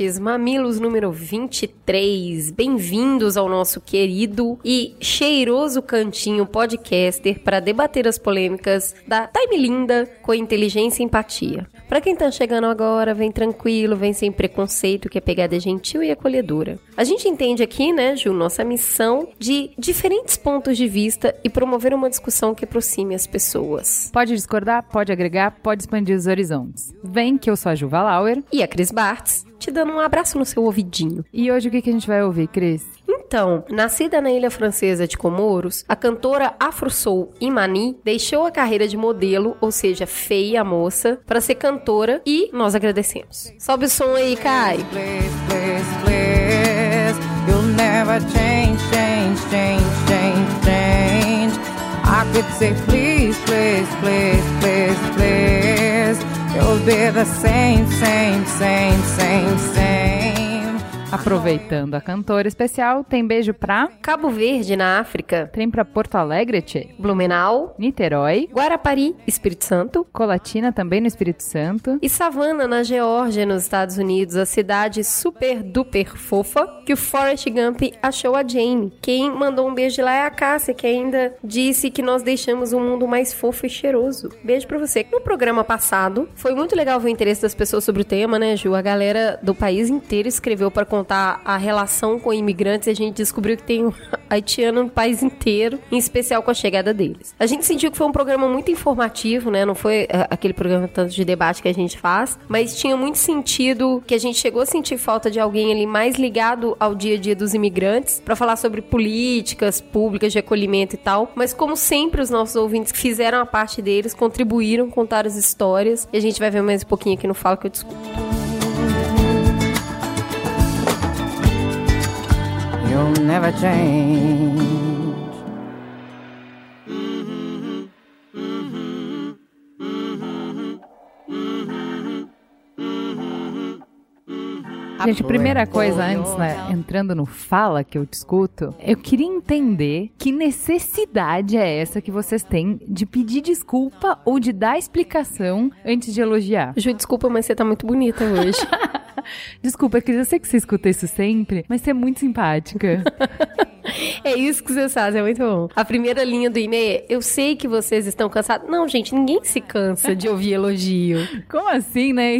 mamiletes, mamilos número 23. Bem-vindos ao nosso querido e cheiroso cantinho podcaster para debater as polêmicas da Time Linda com inteligência e empatia. Para quem tá chegando agora, vem tranquilo, vem sem preconceito, que é pegada gentil e acolhedora. A gente entende aqui, né, Ju, nossa missão de diferentes pontos de vista e promover uma discussão que aproxime as pessoas. Pode discordar, pode agregar, pode expandir os horizontes. Vem que eu sou a Juva Lauer. E a Cris Bartz, te dando um abraço no seu ouvidinho. E hoje o que, que a gente vai ouvir, Cris? Então, nascida na ilha francesa de Comoros, a cantora Afro Soul Imani deixou a carreira de modelo, ou seja, feia moça, para ser cantora e nós agradecemos. Sobe o som aí, Kai. Please, please, please, never change, change, change, change, change. I could say please, please, please, please, please. You'll be the same, same, same, same, same. Aproveitando a cantora especial, tem beijo pra Cabo Verde, na África. Tem pra Porto Alegre, tchê. Blumenau. Niterói. Guarapari, Espírito Santo. Colatina, também no Espírito Santo. E Savannah, na Geórgia, nos Estados Unidos, a cidade super duper fofa que o Forrest Gump achou a Jane. Quem mandou um beijo de lá é a Cássia, que ainda disse que nós deixamos o um mundo mais fofo e cheiroso. Beijo pra você. No programa passado, foi muito legal ver o interesse das pessoas sobre o tema, né, Ju? A galera do país inteiro escreveu para contar a relação com imigrantes e a gente descobriu que tem um haitiano no país inteiro, em especial com a chegada deles. A gente sentiu que foi um programa muito informativo, né? Não foi é, aquele programa tanto de debate que a gente faz, mas tinha muito sentido que a gente chegou a sentir falta de alguém ali mais ligado ao dia a dia dos imigrantes para falar sobre políticas públicas de acolhimento e tal. Mas como sempre, os nossos ouvintes que fizeram a parte deles contribuíram, contaram as histórias e a gente vai ver mais um pouquinho aqui no Fala que eu discuto. You'll never change. Gente, primeira coisa antes, né, entrando no fala que eu discuto, eu queria entender que necessidade é essa que vocês têm de pedir desculpa ou de dar explicação antes de elogiar. Ju, desculpa, mas você tá muito bonita hoje. Desculpa, Cris, eu sei que você escuta isso sempre, mas você é muito simpática. É isso que vocês fazem, é muito bom. A primeira linha do e-mail é: Eu sei que vocês estão cansados. Não, gente, ninguém se cansa de ouvir elogio. Como assim, né?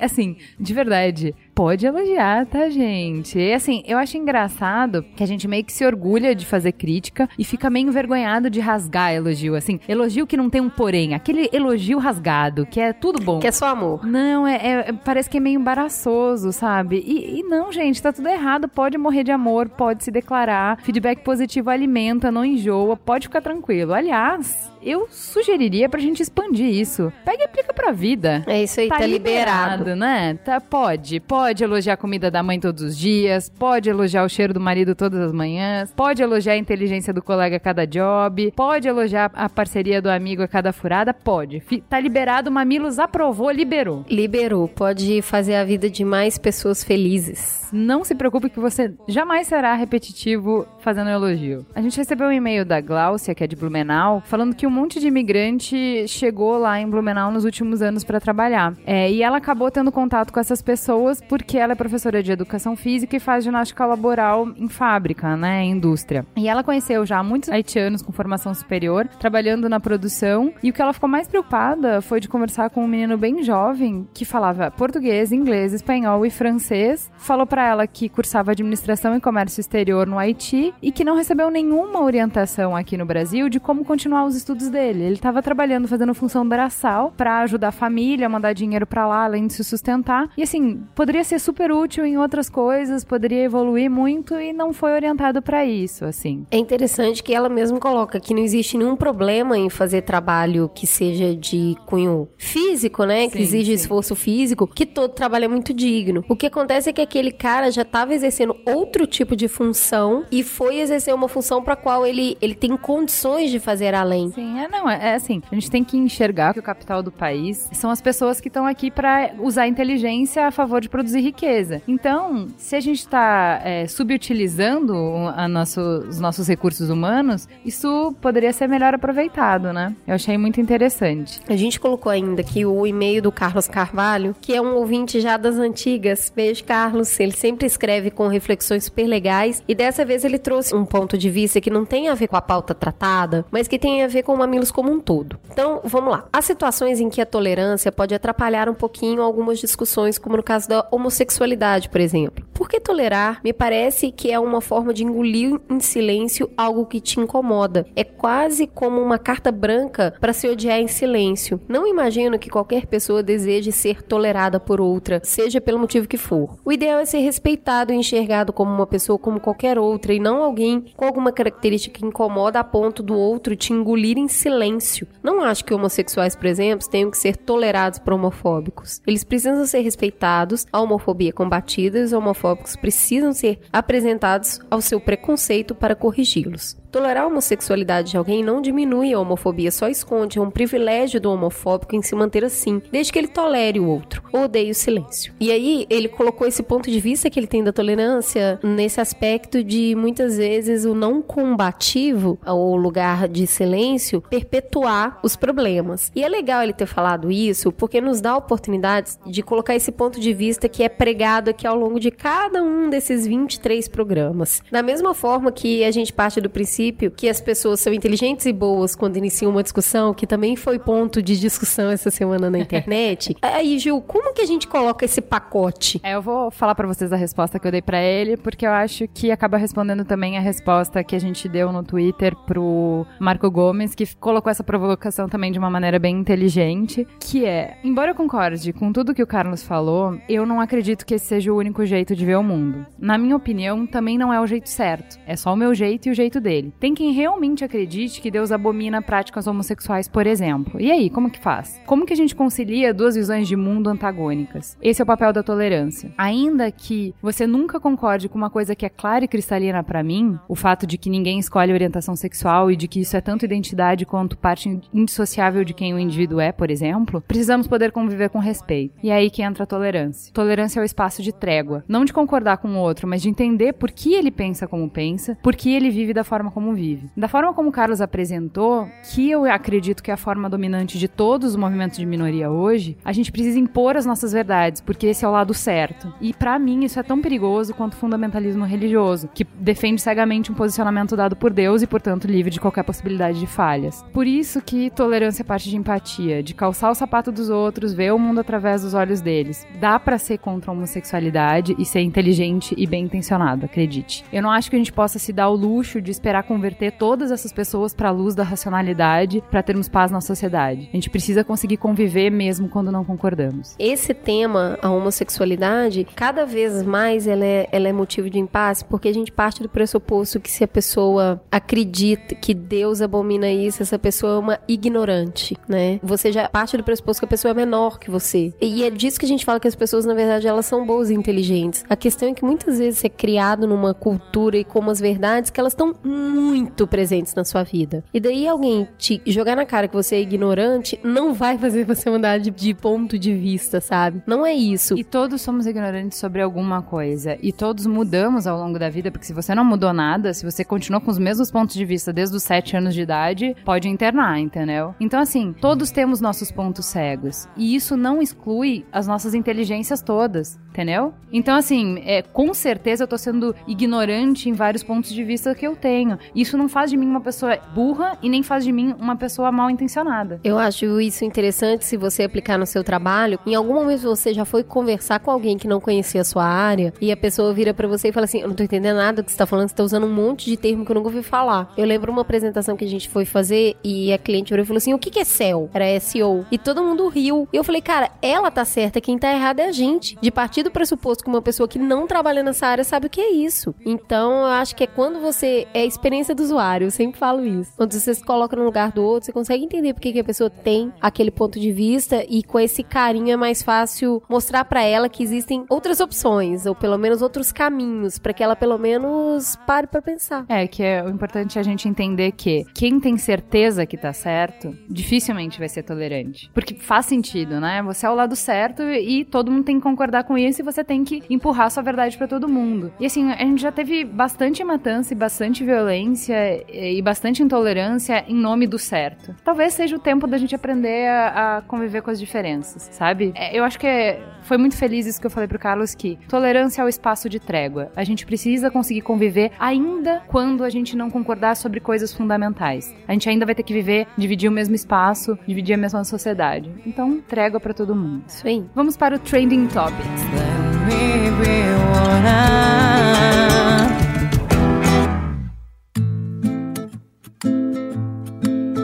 Assim, de verdade, pode elogiar, tá, gente? E assim, eu acho engraçado que a gente meio que se orgulha de fazer crítica e fica meio envergonhado de rasgar elogio. Assim, elogio que não tem um porém, aquele elogio rasgado, que é tudo bom. Que é só amor. Não, é, é parece que é meio embaraçoso, sabe? E, e não, gente, tá tudo errado. Pode morrer de amor, pode se declarar. Feedback positivo alimenta, não enjoa, pode ficar tranquilo. Aliás, eu sugeriria pra gente expandir isso. Pega e aplica pra vida. É isso aí, tá, tá liberado. liberado. né? Tá, pode. Pode elogiar a comida da mãe todos os dias, pode elogiar o cheiro do marido todas as manhãs, pode elogiar a inteligência do colega a cada job, pode elogiar a parceria do amigo a cada furada, pode. Tá liberado, Mamilos aprovou, liberou. Liberou, pode fazer a vida de mais pessoas felizes. Não se preocupe que você jamais será repetitivo fazendo elogio. A gente recebeu um e-mail da Gláucia, que é de Blumenau, falando que um monte de imigrante chegou lá em Blumenau nos últimos anos para trabalhar. É, e ela acabou tendo contato com essas pessoas porque ela é professora de educação física e faz ginástica laboral em fábrica, né, em indústria. E ela conheceu já muitos haitianos com formação superior trabalhando na produção. E o que ela ficou mais preocupada foi de conversar com um menino bem jovem que falava português, inglês, espanhol e francês. Falou para ela que cursava administração e comércio exterior no Haiti e que não recebeu nenhuma orientação aqui no Brasil de como continuar os estudos dele. Ele tava trabalhando, fazendo função braçal para ajudar a família, mandar dinheiro para lá, além de se sustentar. E assim, poderia ser super útil em outras coisas, poderia evoluir muito e não foi orientado para isso, assim. É interessante que ela mesmo coloca que não existe nenhum problema em fazer trabalho que seja de cunho físico, né? que Sim, exige sim. esforço físico, que todo trabalho é muito digno. O que acontece é que aquele cara já estava exercendo outro tipo de função e foi exercer uma função para qual ele, ele tem condições de fazer além. Sim, é não, é, é assim, a gente tem que enxergar que o capital do país são as pessoas que estão aqui para usar a inteligência a favor de produzir riqueza. Então, se a gente está subutilizando a nosso, os nossos recursos humanos, isso poderia ser melhor aproveitado, né? Eu achei muito interessante. A gente colocou ainda aqui o e-mail do Carlos Carvalho, que é um ouvinte já das antigas. Beijo, Carlos. Ele sempre escreve com reflexões super legais e dessa vez ele trouxe um ponto de vista que não tem a ver com a pauta tratada, mas que tem a ver com o Mamilos como um todo. Então, vamos lá. Há situações em que a tolerância pode atrapalhar um pouquinho algumas discussões, como no caso da homossexualidade, por exemplo. Por que tolerar? Me parece que é uma forma de engolir em silêncio algo que te incomoda. É quase como uma carta branca para se odiar em silêncio. Não imagino que qualquer pessoa deseje ser tolerada por outra, seja pelo motivo que for. O ideal é ser respeitado e enxergado como uma pessoa como qualquer outra e não alguém com alguma característica que incomoda a ponto do outro te engolir em silêncio. Não acho que homossexuais, por exemplo, tenham que ser tolerados por homofóbicos. Eles precisam ser respeitados, a homofobia é combatida e os homofóbicos precisam ser apresentados ao seu preconceito para corrigi-los. Tolerar a homossexualidade de alguém não diminui a homofobia, só esconde. É um privilégio do homofóbico em se manter assim, desde que ele tolere o outro, ou odeie o silêncio. E aí, ele colocou esse ponto de vista que ele tem da tolerância nesse aspecto de muitas vezes o não combativo, ou lugar de silêncio, perpetuar os problemas. E é legal ele ter falado isso, porque nos dá a oportunidade de colocar esse ponto de vista que é pregado aqui ao longo de cada um desses 23 programas. Da mesma forma que a gente parte do princípio que as pessoas são inteligentes e boas quando iniciam uma discussão, que também foi ponto de discussão essa semana na internet. Aí, Gil, como que a gente coloca esse pacote? É, eu vou falar pra vocês a resposta que eu dei pra ele, porque eu acho que acaba respondendo também a resposta que a gente deu no Twitter pro Marco Gomes, que colocou essa provocação também de uma maneira bem inteligente, que é, embora eu concorde com tudo que o Carlos falou, eu não acredito que esse seja o único jeito de ver o mundo. Na minha opinião, também não é o jeito certo. É só o meu jeito e o jeito dele. Tem quem realmente acredite que Deus abomina práticas homossexuais, por exemplo. E aí, como que faz? Como que a gente concilia duas visões de mundo antagônicas? Esse é o papel da tolerância. Ainda que você nunca concorde com uma coisa que é clara e cristalina para mim, o fato de que ninguém escolhe orientação sexual e de que isso é tanto identidade quanto parte indissociável de quem o indivíduo é, por exemplo, precisamos poder conviver com respeito. E é aí que entra a tolerância. Tolerância é o espaço de trégua, não de concordar com o outro, mas de entender por que ele pensa como pensa, por que ele vive da forma como vive. Da forma como o Carlos apresentou, que eu acredito que é a forma dominante de todos os movimentos de minoria hoje, a gente precisa impor as nossas verdades, porque esse é o lado certo. E para mim isso é tão perigoso quanto o fundamentalismo religioso, que defende cegamente um posicionamento dado por Deus e, portanto, livre de qualquer possibilidade de falhas. Por isso que tolerância é parte de empatia, de calçar o sapato dos outros, ver o mundo através dos olhos deles. Dá para ser contra a homossexualidade e ser inteligente e bem intencionado, acredite. Eu não acho que a gente possa se dar o luxo de esperar converter todas essas pessoas para a luz da racionalidade para termos paz na sociedade. A gente precisa conseguir conviver mesmo quando não concordamos. Esse tema, a homossexualidade, cada vez mais ela é, ela é motivo de impasse, porque a gente parte do pressuposto que se a pessoa acredita que Deus abomina isso, essa pessoa é uma ignorante, né? Você já parte do pressuposto que a pessoa é menor que você. E é disso que a gente fala que as pessoas, na verdade, elas são boas e inteligentes. A questão é que muitas vezes é criado numa cultura e com umas verdades que elas estão muito presentes na sua vida. E daí alguém te jogar na cara que você é ignorante não vai fazer você mudar de, de ponto de vista, sabe? Não é isso. E todos somos ignorantes sobre alguma coisa. E todos mudamos ao longo da vida, porque se você não mudou nada, se você continua com os mesmos pontos de vista desde os 7 anos de idade, pode internar, entendeu? Então, assim, todos temos nossos pontos cegos. E isso não exclui as nossas inteligências todas. Entendeu? Então, assim, é, com certeza eu tô sendo ignorante em vários pontos de vista que eu tenho. Isso não faz de mim uma pessoa burra e nem faz de mim uma pessoa mal intencionada. Eu acho isso interessante se você aplicar no seu trabalho. Em algum momento você já foi conversar com alguém que não conhecia a sua área e a pessoa vira para você e fala assim: Eu não tô entendendo nada do que você tá falando, você tá usando um monte de termo que eu nunca ouvi falar. Eu lembro uma apresentação que a gente foi fazer e a cliente virou e falou assim: O que, que é SEO? Era SEO. E todo mundo riu. E eu falei, cara, ela tá certa, quem tá errado é a gente. De partir do pressuposto que uma pessoa que não trabalha nessa área sabe o que é isso. Então, eu acho que é quando você. É a experiência do usuário, eu sempre falo isso. Quando você se coloca no lugar do outro, você consegue entender por que, a pessoa tem aquele ponto de vista e com esse carinho é mais fácil mostrar para ela que existem outras opções, ou pelo menos outros caminhos, para que ela pelo menos pare para pensar. É, que é o importante a gente entender que quem tem certeza que tá certo, dificilmente vai ser tolerante. Porque faz sentido, né? Você é o lado certo e todo mundo tem que concordar com isso e você tem que empurrar sua verdade para todo mundo. E assim, a gente já teve bastante matança e bastante violência e bastante intolerância em nome do certo. Talvez seja o tempo da gente aprender a, a conviver com as diferenças, sabe? É, eu acho que é, foi muito feliz isso que eu falei pro Carlos que tolerância é o espaço de trégua. A gente precisa conseguir conviver ainda quando a gente não concordar sobre coisas fundamentais. A gente ainda vai ter que viver, dividir o mesmo espaço, dividir a mesma sociedade. Então, trégua para todo mundo. Isso aí. Vamos para o trending topics.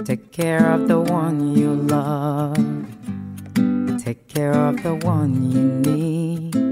Take care of the one you love. Take care of the one you need.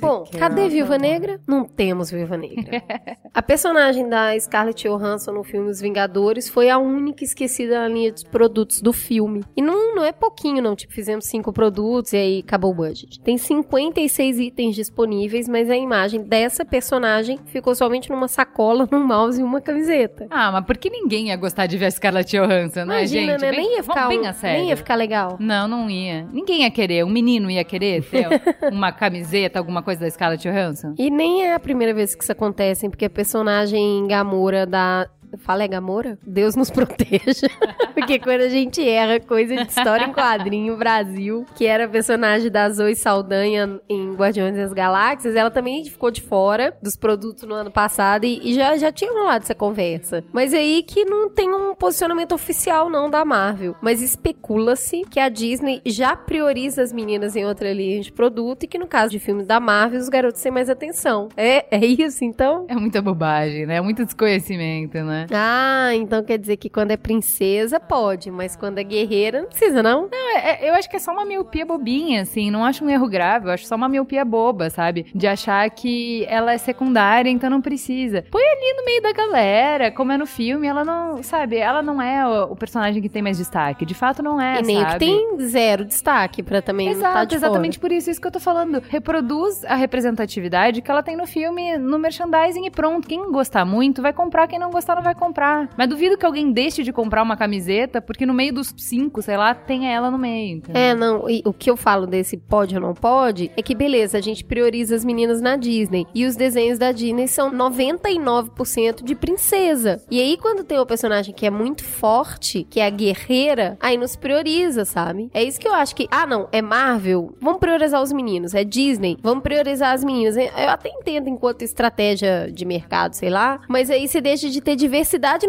Bom, cadê Viúva Negra? Não temos Viúva Negra. a personagem da Scarlett Johansson no filme Os Vingadores foi a única esquecida na linha de produtos do filme. E não, não é pouquinho, não. Tipo, fizemos cinco produtos e aí acabou o budget. Tem 56 itens disponíveis, mas a imagem dessa personagem ficou somente numa sacola, num mouse e uma camiseta. Ah, mas por que ninguém ia gostar de ver a Scarlett Johansson, né, Imagina, gente? né? Bem- nem ia ficar, bem a sério. nem ia ficar legal. Não, não ia. Ninguém ia querer. Um menino ia querer ter uma camiseta, alguma coisa da Scarlett Johansson? E nem é a primeira vez que isso acontece, porque a personagem Gamora da. Fala é Gamora? Deus nos proteja. porque quando a gente erra coisa de história em quadrinho, Brasil, que era personagem da Zoe Saldanha em Guardiões das Galáxias, ela também ficou de fora dos produtos no ano passado e, e já, já tinha rolado essa conversa. Mas aí que não tem um posicionamento oficial, não, da Marvel. Mas especula-se que a Disney já prioriza as meninas em outra linha de produto e que no caso de filmes da Marvel, os garotos têm mais atenção. É, é isso, então? É muita bobagem, né? É muito desconhecimento, né? Ah, então quer dizer que quando é princesa pode, mas quando é guerreira não precisa, não? É, é, eu acho que é só uma miopia bobinha, assim. Não acho um erro grave, eu acho só uma miopia boba, sabe? De achar que ela é secundária, então não precisa. Põe ali no meio da galera, como é no filme, ela não, sabe? Ela não é o, o personagem que tem mais destaque. De fato, não é, e nem sabe? que tem zero destaque pra também Exato, tá de exatamente por isso, isso que eu tô falando. Reproduz a representatividade que ela tem no filme, no merchandising e pronto. Quem gostar muito vai comprar, quem não gostar não vai comprar. Mas duvido que alguém deixe de comprar uma camiseta porque no meio dos cinco, sei lá, tem ela no meio. entendeu? É, não, e o que eu falo desse pode ou não pode é que beleza, a gente prioriza as meninas na Disney. E os desenhos da Disney são 99% de princesa. E aí, quando tem o personagem que é muito forte, que é a guerreira, aí nos prioriza, sabe? É isso que eu acho que. Ah, não, é Marvel, vamos priorizar os meninos. É Disney, vamos priorizar as meninas. Eu até entendo enquanto estratégia de mercado, sei lá. Mas aí você deixa de ter diversidade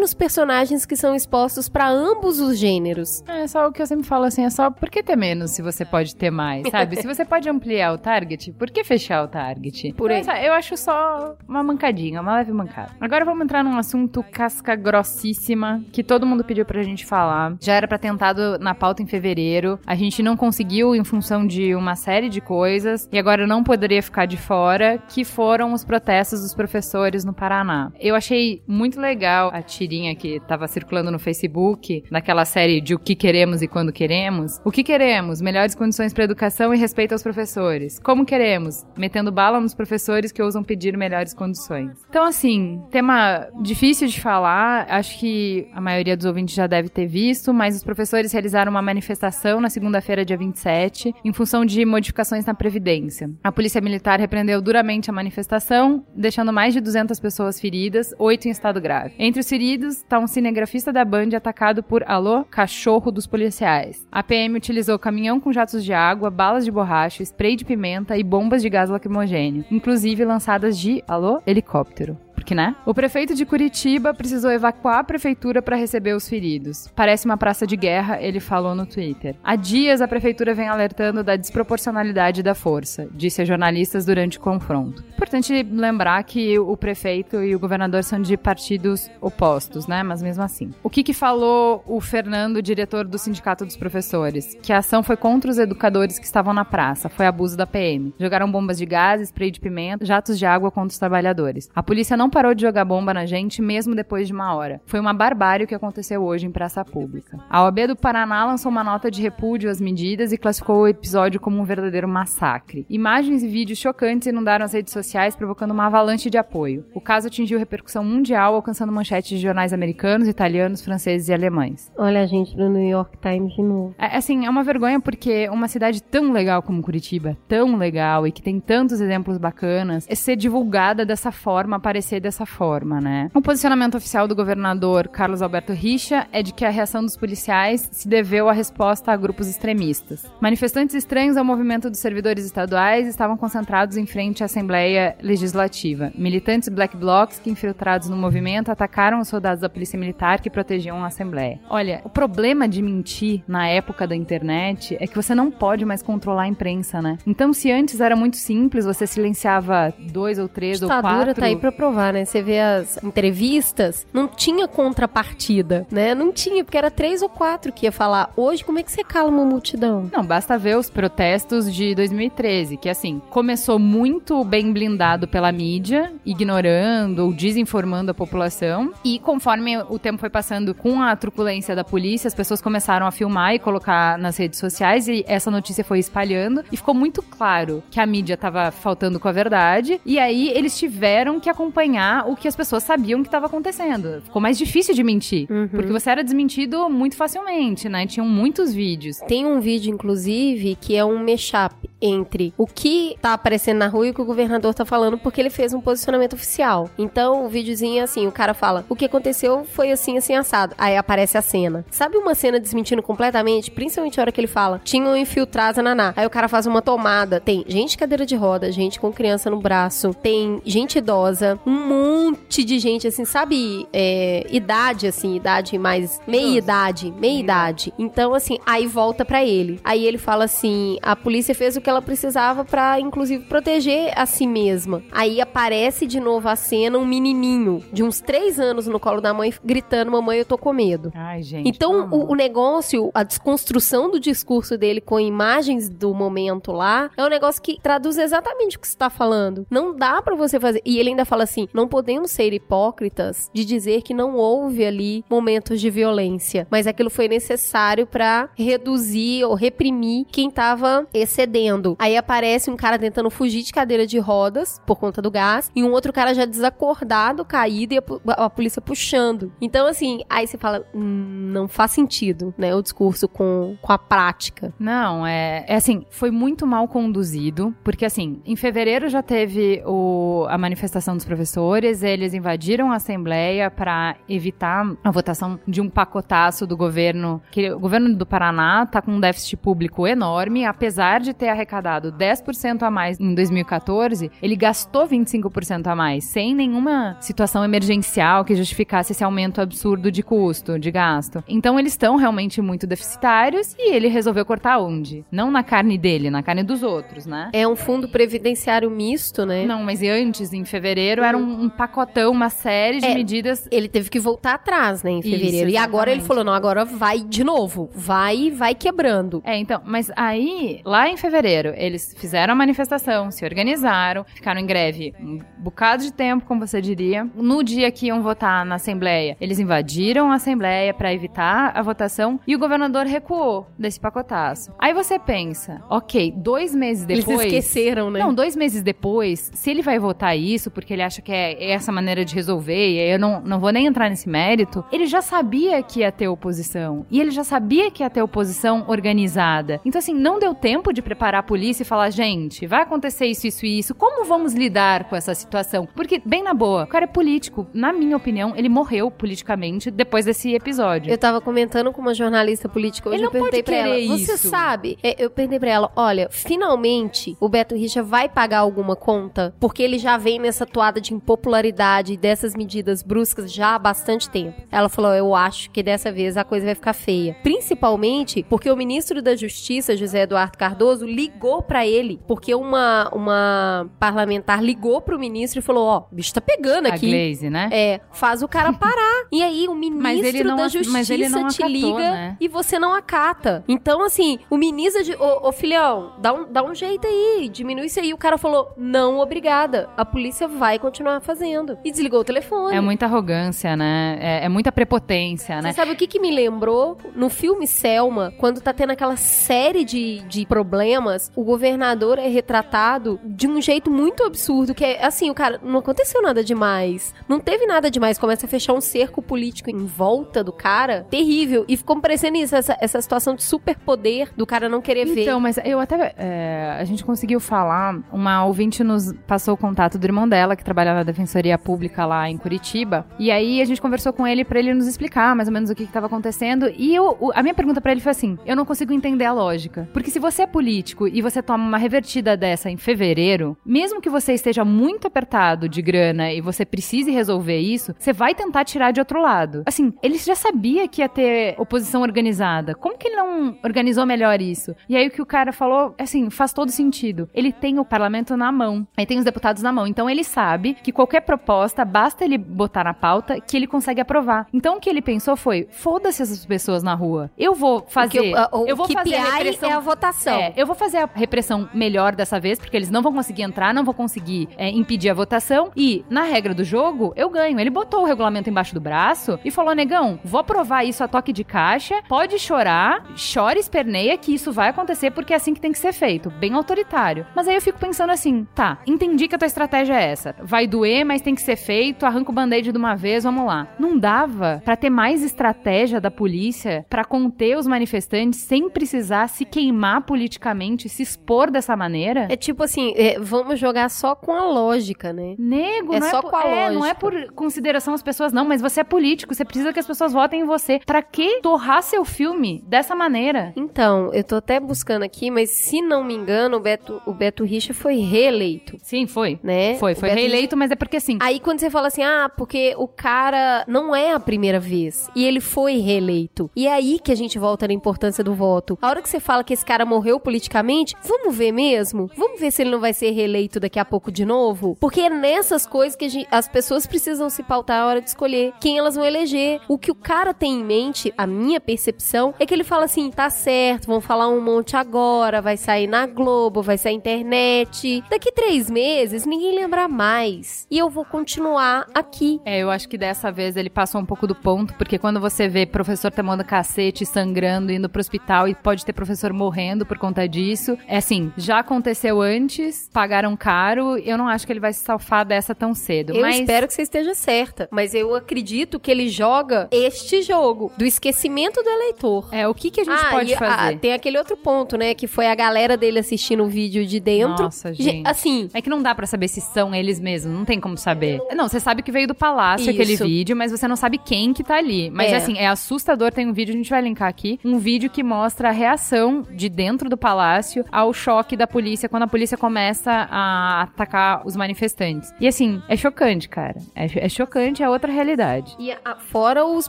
nos personagens que são expostos pra ambos os gêneros. É só o que eu sempre falo assim, é só por que ter menos se você pode ter mais, sabe? se você pode ampliar o target, por que fechar o target? Por aí. Então, sabe, eu acho só uma mancadinha, uma leve mancada. Agora vamos entrar num assunto casca grossíssima que todo mundo pediu pra gente falar. Já era pra ter entrado na pauta em fevereiro. A gente não conseguiu em função de uma série de coisas e agora não poderia ficar de fora, que foram os protestos dos professores no Paraná. Eu achei muito legal a tirinha que tava circulando no Facebook, naquela série de o que queremos e quando queremos. O que queremos? Melhores condições para educação e respeito aos professores. Como queremos? Metendo bala nos professores que ousam pedir melhores condições. Então, assim, tema difícil de falar, acho que a maioria dos ouvintes já deve ter visto, mas os professores realizaram uma manifestação na segunda-feira, dia 27, em função de modificações na Previdência. A Polícia Militar repreendeu duramente a manifestação, deixando mais de 200 pessoas feridas, oito em estado grave. Os feridos está um cinegrafista da Band atacado por alô, cachorro dos policiais. A PM utilizou caminhão com jatos de água, balas de borracha, spray de pimenta e bombas de gás lacrimogêneo, inclusive lançadas de alô, helicóptero porque, né? O prefeito de Curitiba precisou evacuar a prefeitura para receber os feridos. Parece uma praça de guerra, ele falou no Twitter. Há dias a prefeitura vem alertando da desproporcionalidade da força, disse a jornalistas durante o confronto. Importante lembrar que o prefeito e o governador são de partidos opostos, né? Mas mesmo assim. O que que falou o Fernando, diretor do Sindicato dos Professores? Que a ação foi contra os educadores que estavam na praça, foi abuso da PM. Jogaram bombas de gás, spray de pimenta, jatos de água contra os trabalhadores. A polícia não parou de jogar bomba na gente mesmo depois de uma hora. Foi uma barbárie o que aconteceu hoje em praça pública. A OAB do Paraná lançou uma nota de repúdio às medidas e classificou o episódio como um verdadeiro massacre. Imagens e vídeos chocantes inundaram as redes sociais, provocando uma avalanche de apoio. O caso atingiu repercussão mundial, alcançando manchetes de jornais americanos, italianos, franceses e alemães. Olha a gente no New York Times de novo. É, assim, é uma vergonha porque uma cidade tão legal como Curitiba, tão legal e que tem tantos exemplos bacanas, é ser divulgada dessa forma, aparecer dessa forma, né? O posicionamento oficial do governador Carlos Alberto Richa é de que a reação dos policiais se deveu à resposta a grupos extremistas. Manifestantes estranhos ao movimento dos servidores estaduais estavam concentrados em frente à Assembleia Legislativa. Militantes black blocs que infiltrados no movimento atacaram os soldados da Polícia Militar que protegiam a Assembleia. Olha, o problema de mentir na época da internet é que você não pode mais controlar a imprensa, né? Então, se antes era muito simples, você silenciava dois ou três ou quatro... tá aí pra provar, né? Você vê as entrevistas, não tinha contrapartida, né? Não tinha, porque era três ou quatro que ia falar. Hoje, como é que você cala uma multidão? Não, basta ver os protestos de 2013, que assim, começou muito bem blindado pela mídia, ignorando ou desinformando a população, e conforme o tempo foi passando com a truculência da polícia, as pessoas começaram a filmar e colocar nas redes sociais, e essa notícia foi espalhando, e ficou muito claro que a mídia estava faltando com a verdade, e aí eles tiveram que acompanhar o que as pessoas sabiam que estava acontecendo. Ficou mais difícil de mentir, Uhum. porque você era desmentido muito facilmente, né? Tinham muitos vídeos. Tem um vídeo, inclusive, que é um mashup entre o que tá aparecendo na rua e o que o governador tá falando, porque ele fez um posicionamento oficial. Então, o videozinho é assim, o cara fala, o que aconteceu foi assim, assim, assado. Aí aparece a cena. Sabe uma cena desmentindo completamente? Principalmente a hora que ele fala, tinham infiltrado a Naná. Aí o cara faz uma tomada. Tem gente de cadeira de roda, gente com criança no braço, tem gente idosa, um monte de gente, assim, sabe? É, idade, assim, idade mais... Meia idade, meia idade. Então, assim, aí volta pra ele. Aí ele fala assim, a polícia fez o que ela precisava pra, inclusive, proteger a si mesma. Aí aparece de novo a cena, um menininho de uns três anos no colo da mãe, gritando, mamãe, eu tô com medo. Ai, gente. Então, o, o negócio, a desconstrução do discurso dele com imagens do momento lá, é um negócio que traduz exatamente o que você tá falando. Não dá pra você fazer. E ele ainda fala assim: não podemos ser hipócritas de dizer que não houve ali momentos de violência, mas aquilo foi necessário pra reduzir ou reprimir quem tava excedendo. Aí aparece um cara tentando fugir de cadeira de rodas por conta do gás e um outro cara já desacordado, caído e a, a polícia puxando. Então, assim, aí você fala, hum, não faz sentido, né? O discurso com, com a prática. Não, é, é assim, foi muito mal conduzido, porque assim, em fevereiro já teve o, a manifestação dos professores, eles invadiram a Assembleia para evitar a votação de um pacotaço do governo, que o governo do Paraná tá com um déficit público enorme, apesar de ter arrecadado 10% a mais em 2014, ele gastou 25% a mais, sem nenhuma situação emergencial que justificasse esse aumento absurdo de custo, de gasto. Então eles estão realmente muito deficitários e ele resolveu cortar onde? Não na carne dele, na carne dos outros, né? É um fundo previdenciário misto, né? Não, mas e antes, em fevereiro, era um, um pacotão, uma série de É. medidas. Ele teve que voltar atrás, né, em Isso, fevereiro. e agora ele falou, não, agora vai de novo. Vai, vai quebrando. É, então, mas aí, lá em fevereiro, eles fizeram a manifestação, se organizaram, ficaram em greve um bocado de tempo, como você diria. No dia que iam votar na Assembleia, eles invadiram a Assembleia para evitar a votação e o governador recuou desse pacotaço. Aí você pensa, ok, dois meses depois. Eles esqueceram, né? Não, dois meses depois, se ele vai votar isso porque ele acha que é essa maneira de resolver, e aí eu não, não vou nem entrar nesse mérito, ele já sabia que ia ter oposição. E ele já sabia que ia ter oposição organizada. Então, assim, não deu tempo de preparar polícia e falar, gente, vai acontecer isso, isso e isso. Como vamos lidar com essa situação? Porque, bem na boa, o cara é político. Na minha opinião, ele morreu politicamente depois desse episódio. Eu tava comentando com uma jornalista política hoje, Ele eu não pode perguntei pra ela, querer você isso." sabe? É, Eu perguntei pra ela, olha, finalmente o Beto Richa vai pagar alguma conta, porque ele já vem nessa toada de impopularidade e dessas medidas bruscas já há bastante tempo. Ela falou, eu acho que dessa vez a coisa vai ficar feia. Principalmente porque o ministro da Justiça, José Eduardo Cardoso, ligou pra ele, porque uma, uma parlamentar ligou pro ministro e falou, ó, o bicho tá pegando A aqui. Glaze, né? É, faz o cara parar. e aí o ministro não da Justiça te acatou, liga né? e você não acata. Então, assim, o ministro de. Ô, ô, filhão, dá um, dá um jeito aí, diminui isso aí. O cara falou: não, obrigada. A polícia vai continuar fazendo. E desligou o telefone. É muita arrogância, né? É, é muita prepotência, né? Você sabe o que, que me lembrou? No filme Selma, quando tá tendo aquela série de, de problemas, o governador é retratado de um jeito muito absurdo, que é assim, o cara, não aconteceu nada demais. Não teve nada demais. Começa a fechar um cerco político em volta do cara. Terrível. E ficou parecendo isso, essa, essa situação de superpoder do cara não querer ver. Então, mas eu até. é, a gente conseguiu falar. Uma ouvinte nos passou o contato do irmão dela, que trabalha na Defensoria Pública lá em Curitiba. E aí a gente conversou com ele pra ele nos explicar mais ou menos o que, que tava acontecendo. E eu, a minha pergunta pra ele foi assim: eu não consigo entender a lógica. Porque se você é político e você toma uma revertida dessa em fevereiro, mesmo que você esteja muito apertado de grana e você precise resolver isso, você vai tentar tirar de outro lado. Assim, ele já sabia que ia ter oposição organizada. Como que ele não organizou melhor isso? E aí o que o cara falou, assim, faz todo sentido. Ele tem o parlamento na mão, aí tem os deputados na mão. Então ele sabe que qualquer proposta, basta ele botar na pauta que ele consegue aprovar. Então o que ele pensou foi: foda-se essas pessoas na rua. Eu vou fazer. Porque o, o, eu vou KPI fazer a repressão. é a votação. É, eu vou fazer a repressão melhor dessa vez, porque eles não vão conseguir entrar, não vão conseguir é, impedir a votação. E, na regra do jogo, eu ganho. Ele botou o regulamento embaixo do braço e falou: negão, vou aprovar isso a toque de caixa, pode chorar, chora e esperneia que isso vai acontecer porque é assim que tem que ser feito. Bem autoritário. Mas aí eu fico pensando assim: tá, entendi que a tua estratégia é essa. Vai doer, mas tem que ser feito, arranca o band-aid de uma vez, vamos lá. Não dava pra ter mais estratégia da polícia pra conter os manifestantes sem precisar se queimar politicamente, se expor dessa maneira? É tipo assim, é, vamos jogar só com a lógica, né? Nego, É não só é por, com a é, não é lógica. por consideração às pessoas, não, mas você é político, você precisa que as pessoas votem em você. Pra que torrar seu filme dessa maneira? Então, eu tô até buscando aqui, mas se não me engano, o Beto, o Beto Richa foi reeleito, Sim, foi. né? Foi, foi reeleito, mas é porque assim. Aí quando você fala assim, ah, porque o cara não é a primeira vez e ele foi reeleito. E é aí que a gente volta na importância do voto. A hora que você fala que esse cara morreu politicamente, vamos ver mesmo? Vamos ver se ele não vai ser reeleito daqui a pouco de novo? Porque é nessas coisas que a gente- as pessoas precisam se pautar na hora de escolher quem elas vão eleger. O que o cara tem em mente, a minha percepção, é que ele fala assim, tá certo, vão falar um monte agora, vai sair na Globo, vai sair na internet. Daqui três meses, ninguém lembra mais. E eu vou continuar aqui. É, eu acho que dessa vez ele passou um pouco do ponto, porque quando você vê professor tomando cacete, sangrando, indo pro hospital e pode ter professor morrendo por conta disso, é assim, já aconteceu antes, pagaram caro, eu não acho que ele vai se salvar dessa tão cedo. Eu mas... espero que você esteja certa. Mas eu acredito que ele joga este jogo do esquecimento do eleitor. É, o que, que a gente ah, pode e, fazer? ah, tem aquele outro ponto, né? Que foi a galera dele assistindo o vídeo de dentro. Nossa, Ge- gente. Assim, É que não dá pra saber se são eles mesmos, não tem como saber. Não, você sabe que veio do palácio Isso. aquele vídeo, mas você não sabe quem que tá ali. Mas É. assim, é assustador, tem um vídeo, a gente vai linkar aqui, um vídeo que mostra a reação de dentro do palácio ao choque da polícia quando a polícia começa a atacar os manifestantes. E assim, é chocante, cara. É, é chocante, é outra realidade. E a- fora os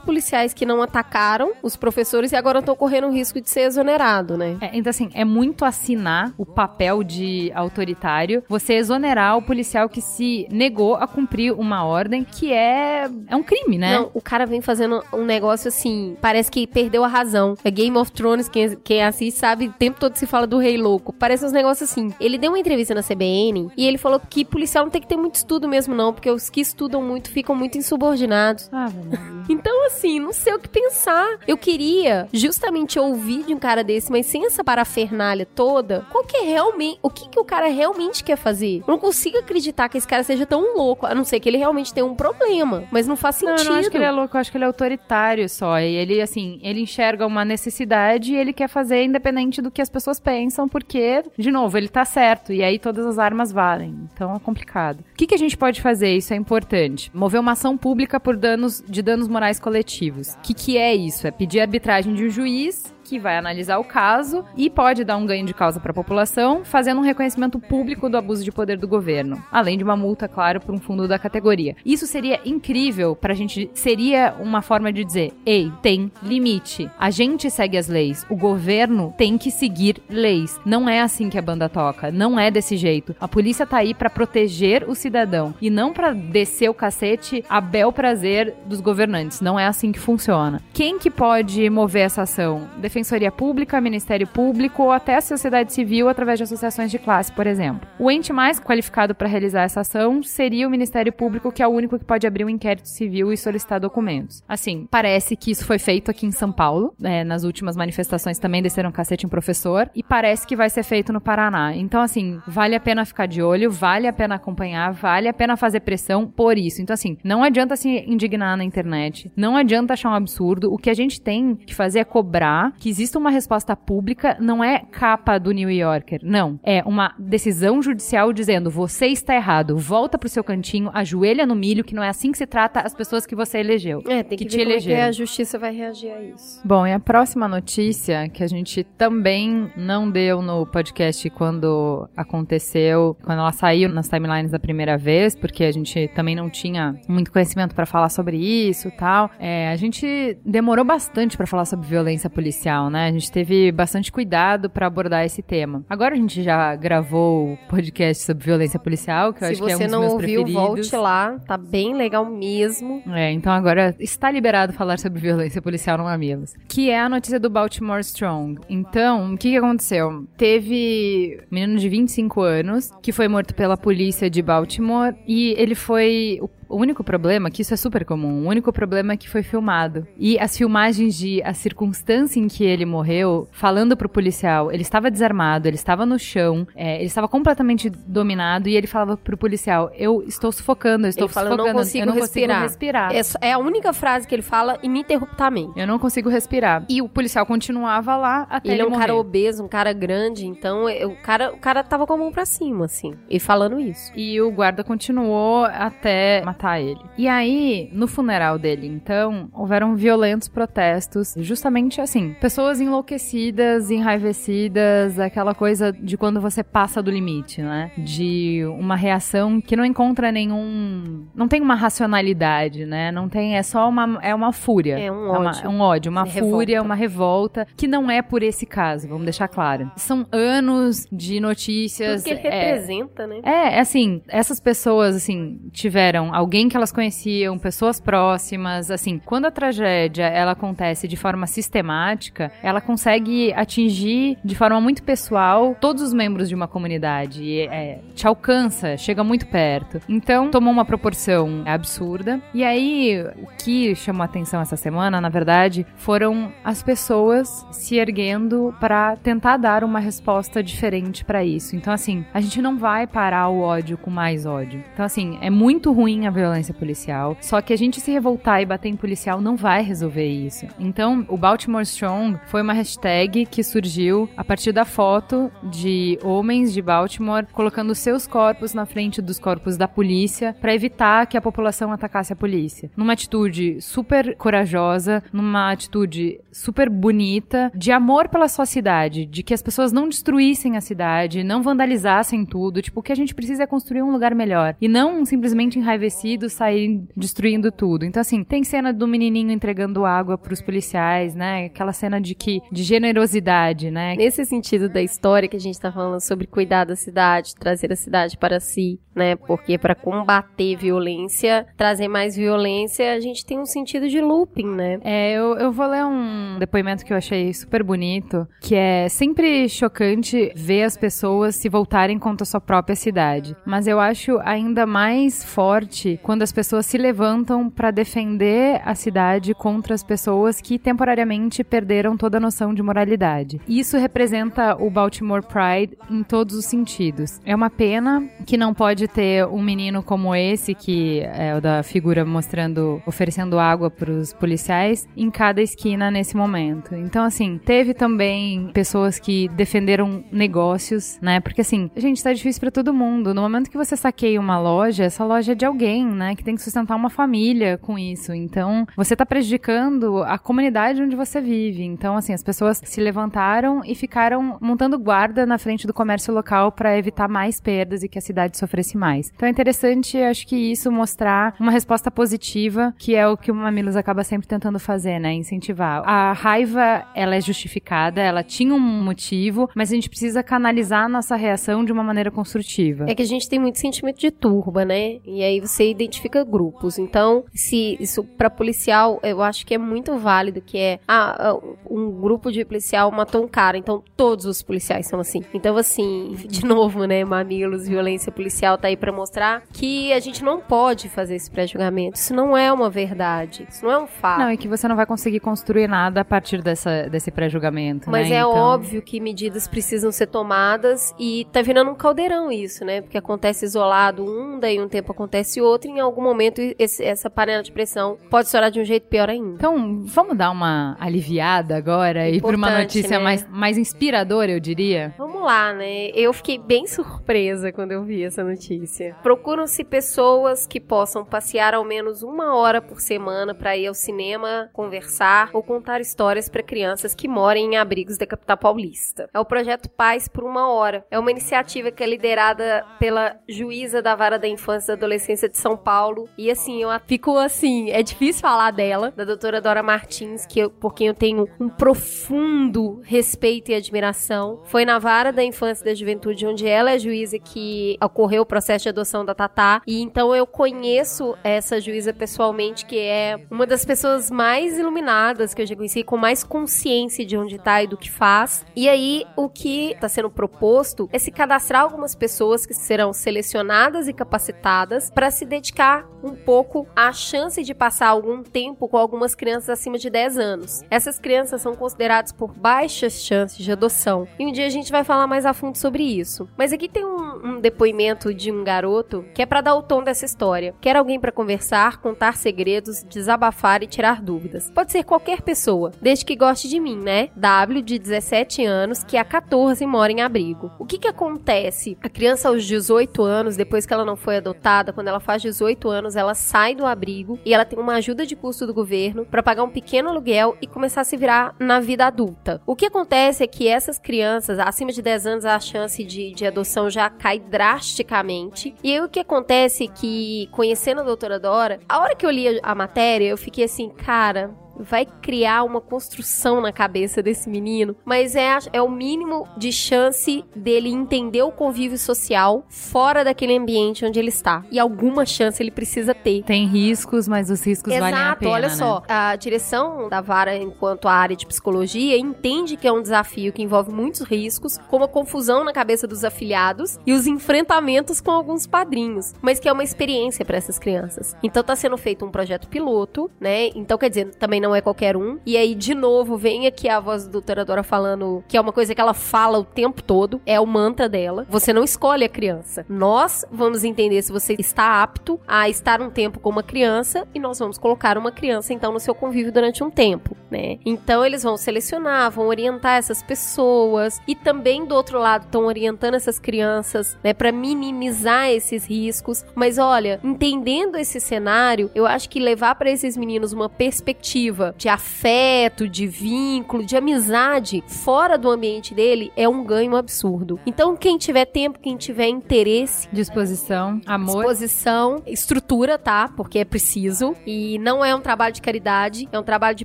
policiais que não atacaram os professores e agora estão correndo o risco de ser exonerado, né? É, então, assim, é muito assinar o papel de autoritário, você exonerar o policial que se negou a cumprir uma ordem que é, é um crime, né? Não, o cara vem fazendo um negócio assim, parece que perdeu a razão. É Game of Thrones, quem, quem assiste sabe, o tempo todo se fala do rei louco. Parece uns negócios assim. Ele deu uma entrevista na CBN e ele falou que policial não tem que ter muito estudo mesmo não, porque os que estudam muito ficam muito insubordinados. Ah. Então, assim, não sei o que pensar. Eu queria justamente ouvir de um cara desse, mas sem essa parafernália toda, qual que é realmente, o que que o cara realmente quer fazer? Eu não consigo acreditar que esse cara seja tão louco, a não ser que ele realmente tenha um problema, mas não faz Não, sentido. eu não acho que ele é louco, eu acho que ele é autoritário só. E ele, assim, ele enxerga uma necessidade e ele quer fazer independente do que as pessoas pensam, porque, de novo, ele tá certo. E aí todas as armas valem. Então é complicado. O que, que a gente pode fazer? Isso é importante. Mover uma ação pública por danos de danos morais coletivos. O que, que é isso? É pedir arbitragem de um juiz que vai analisar o caso e pode dar um ganho de causa para a população, fazendo um reconhecimento público do abuso de poder do governo, além de uma multa, claro, por um fundo da categoria. Isso seria incrível pra gente, seria uma forma de dizer, ei, tem limite. A gente segue as leis, o governo tem que seguir leis. Não é assim que a banda toca, não é desse jeito. A polícia tá aí pra proteger o cidadão e não pra descer o cacete a bel prazer dos governantes. Não é assim que funciona. Quem que pode mover essa ação? Defensoria Pública, Ministério Público ou até a sociedade civil através de associações de classe, por exemplo. O ente mais qualificado para realizar essa ação seria o Ministério Público, que é o único que pode abrir um inquérito civil e solicitar documentos. Assim, parece que isso foi feito aqui em São Paulo. né, nas últimas manifestações também desceram um cacete em professor. E parece que vai ser feito no Paraná. Então, assim, vale a pena ficar de olho, vale a pena acompanhar, vale a pena fazer pressão por isso. Então, assim, não adianta se indignar na internet, não adianta achar um absurdo. O que a gente tem que fazer é cobrar que exista uma resposta pública, não é capa do New Yorker, não. É uma decisão judicial dizendo você está errado, volta pro seu cantinho, ajoelha no milho, que não é assim que se trata as pessoas que você elegeu. É, tem que, que ver te como é que elegeram. a justiça vai reagir a isso. Bom, e a próxima notícia, que a gente também não deu no podcast quando aconteceu, quando ela saiu nas timelines da primeira vez, porque a gente também não tinha muito conhecimento pra falar sobre isso e tal. É, a gente demorou bastante pra falar sobre violência policial, né? A gente teve bastante cuidado pra abordar esse tema. Agora a gente já gravou o podcast sobre violência policial, que eu Se acho que é um você dos não meus ouviu, preferidos. volte lá, tá bem legal mesmo. É, então agora está liberado falar sobre violência policial no Mamilos. Que é a notícia do Baltimore Strong. Então, o que, que aconteceu? Teve um menino de 25 anos que foi morto pela polícia de Baltimore e ele foi. O o único problema, que isso é super comum, o único problema é que foi filmado. E as filmagens de a circunstância em que ele morreu, falando pro policial, ele estava desarmado, ele estava no chão, é, ele estava completamente dominado e ele falava pro policial: Eu estou sufocando, eu estou Ele fala, "Eu não sufocando, consigo eu não respirar." consigo respirar. É, é a única frase que ele fala ininterruptamente. Eu não consigo respirar. E o policial continuava lá até Ele ele, é um cara morrer. obeso, um cara grande, então é, o cara, o cara tava com a mão pra cima, assim, e falando isso. E o guarda continuou até matar ele. E aí, no funeral dele, então, houveram violentos protestos. Justamente assim, pessoas enlouquecidas, enraivecidas, aquela coisa de quando você passa do limite, né? De uma reação que não encontra nenhum. Não tem uma racionalidade, né? Não tem. É só uma. É uma fúria. É um uma- ódio. um ódio, uma É fúria, revolta. uma revolta, que não é por esse caso, vamos deixar claro. São anos de notícias. Tudo que ele é, representa, né? é, assim, essas pessoas, assim, tiveram alguém que elas conheciam, pessoas próximas, assim, quando a tragédia, ela acontece de forma sistemática, ela consegue atingir de forma muito pessoal todos os membros de uma comunidade, e, é, te alcança, chega muito perto. Então, tomou uma proporção absurda. E aí, o que chamou a atenção essa semana, na verdade, foram as pessoas se erguendo para tentar dar uma resposta diferente para isso. Então, assim, a gente não vai parar o ódio com mais ódio. Então, assim, é muito ruim a violência policial. Só que a gente se revoltar e bater em policial não vai resolver isso. Então, o Baltimore Strong foi uma hashtag que surgiu a partir da foto de homens de Baltimore colocando seus corpos na frente dos corpos da polícia para evitar que a população atacasse a polícia. Numa atitude super corajosa, numa atitude super bonita, de amor pela sua cidade, de que as pessoas não destruíssem a cidade, não vandalizassem tudo. Tipo, o que a gente precisa é construir um lugar melhor. E não simplesmente enraivecidos saírem destruindo tudo. Então, assim, tem cena do menininho entregando água pros policiais, né? Aquela cena de que de generosidade, né? Nesse sentido da história que a gente tá falando sobre cuidar da cidade, trazer a cidade para si, né? Porque para combater violência, trazer mais violência, a gente tem um sentido de looping, né? É, eu, eu vou ler um depoimento que eu achei super bonito, que é sempre chocante ver as pessoas se voltarem contra a sua própria cidade. Mas eu acho ainda mais forte quando as pessoas se levantam para defender a cidade contra as pessoas que temporariamente perderam toda a noção de moralidade. Isso representa o Baltimore Pride em todos os sentidos. É uma pena que não pode ter um menino como esse, que é o da figura mostrando, oferecendo água para os policiais, em cada esquina nesse momento. Então, assim, teve também pessoas que defenderam negócios, né? Porque, assim, gente, tá difícil para todo mundo. No momento que você saqueia uma loja, essa loja é de alguém, né? Que tem que sustentar uma família com isso. Então, você tá prejudicando a comunidade onde você vive. Então, assim, as pessoas se levantaram e ficaram montando guarda na frente do comércio local para evitar mais perdas e que a cidade sofresse mais. Então, é interessante, acho que isso mostrar uma resposta positiva, que é o que o Mamilos acaba sempre tentando fazer, né? Incentivar. A raiva, ela é justificada, ela tinha um motivo, mas a gente precisa canalizar a nossa reação de uma maneira construtiva. É que a gente tem muito sentimento de turba, né? E aí você identifica grupos. Então, se isso para policial, eu acho que é muito válido que é ah, ah, um grupo de policial matou um cara, então todos os policiais são assim. Então, assim, de novo, né, mamilos, violência policial tá aí para mostrar que a gente não pode fazer esse pré-julgamento. Isso não é uma verdade. Isso não é um fato. Não, e que você não vai conseguir construir nada a partir dessa, desse pré-julgamento. Mas né? é Então- óbvio que medidas precisam ser tomadas e tá virando um caldeirão isso, né? Porque acontece isolado um, daí um tempo acontece outro, e em algum momento esse- essa panela de pressão pode estourar de um jeito pior ainda. Então, vamos dar uma aliviada agora e por uma notícia né? mais, mais inspiradora, eu diria. Vamos lá, né? Eu fiquei bem surpresa quando eu vi essa notícia. Procuram-se pessoas que possam passear ao menos uma hora por semana para ir ao cinema, conversar ou contar histórias para crianças que moram em abrigos da capital paulista. É o projeto Paz por uma hora. É uma iniciativa que é liderada pela juíza da Vara da Infância e da Adolescência de São Paulo. E assim, eu fico assim, é difícil falar dela, da doutora Dora Martins, que eu, por quem eu tenho um profundo respeito e admiração. Foi na Vara da Infância e da Juventude, onde ela é juíza, que ocorreu o processo de adoção da Tatá. E então eu conheço essa juíza pessoalmente, que é uma das pessoas mais iluminadas que eu já conheci, com mais consciência de onde tá e do que faz. E aí, o que está sendo proposto é se cadastrar algumas pessoas que serão selecionadas e capacitadas para se dedicar dedicar um pouco à chance de passar algum tempo com algumas crianças acima de 10 anos. Essas crianças são consideradas por baixas chances de adoção. E um dia a gente vai falar mais a fundo sobre isso. Mas aqui tem um, um depoimento de um garoto que é para dar o tom dessa história. Quer alguém para conversar, contar segredos, desabafar e tirar dúvidas. Pode ser qualquer pessoa, desde que goste de mim, né? W de 17 anos, que há 14 mora em abrigo. O que que acontece? A criança aos 18 anos, depois que ela não foi adotada, quando ela faz 18 anos, ela sai do abrigo e ela tem uma ajuda de custo do governo para pagar um pequeno aluguel e começar a se virar na vida adulta. O que acontece é que essas crianças, acima de 10 anos, a chance de, de adoção já cai drasticamente. E aí o que acontece é que, conhecendo a doutora Dora, a hora que eu li a matéria, eu fiquei assim, cara, vai criar uma construção na cabeça desse menino, mas é, é o mínimo de chance dele entender o convívio social fora daquele ambiente onde ele está. E alguma chance ele precisa ter. Tem riscos, mas os riscos valem a Exato, pena, olha né? só, a direção da vara enquanto a área de psicologia entende que é um desafio que envolve muitos riscos, como a confusão na cabeça dos afiliados e os enfrentamentos com alguns padrinhos, mas que é uma experiência para essas crianças. Então tá sendo feito um projeto piloto, né? Então quer dizer, também não é qualquer um. E aí de novo vem aqui a voz da doutora Dora falando que é uma coisa que ela fala o tempo todo, é o mantra dela. Você não escolhe a criança. Nós vamos entender se você está apto a estar um tempo com uma criança e nós vamos colocar uma criança então no seu convívio durante um tempo, né? Então eles vão selecionar, vão orientar essas pessoas e também do outro lado estão orientando essas crianças, né, para minimizar esses riscos. Mas olha, entendendo esse cenário, eu acho que levar para esses meninos uma perspectiva de afeto, de vínculo, de amizade fora do ambiente dele é um ganho absurdo. Então quem tiver tempo, quem tiver interesse, Disposição, amor. Disposição, estrutura, tá? Porque é preciso. E não é um trabalho de caridade, é um trabalho de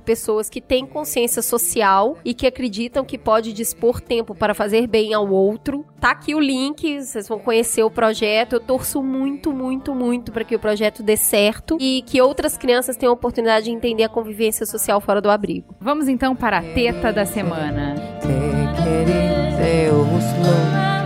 pessoas que têm consciência social e que acreditam que pode dispor tempo para fazer bem ao outro. Tá aqui o link, vocês vão conhecer o projeto. Eu torço muito, muito, muito para que o projeto dê certo e que outras crianças tenham a oportunidade de entender a convivência social fora do abrigo. Vamos então para a teta da semana. Take it easy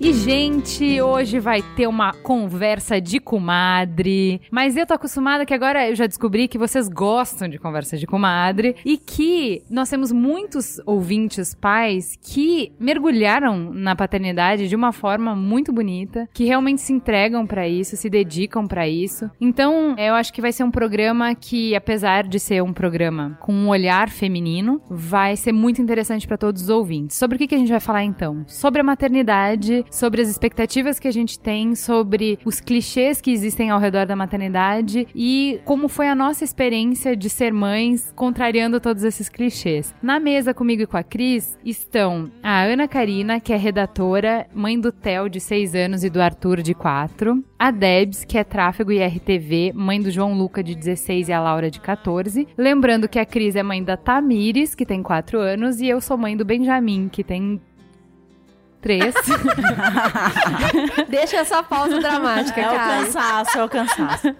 gente hoje vai ter uma conversa de comadre. Mas eu tô acostumada que agora eu já descobri que vocês gostam de conversa de comadre e que nós temos muitos ouvintes pais que mergulharam na paternidade de uma forma muito bonita, que realmente se entregam pra isso, se dedicam pra isso. Então, eu acho que vai ser um programa que, apesar de ser um programa com um olhar feminino, vai ser muito interessante pra todos os ouvintes. Sobre o que, que a gente vai falar então? Sobre a maternidade, sobre as expectativas que a gente tem, sobre os clichês que existem ao redor da maternidade e como foi a nossa experiência de ser mães, contrariando todos esses clichês. Na mesa comigo e com a Cris estão a Ana Karina, que é redatora, mãe do Theo, de 6 anos, e do Arthur, de 4. A Debs, que é tráfego e RTV, mãe do João Luca, de 16, e a Laura, de 14. Lembrando que a Cris é mãe da Tamires, que tem 4 anos, e eu sou mãe do Benjamin, que tem Três. Deixa essa pausa dramática, É o cara. cansaço, é o cansaço.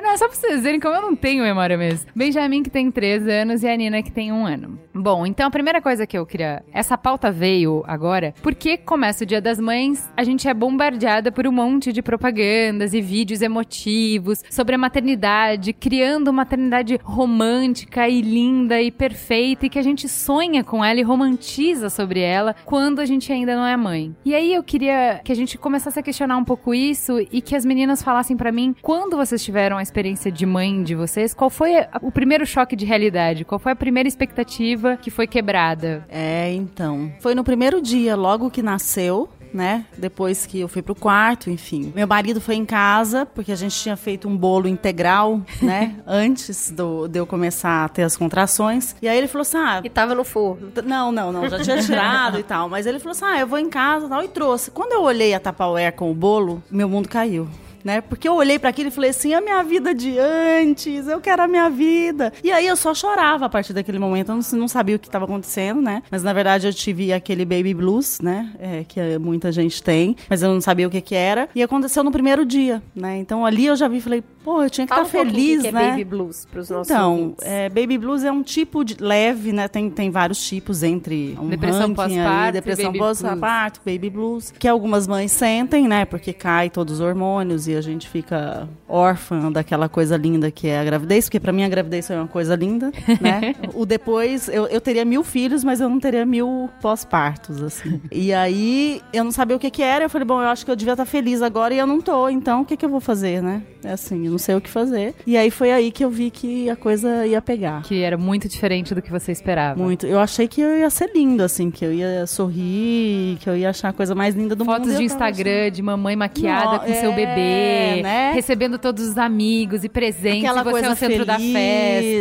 Não, só pra vocês verem como eu não tenho memória mesmo. Benjamin, que tem três anos, e a Nina, que tem um ano. Bom, então a primeira coisa que eu queria. Essa pauta veio agora porque começa o Dia das Mães, a gente é bombardeada por um monte de propagandas e vídeos emotivos sobre a maternidade, criando uma maternidade romântica e linda e perfeita e que a gente sonha com ela e romantiza sobre ela quando a gente ainda não é mãe. E aí eu queria que a gente começasse a questionar um pouco isso e que as meninas falassem pra mim quando vocês tiveram a experiência de mãe de vocês, qual foi a- o primeiro choque de realidade? Qual foi a primeira expectativa que foi quebrada? É, então. Foi no primeiro dia, logo que nasceu. Né? Depois que eu fui pro quarto, enfim. Meu marido foi em casa, porque a gente tinha feito um bolo integral, né? Antes do, de eu começar a ter as contrações. E aí ele falou assim: ah, E tava no forno. Não, não, não, já tinha tirado e tal. Mas ele falou assim: ah, eu vou em casa e tal, e trouxe. Quando eu olhei a Tupperware com o bolo, meu mundo caiu. Né? Porque eu olhei para aquilo e falei assim: a minha vida de antes, eu quero a minha vida. E aí eu só chorava a partir daquele momento, eu não, não sabia o que estava acontecendo, né? Mas na verdade eu tive aquele baby blues, né? É, que muita gente tem, mas eu não sabia o que que era. E aconteceu no primeiro dia, né? Então ali eu já vi e falei: pô, eu tinha que estar um pouquinho feliz, que é né? baby blues pros nossos Então, é, baby blues é um tipo de leve, né? Tem, tem vários tipos entre um Depressão pós-parto depressão pós-parto, baby blues, que algumas mães sentem, né? Porque cai todos os hormônios e a gente fica órfã daquela coisa linda que é a gravidez, porque pra mim a gravidez foi uma coisa linda, né? o depois, eu, eu teria mil filhos, mas eu não teria mil pós-partos, assim. E aí, eu não sabia o que que era, eu falei, bom, eu acho que eu devia estar feliz agora e eu não tô, então o que que eu vou fazer, né? É assim, eu não sei o que fazer. E aí foi aí que eu vi que a coisa ia pegar. Que era muito diferente do que você esperava. Muito. Eu achei que eu ia ser lindo, assim, que eu ia sorrir, que eu ia achar a coisa mais linda do mundo. Fotos de Instagram de mamãe maquiada Não, com seu é, né? recebendo todos os amigos e presentes, Aquela e você é o centro da feliz.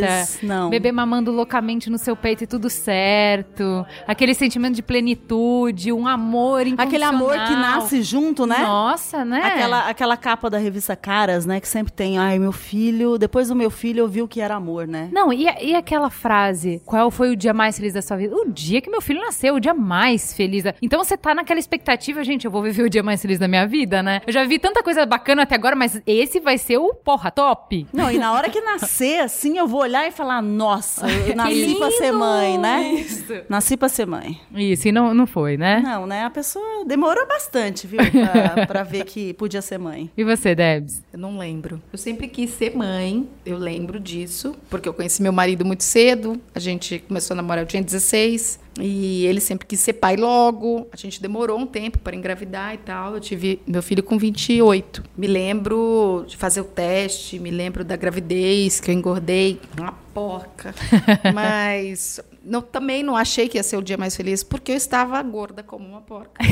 festa. Não. Bebê mamando loucamente no seu peito e tudo certo. Aquele sentimento de plenitude, um amor incondicional. Aquele amor que nasce junto, né? Nossa, né? Aquela, aquela capa da revista Caras, né? Que sempre tem, ai, meu filho, depois do meu filho eu vi o que era amor, né? Não, e, e aquela frase, qual foi o dia mais feliz da sua vida? O dia que meu filho nasceu, o dia mais feliz. da- Então você tá naquela expectativa, gente, eu vou viver o dia mais feliz da minha vida, né? Eu já vi tanta coisa bacana até agora, mas esse vai ser o porra top. Não, e na hora que nascer, assim, eu vou olhar e falar, nossa, eu nasci pra ser mãe, né? Isso. Nasci pra ser mãe. Isso, e não, não foi, né? Não, né? A pessoa demorou bastante, viu? Pra, pra ver que podia ser mãe. E você, Debs? Eu não lembro. Eu sempre quis ser mãe, eu lembro disso, porque eu conheci meu marido muito cedo. A gente começou a namorar, eu tinha 16. E ele sempre quis ser pai logo. A gente demorou um tempo para engravidar e tal. Eu tive meu filho com 28. Me lembro de fazer o teste, me lembro da gravidez, que eu engordei uma porca. Mas não- também não achei que ia ser o dia mais feliz, porque eu estava gorda como uma porca.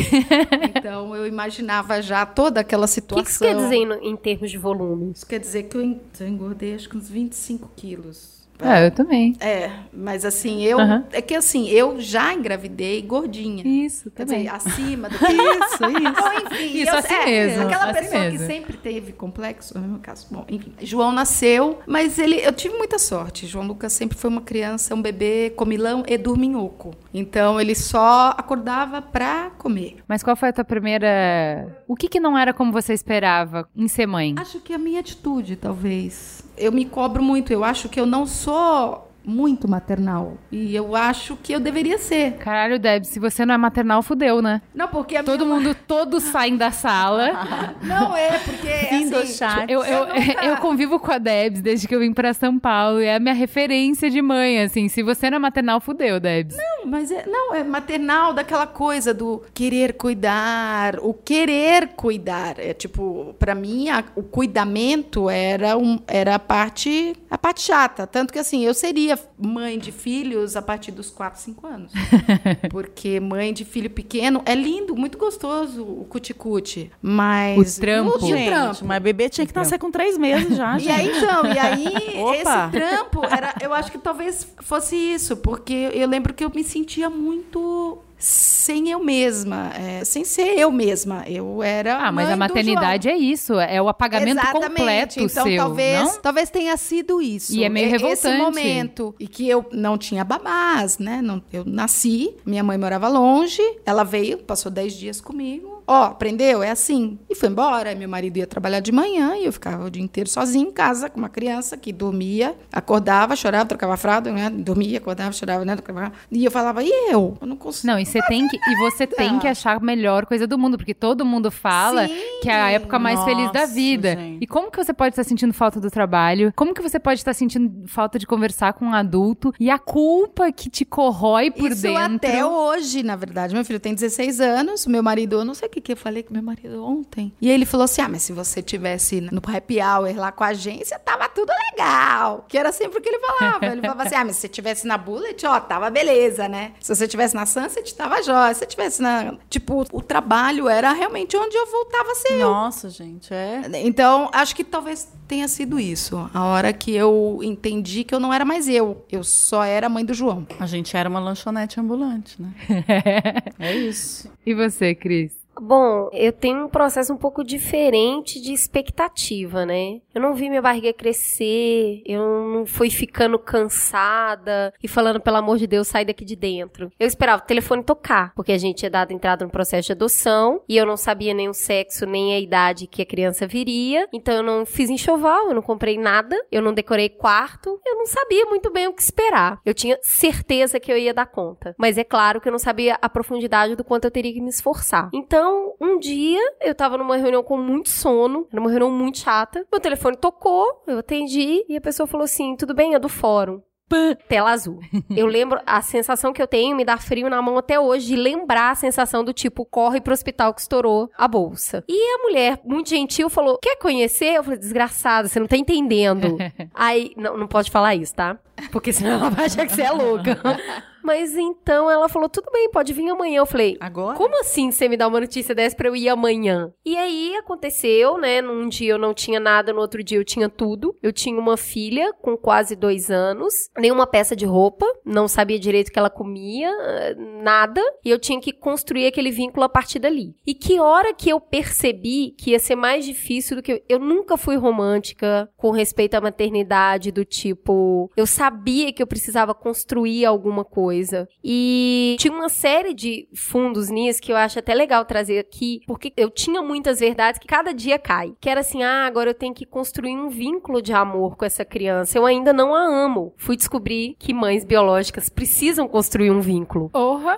Então eu imaginava já toda aquela O situação. que, que isso quer dizer em, em termos de volume? Isso quer dizer que eu engordei acho que uns 25 quilos. É, eu também. É, mas assim, eu. Aham. É que assim, eu já engravidei gordinha. Isso, também. dizer, acima do que isso, isso. Bom, enfim, Isso, eu- assim é, mesmo, Aquela assim pessoa mesmo. que sempre teve complexo, no meu caso. Bom, enfim. João nasceu, mas ele, eu tive muita sorte. João Lucas sempre foi uma criança, um bebê comilão e dorminhoco. Então ele só acordava pra comer. Mas qual foi a tua primeira. O que, que não era como você esperava em ser mãe? Acho que a minha atitude, talvez. Eu me cobro muito. Eu acho que eu não sou muito maternal. E eu acho que eu deveria ser. Caralho, Deb, se você não é maternal, fudeu, né? Não, porque Todo minha... mundo, todos saem da sala. Não, é porque. Fim do assim, chat. Eu, eu, eu convivo com a Debs desde que eu vim pra São Paulo e é a minha referência de mãe, assim. Se você não é maternal, fudeu, Debs. Mas é, não, é maternal daquela coisa do querer cuidar, o querer cuidar. É tipo, pra mim, a- o cuidamento era, um, era a parte a parte chata. Tanto que assim, eu seria mãe de filhos a partir dos 4, 5 anos. Porque mãe de filho pequeno é lindo, muito gostoso o cuticute. Mas. O trampo. E o Gente, trampo. mas bebê tinha que nascer com três meses já, E gente. aí, então, e aí, Opa! esse trampo, era, eu acho que talvez fosse isso, porque eu lembro que eu me sentia muito sem eu mesma, é, sem ser eu mesma. Eu era. Ah, mas a maternidade é isso, é o apagamento Exatamente. completo então, seu, talvez, não? talvez tenha sido isso. E é meio Esse revoltante. momento. E que eu não tinha babás, né? Não, eu nasci, minha mãe morava longe, ela veio, passou 10 dias comigo. Ó, aprendeu? É assim. E foi embora. Meu marido ia trabalhar de manhã e eu ficava o dia inteiro sozinha em casa com uma criança que dormia, acordava, chorava, trocava fralda, né? Dormia, acordava, chorava, né? Trocava... E eu falava, e eu? Eu não consigo. Não, e você tem que, e você tem que achar a melhor coisa do mundo, porque todo mundo fala Sim. que é a época mais feliz da Nossa, vida. gente. E como que você pode estar sentindo falta do trabalho? Como que você pode estar sentindo falta de conversar com um adulto? E a culpa que te corrói por Isso dentro. até hoje, na verdade. Meu filho tem 16 anos, meu marido, eu não sei o que, que eu falei com meu marido ontem. E ele falou assim: ah, mas se você tivesse no happy hour lá com a agência, tava tudo legal. Que era sempre o que ele falava. Ele falava assim: ah, mas se você tivesse na Bullet, ó, tava beleza, né? Se você tivesse na Sunset, tava jóia. Se você tivesse na. Tipo, o trabalho era realmente onde eu voltava a ser eu. Nossa, gente, é. Então, acho que talvez tenha sido isso. A hora que eu entendi que eu não era mais eu. Eu só era a mãe do João. A gente era uma lanchonete ambulante, né? é isso. E você, Cris? Bom, eu tenho um processo um pouco diferente de expectativa, né? Eu não vi minha barriga crescer, eu não fui ficando cansada e falando, pelo amor de Deus, sai daqui de dentro. Eu esperava o telefone tocar, porque a gente tinha dado entrada no processo de adoção e eu não sabia nem o sexo, nem a idade que a criança viria. Então eu não fiz enxoval, eu não comprei nada, eu não decorei quarto, eu não sabia muito bem o que esperar. Eu tinha certeza que eu ia dar conta. Mas é claro que eu não sabia a profundidade do quanto eu teria que me esforçar. Então, um dia, eu tava numa reunião com muito sono, era uma reunião muito chata. Meu telefone tocou, eu atendi e a pessoa falou assim: tudo bem, é do fórum. Pã, Tela azul. Eu lembro, a sensação que eu tenho me dá frio na mão até hoje de lembrar a sensação do tipo, corre pro hospital que estourou a bolsa. E a mulher, muito gentil, falou: Quer conhecer? Eu falei: Desgraçada, você não tá entendendo. Aí, não, não pode falar isso, tá? Porque senão ela vai achar que você é louca. Mas então ela falou: tudo bem, pode vir amanhã. Eu falei: Agora? como assim você me dá uma notícia dessa pra eu ir amanhã? E aí aconteceu, né? Num dia eu não tinha nada, no outro dia eu tinha tudo. Eu tinha uma filha com quase dois anos, nenhuma peça de roupa, não sabia direito o que ela comia, eh, nada. E eu tinha que construir aquele vínculo a partir dali. E que hora que eu percebi que ia ser mais difícil do que. Eu nunca fui romântica com respeito à maternidade, do tipo. Eu sabia que eu precisava construir alguma coisa. E tinha uma série de fundos nisso que eu acho até legal trazer aqui, porque eu tinha muitas verdades que cada dia cai. Que era assim, ah, agora eu tenho que construir um vínculo de amor com essa criança. Eu ainda não a amo. Fui descobrir que mães biológicas precisam construir um vínculo.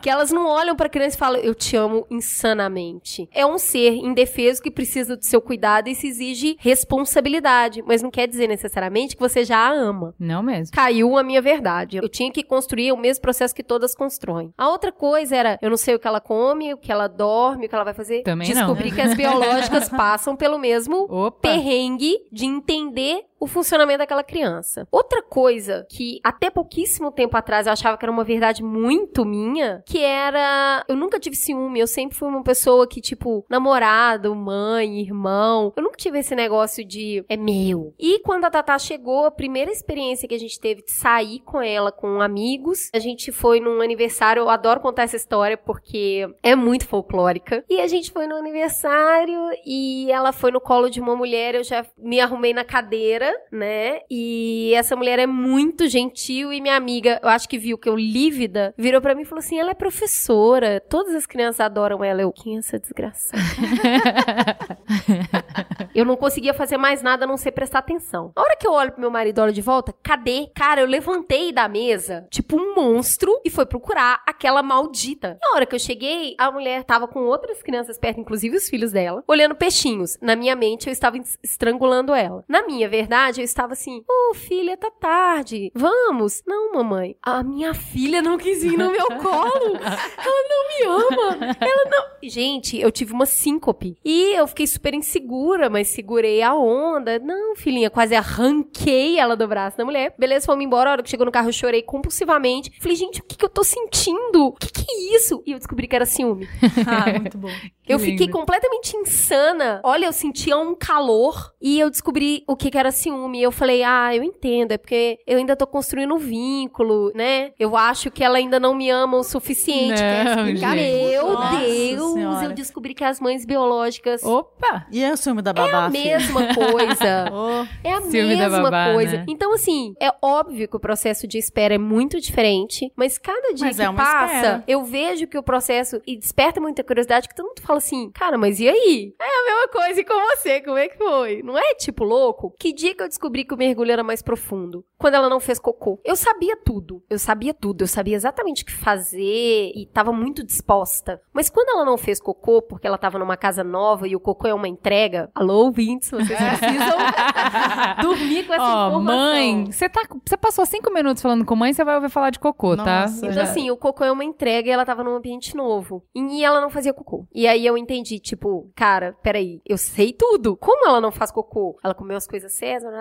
Que elas não olham pra criança e falam, eu te amo insanamente. É um ser indefeso que precisa do seu cuidado e se exige responsabilidade. Mas não quer dizer necessariamente que você já a ama Não mesmo. caiu a minha verdade. Eu tinha que construir o mesmo processo que todas constroem. A outra coisa era, eu não sei o que ela come, o que ela dorme, o que ela vai fazer. Também não. Descobri que as biológicas passam pelo mesmo Opa! perrengue de entender o funcionamento daquela criança. Outra coisa que até pouquíssimo tempo atrás eu achava que era uma verdade muito minha, que era eu nunca tive ciúme, eu sempre fui uma pessoa que tipo namorado, mãe, irmão, eu nunca tive esse negócio de é meu. E quando a Tatá chegou, a primeira experiência que a gente teve de sair com ela com amigos, a gente foi num aniversário, eu adoro contar essa história porque é muito folclórica. E a gente foi no aniversário e ela foi no colo de uma mulher, eu já me arrumei na cadeira, né? E essa mulher é muito gentil e minha amiga, eu acho que viu que eu lívida, virou pra mim e falou assim: "Ela é professora, todas as crianças adoram ela". Eu, quem é essa desgraçada? Eu não conseguia fazer mais nada a não ser prestar atenção. A hora que eu olho pro meu marido olho de volta, cadê? Cara, eu levantei da mesa, tipo um monstro, e foi procurar aquela maldita. Na hora que eu cheguei, a mulher tava com outras crianças perto, inclusive os filhos dela, olhando peixinhos. Na minha mente, eu estava es- estrangulando ela. Na minha verdade, eu estava assim: Ô, filha, tá tarde. Vamos. Não, mamãe. A minha filha não quis vir no meu colo. Ela não me ama. Ela não. Gente, eu tive uma síncope. E eu fiquei super insegura, mas segurei a onda. Não, filhinha, quase arranquei ela do braço da mulher. Beleza, fomos embora. A hora que chegou no carro, eu chorei compulsivamente. Falei, gente, o que, que eu tô sentindo? O que, que é isso? E eu descobri que era ciúme. Ah, muito bom. Eu lindo. fiquei completamente insana. Olha, eu sentia um calor e eu descobri o que, que era ciúme. Eu falei, ah, eu entendo, é porque eu ainda tô construindo um vínculo, né? Eu acho que ela ainda não me ama o suficiente. Quer Não, explicar? gente. Meu Nossa Deus, Senhora. eu descobri que as mães biológicas Opa! E é o ciúme da é babá, a filha? mesma coisa. Oh, É a mesma babá, coisa. né? Então, assim, é óbvio que o processo de espera é muito diferente, mas cada dia Mas que é uma passa, espera. eu vejo que o processo e desperta muita curiosidade, que todo mundo fala assim, cara, mas e aí? É a mesma coisa e com você, como é que foi? Não é tipo louco? Que dia que eu descobri que o mergulho era mais profundo? Quando ela não fez cocô. Eu sabia tudo. Eu sabia tudo. Eu sabia exatamente o que fazer e tava muito disposta. Mas quando ela não fez cocô, porque ela tava numa casa nova e o cocô é uma entrega, alô, ouvintes, vocês precisam dormir com essa Ó, informação. mãe, você tá, você passou cinco minutos falando com mãe, você vai ouvir falar de cocô, tá? Nossa, Então, Já- assim, o cocô é uma entrega e ela tava num ambiente novo. E ela não fazia cocô. E aí eu entendi, tipo, cara, peraí, eu sei tudo. Como ela não faz cocô? Ela comeu as coisas certas,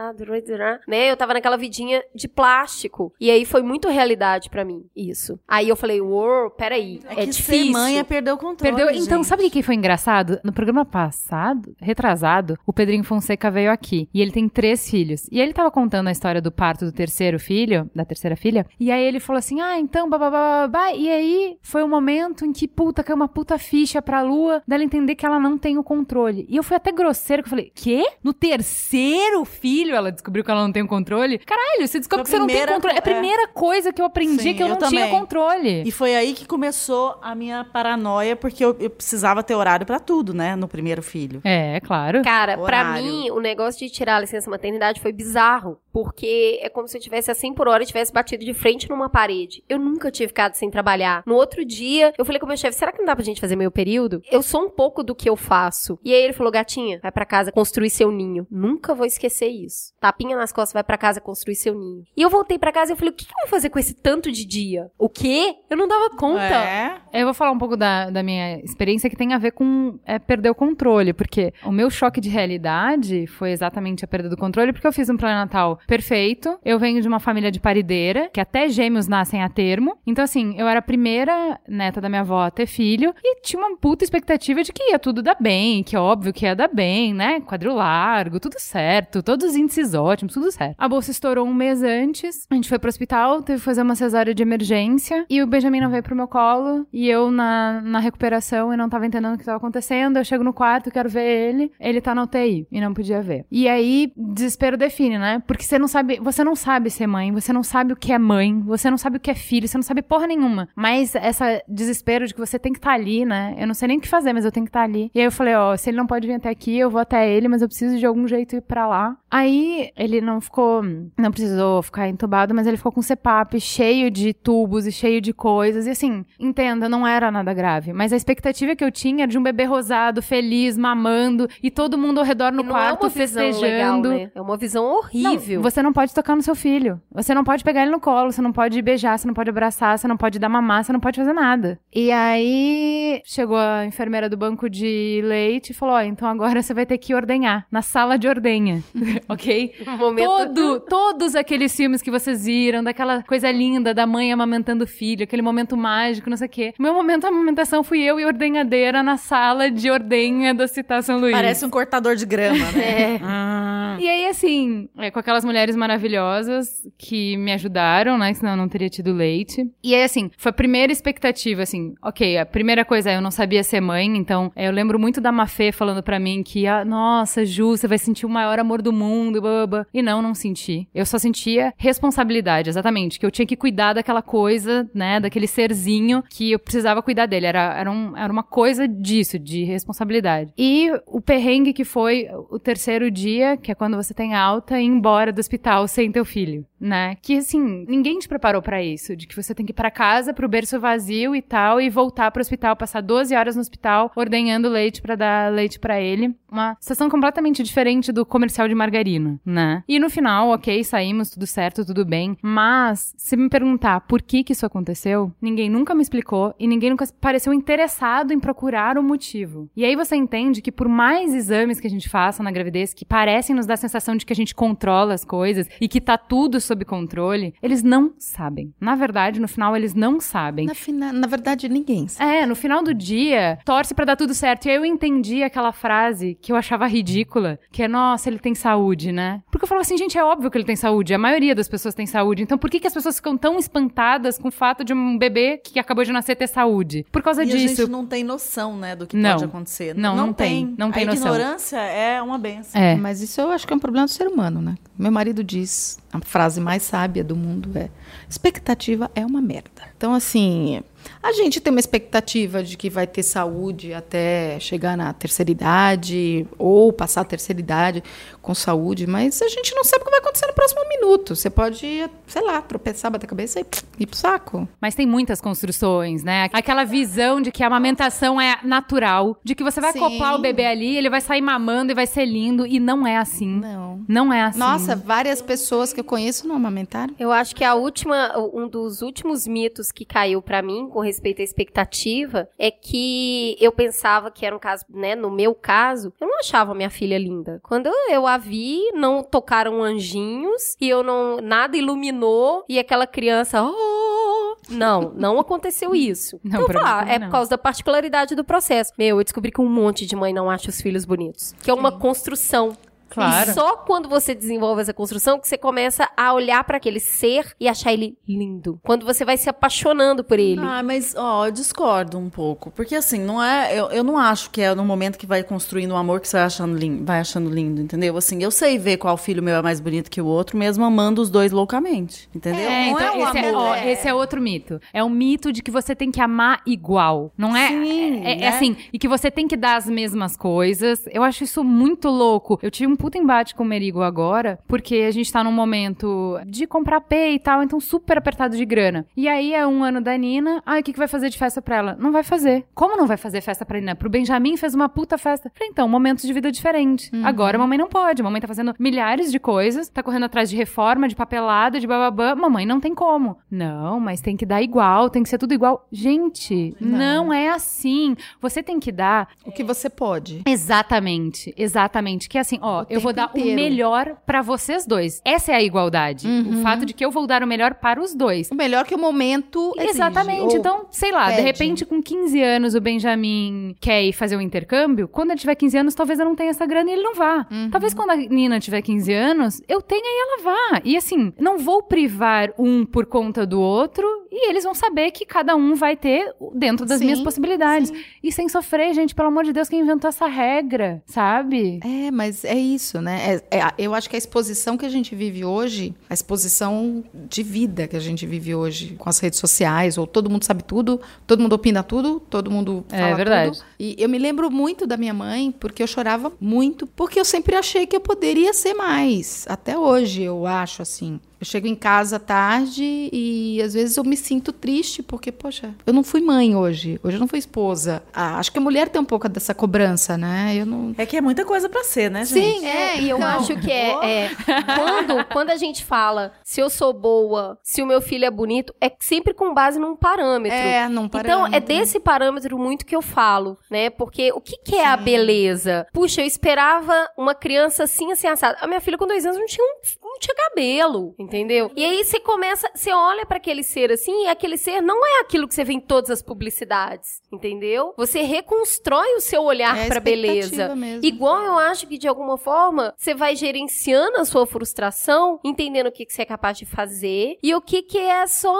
né? Eu tava naquela vidinha de plástico. E aí foi muito realidade pra mim, isso. Aí eu falei, uou, peraí, é é, que difícil. ser mãe é perder o controle, Perdeu. Então, gente. sabe o que foi engraçado? No programa passado, retrasado, o Pedrinho Fonseca veio aqui. E ele tem três filhos. E ele tava contando a história do parto do terceiro filho, da terceira filha. E aí ele falou assim: ah, então, babá, babá. E aí foi o momento em que, puta, caiu uma puta ficha pra lua dela entender que ela não tem o controle. E eu fui até grosseiro, que eu falei: quê? No terceiro filho ela descobriu que ela não tem o controle? Caralho, você descobre que você não tem primeira controle. É a co- é. primeira coisa que eu aprendi Sim, que eu eu não tinha também. controle. E foi aí que começou a minha paranoia, porque eu, eu precisava ter horário pra tudo, né? No primeiro filho. É, claro. Cara, pra Horário. mim, o negócio de tirar a licença maternidade foi bizarro. Porque é como se eu tivesse a 100 por hora e tivesse batido de frente numa parede. Eu nunca tinha ficado sem trabalhar. No outro dia, eu falei com o meu chefe, será que não dá pra gente fazer meio período? Eu sou um pouco do que eu faço. E aí ele falou, gatinha, vai pra casa construir seu ninho. Nunca vou esquecer isso. Tapinha nas costas, vai pra casa construir seu ninho. E eu voltei pra casa e eu falei, o que, que eu vou fazer com esse tanto de dia? O quê? Eu não dava conta. É. Eu vou falar um pouco da, da minha experiência que tem a ver com é, perder o controle, porque o meu choque de realidade foi exatamente a perda do controle, porque eu fiz um plano natal perfeito. Eu venho de uma família de parideira, que até gêmeos nascem a termo. Então, assim, eu era a primeira neta da minha avó a ter filho e tinha uma puta expectativa de que ia tudo dar bem, que é óbvio que ia dar bem, né? Quadril largo, tudo certo, todos os índices ótimos, tudo certo. A bolsa estourou um mês antes, a gente foi pro hospital, teve que fazer uma cesárea de emergência e o Benjamin não veio pro meu colo e eu na, na recuperação e não tava entendendo o que tava acontecendo. Eu chego no quarto, quero ver ele, ele tá na UTI e não podia ver. E aí, desespero define, né? Porque você não sabe, você não sabe ser mãe, você não sabe o que é mãe, você não sabe o que é filho, você não sabe porra nenhuma. Mas essa desespero de que você tem que estar ali, né? Eu não sei nem o que fazer, mas eu tenho que estar ali. E aí eu falei, ó, se ele não pode vir até aqui, eu vou até ele, mas eu preciso de algum jeito ir pra lá. Aí ele não ficou, não precisou ficar entubado, mas ele ficou com CPAP cheio de tubos e cheio de coisas. E assim, entenda, não era nada grave. Mas a expectativa que eu tinha era de um bebê rosado, feliz, mamando, e todo mundo ao redor no é quarto visão festejando. legal, né? É uma visão horrível. Não, você não pode tocar no seu filho. Você não pode pegar ele no colo, você não pode beijar, você não pode abraçar, você não pode dar mamar, você não pode fazer nada. E aí chegou a enfermeira do banco de leite e falou: Ó, então agora você vai ter que ordenhar na sala de ordenha. ok? Momento... Todo, todos aqueles filmes que vocês viram, daquela coisa linda da mãe amamentando o filho, aquele momento mágico, não sei o quê. Meu momento de amamentação fui eu e ordenhadeira na sala de ordenha da Citação Luiz. Parece um cortador de grama, né? É. Ah. E aí, assim, é, com aquelas mulheres maravilhosas que me ajudaram, né? Senão eu não teria tido leite. E aí, assim, foi a primeira expectativa, assim, ok, a primeira coisa é eu não sabia ser mãe, então é, eu lembro muito da Mafê falando pra mim que, ah, nossa, Ju, você vai sentir o maior amor do mundo mundo, baba. E não, não senti. Eu só sentia responsabilidade, exatamente, que eu tinha que cuidar daquela coisa, né, daquele serzinho que eu precisava cuidar dele. Era, era, um, era uma coisa disso, de responsabilidade. E o perrengue que foi o terceiro dia, que é quando você tem alta, e ir embora do hospital sem teu filho, né? Que assim, ninguém te preparou para isso, de que você tem que ir para casa, pro berço vazio e tal, e voltar pro hospital, passar 12 horas no hospital ordenhando leite para dar leite para ele. Uma situação completamente diferente do comercial de margarina, né? E no final, ok, saímos, tudo certo, tudo bem. Mas, se me perguntar por que que isso aconteceu, ninguém nunca me explicou e ninguém nunca pareceu interessado em procurar o motivo. E aí você entende que por mais exames que a gente faça na gravidez, que parecem nos dar a sensação de que a gente controla as coisas e que tá tudo sob controle, eles não sabem. Na verdade, no final, eles não sabem. Na, fina, na verdade, ninguém sabe. É, no final do dia, torce pra dar tudo certo. E aí eu entendi aquela frase que eu achava ridícula, que é, nossa, ele tem saúde, né? Porque eu falava assim, gente, é óbvio que ele tem saúde. A maioria das pessoas tem saúde. Então por que, que as pessoas ficam tão espantadas com o fato de um bebê que acabou de nascer ter saúde? Por causa E a disso. gente não tem noção, né, do que Não. pode acontecer. Não, não tem. Não tem a noção. ignorância é uma benção. É. Mas isso eu acho que é um problema do ser humano, né? Meu marido diz, a frase mais sábia do mundo é: expectativa é uma merda. Então, assim, a gente tem uma expectativa de que vai ter saúde até chegar na terceira idade, ou passar a terceira idade com saúde, mas a gente não sabe o que vai acontecer no próximo minuto. Você pode, sei lá, tropeçar, bater a cabeça e ir pro saco. Mas tem muitas construções, né? Aquela visão de que a amamentação é natural, de que você vai Sim. acoplar o bebê ali, ele vai sair mamando e vai ser lindo, e não é assim. Não. Não é assim. Nossa, várias pessoas que eu conheço não amamentaram. Eu acho que a última, um dos últimos mitos que caiu pra mim com respeito à expectativa é que eu pensava que era um caso, né, no meu caso, eu não achava minha filha linda. Quando eu a vi, não tocaram anjinhos e eu não nada iluminou e aquela criança, oh, não, não aconteceu isso. Não, então, mim também é por causa da particularidade do processo. Meu, eu descobri que um monte de mãe não acha os filhos bonitos, que é uma construção. Claro. E só quando você desenvolve essa construção que você começa a olhar pra aquele ser e achar ele lindo. Quando você vai se apaixonando por ele. Ah, mas, ó, eu discordo um pouco. Porque, assim, não é... Eu, eu não acho que é no momento que vai construindo um amor que você vai achando, lindo, vai achando lindo, entendeu? Assim, eu sei ver qual filho meu é mais bonito que o outro, mesmo amando os dois loucamente, entendeu? É, não então, é um esse, é, amor. ó, esse é outro mito. É o mito de que você tem que amar igual. Não é? Sim, é, é né? assim, e que você tem que dar as mesmas coisas. Eu acho isso muito louco. Eu tive um puta embate com o Merigo agora, porque a gente tá num momento de comprar P e tal, então super apertado de grana. E aí é um ano da Nina. Ai, o que, que vai fazer de festa pra ela? Não vai fazer. Como não vai fazer festa pra Nina? Pro Benjamin fez uma puta festa. Falei, então, momentos de vida diferentes. Agora a mamãe não pode. A mamãe tá fazendo milhares de coisas, tá correndo atrás de reforma, de papelada, de bababã. Mamãe não tem como. Não, mas tem que dar igual, tem que ser tudo igual. Gente, não, é assim. Você tem que dar O que você pode. Exatamente, exatamente. Que é assim, ó, eu vou dar o inteiro. melhor pra vocês dois. Essa é a igualdade. O fato de que eu vou dar o melhor para os dois. O melhor que o momento exige, Exatamente. Então, sei lá, de pede. repente, com 15 anos, o Benjamin quer ir fazer um intercâmbio. Quando ele tiver 15 anos, talvez eu não tenha essa grana e ele não vá. Uhum. Talvez quando a Nina tiver 15 anos, eu tenha e ela vá. E assim, não vou privar um por conta do outro e eles vão saber que cada um vai ter dentro das Sim, minhas possibilidades. E sem sofrer, gente, pelo amor de Deus, quem inventou essa regra, sabe? É, mas é isso, né? É- é- eu acho que a exposição que a gente vive hoje, a exposição de vida que a gente vive hoje com as redes sociais, ou todo mundo sabe tudo, todo mundo opina tudo, todo mundo É fala verdade. tudo. E eu me lembro muito da minha mãe, porque eu chorava muito, porque eu sempre achei que eu poderia ser mais. Até hoje, eu acho assim. Eu chego em casa tarde e às vezes eu me sinto triste porque, poxa, eu não fui mãe hoje. Hoje eu não fui esposa. Ah, acho que a mulher tem um pouco dessa cobrança, né? Eu não. É que é muita coisa pra ser, né, gente? Sim, É, e eu Então, acho que é, é, quando, quando a gente fala se eu sou boa, se o meu filho é bonito, é sempre com base num parâmetro. É, num Então, é parâmetro. desse parâmetro muito que eu falo, né? Porque o que, que é a beleza? Puxa, eu esperava uma criança assim, assim, assada. A minha filha com dois anos não tinha, um- não tinha cabelo, entendeu? E aí você começa, você olha pra aquele ser assim, e aquele ser não é aquilo que você vê em todas as publicidades, entendeu? Você reconstrói o seu olhar É a pra beleza. mesmo. Igual eu acho que de alguma forma você vai gerenciando a sua frustração, entendendo o que, que você é capaz de fazer e o que, que é só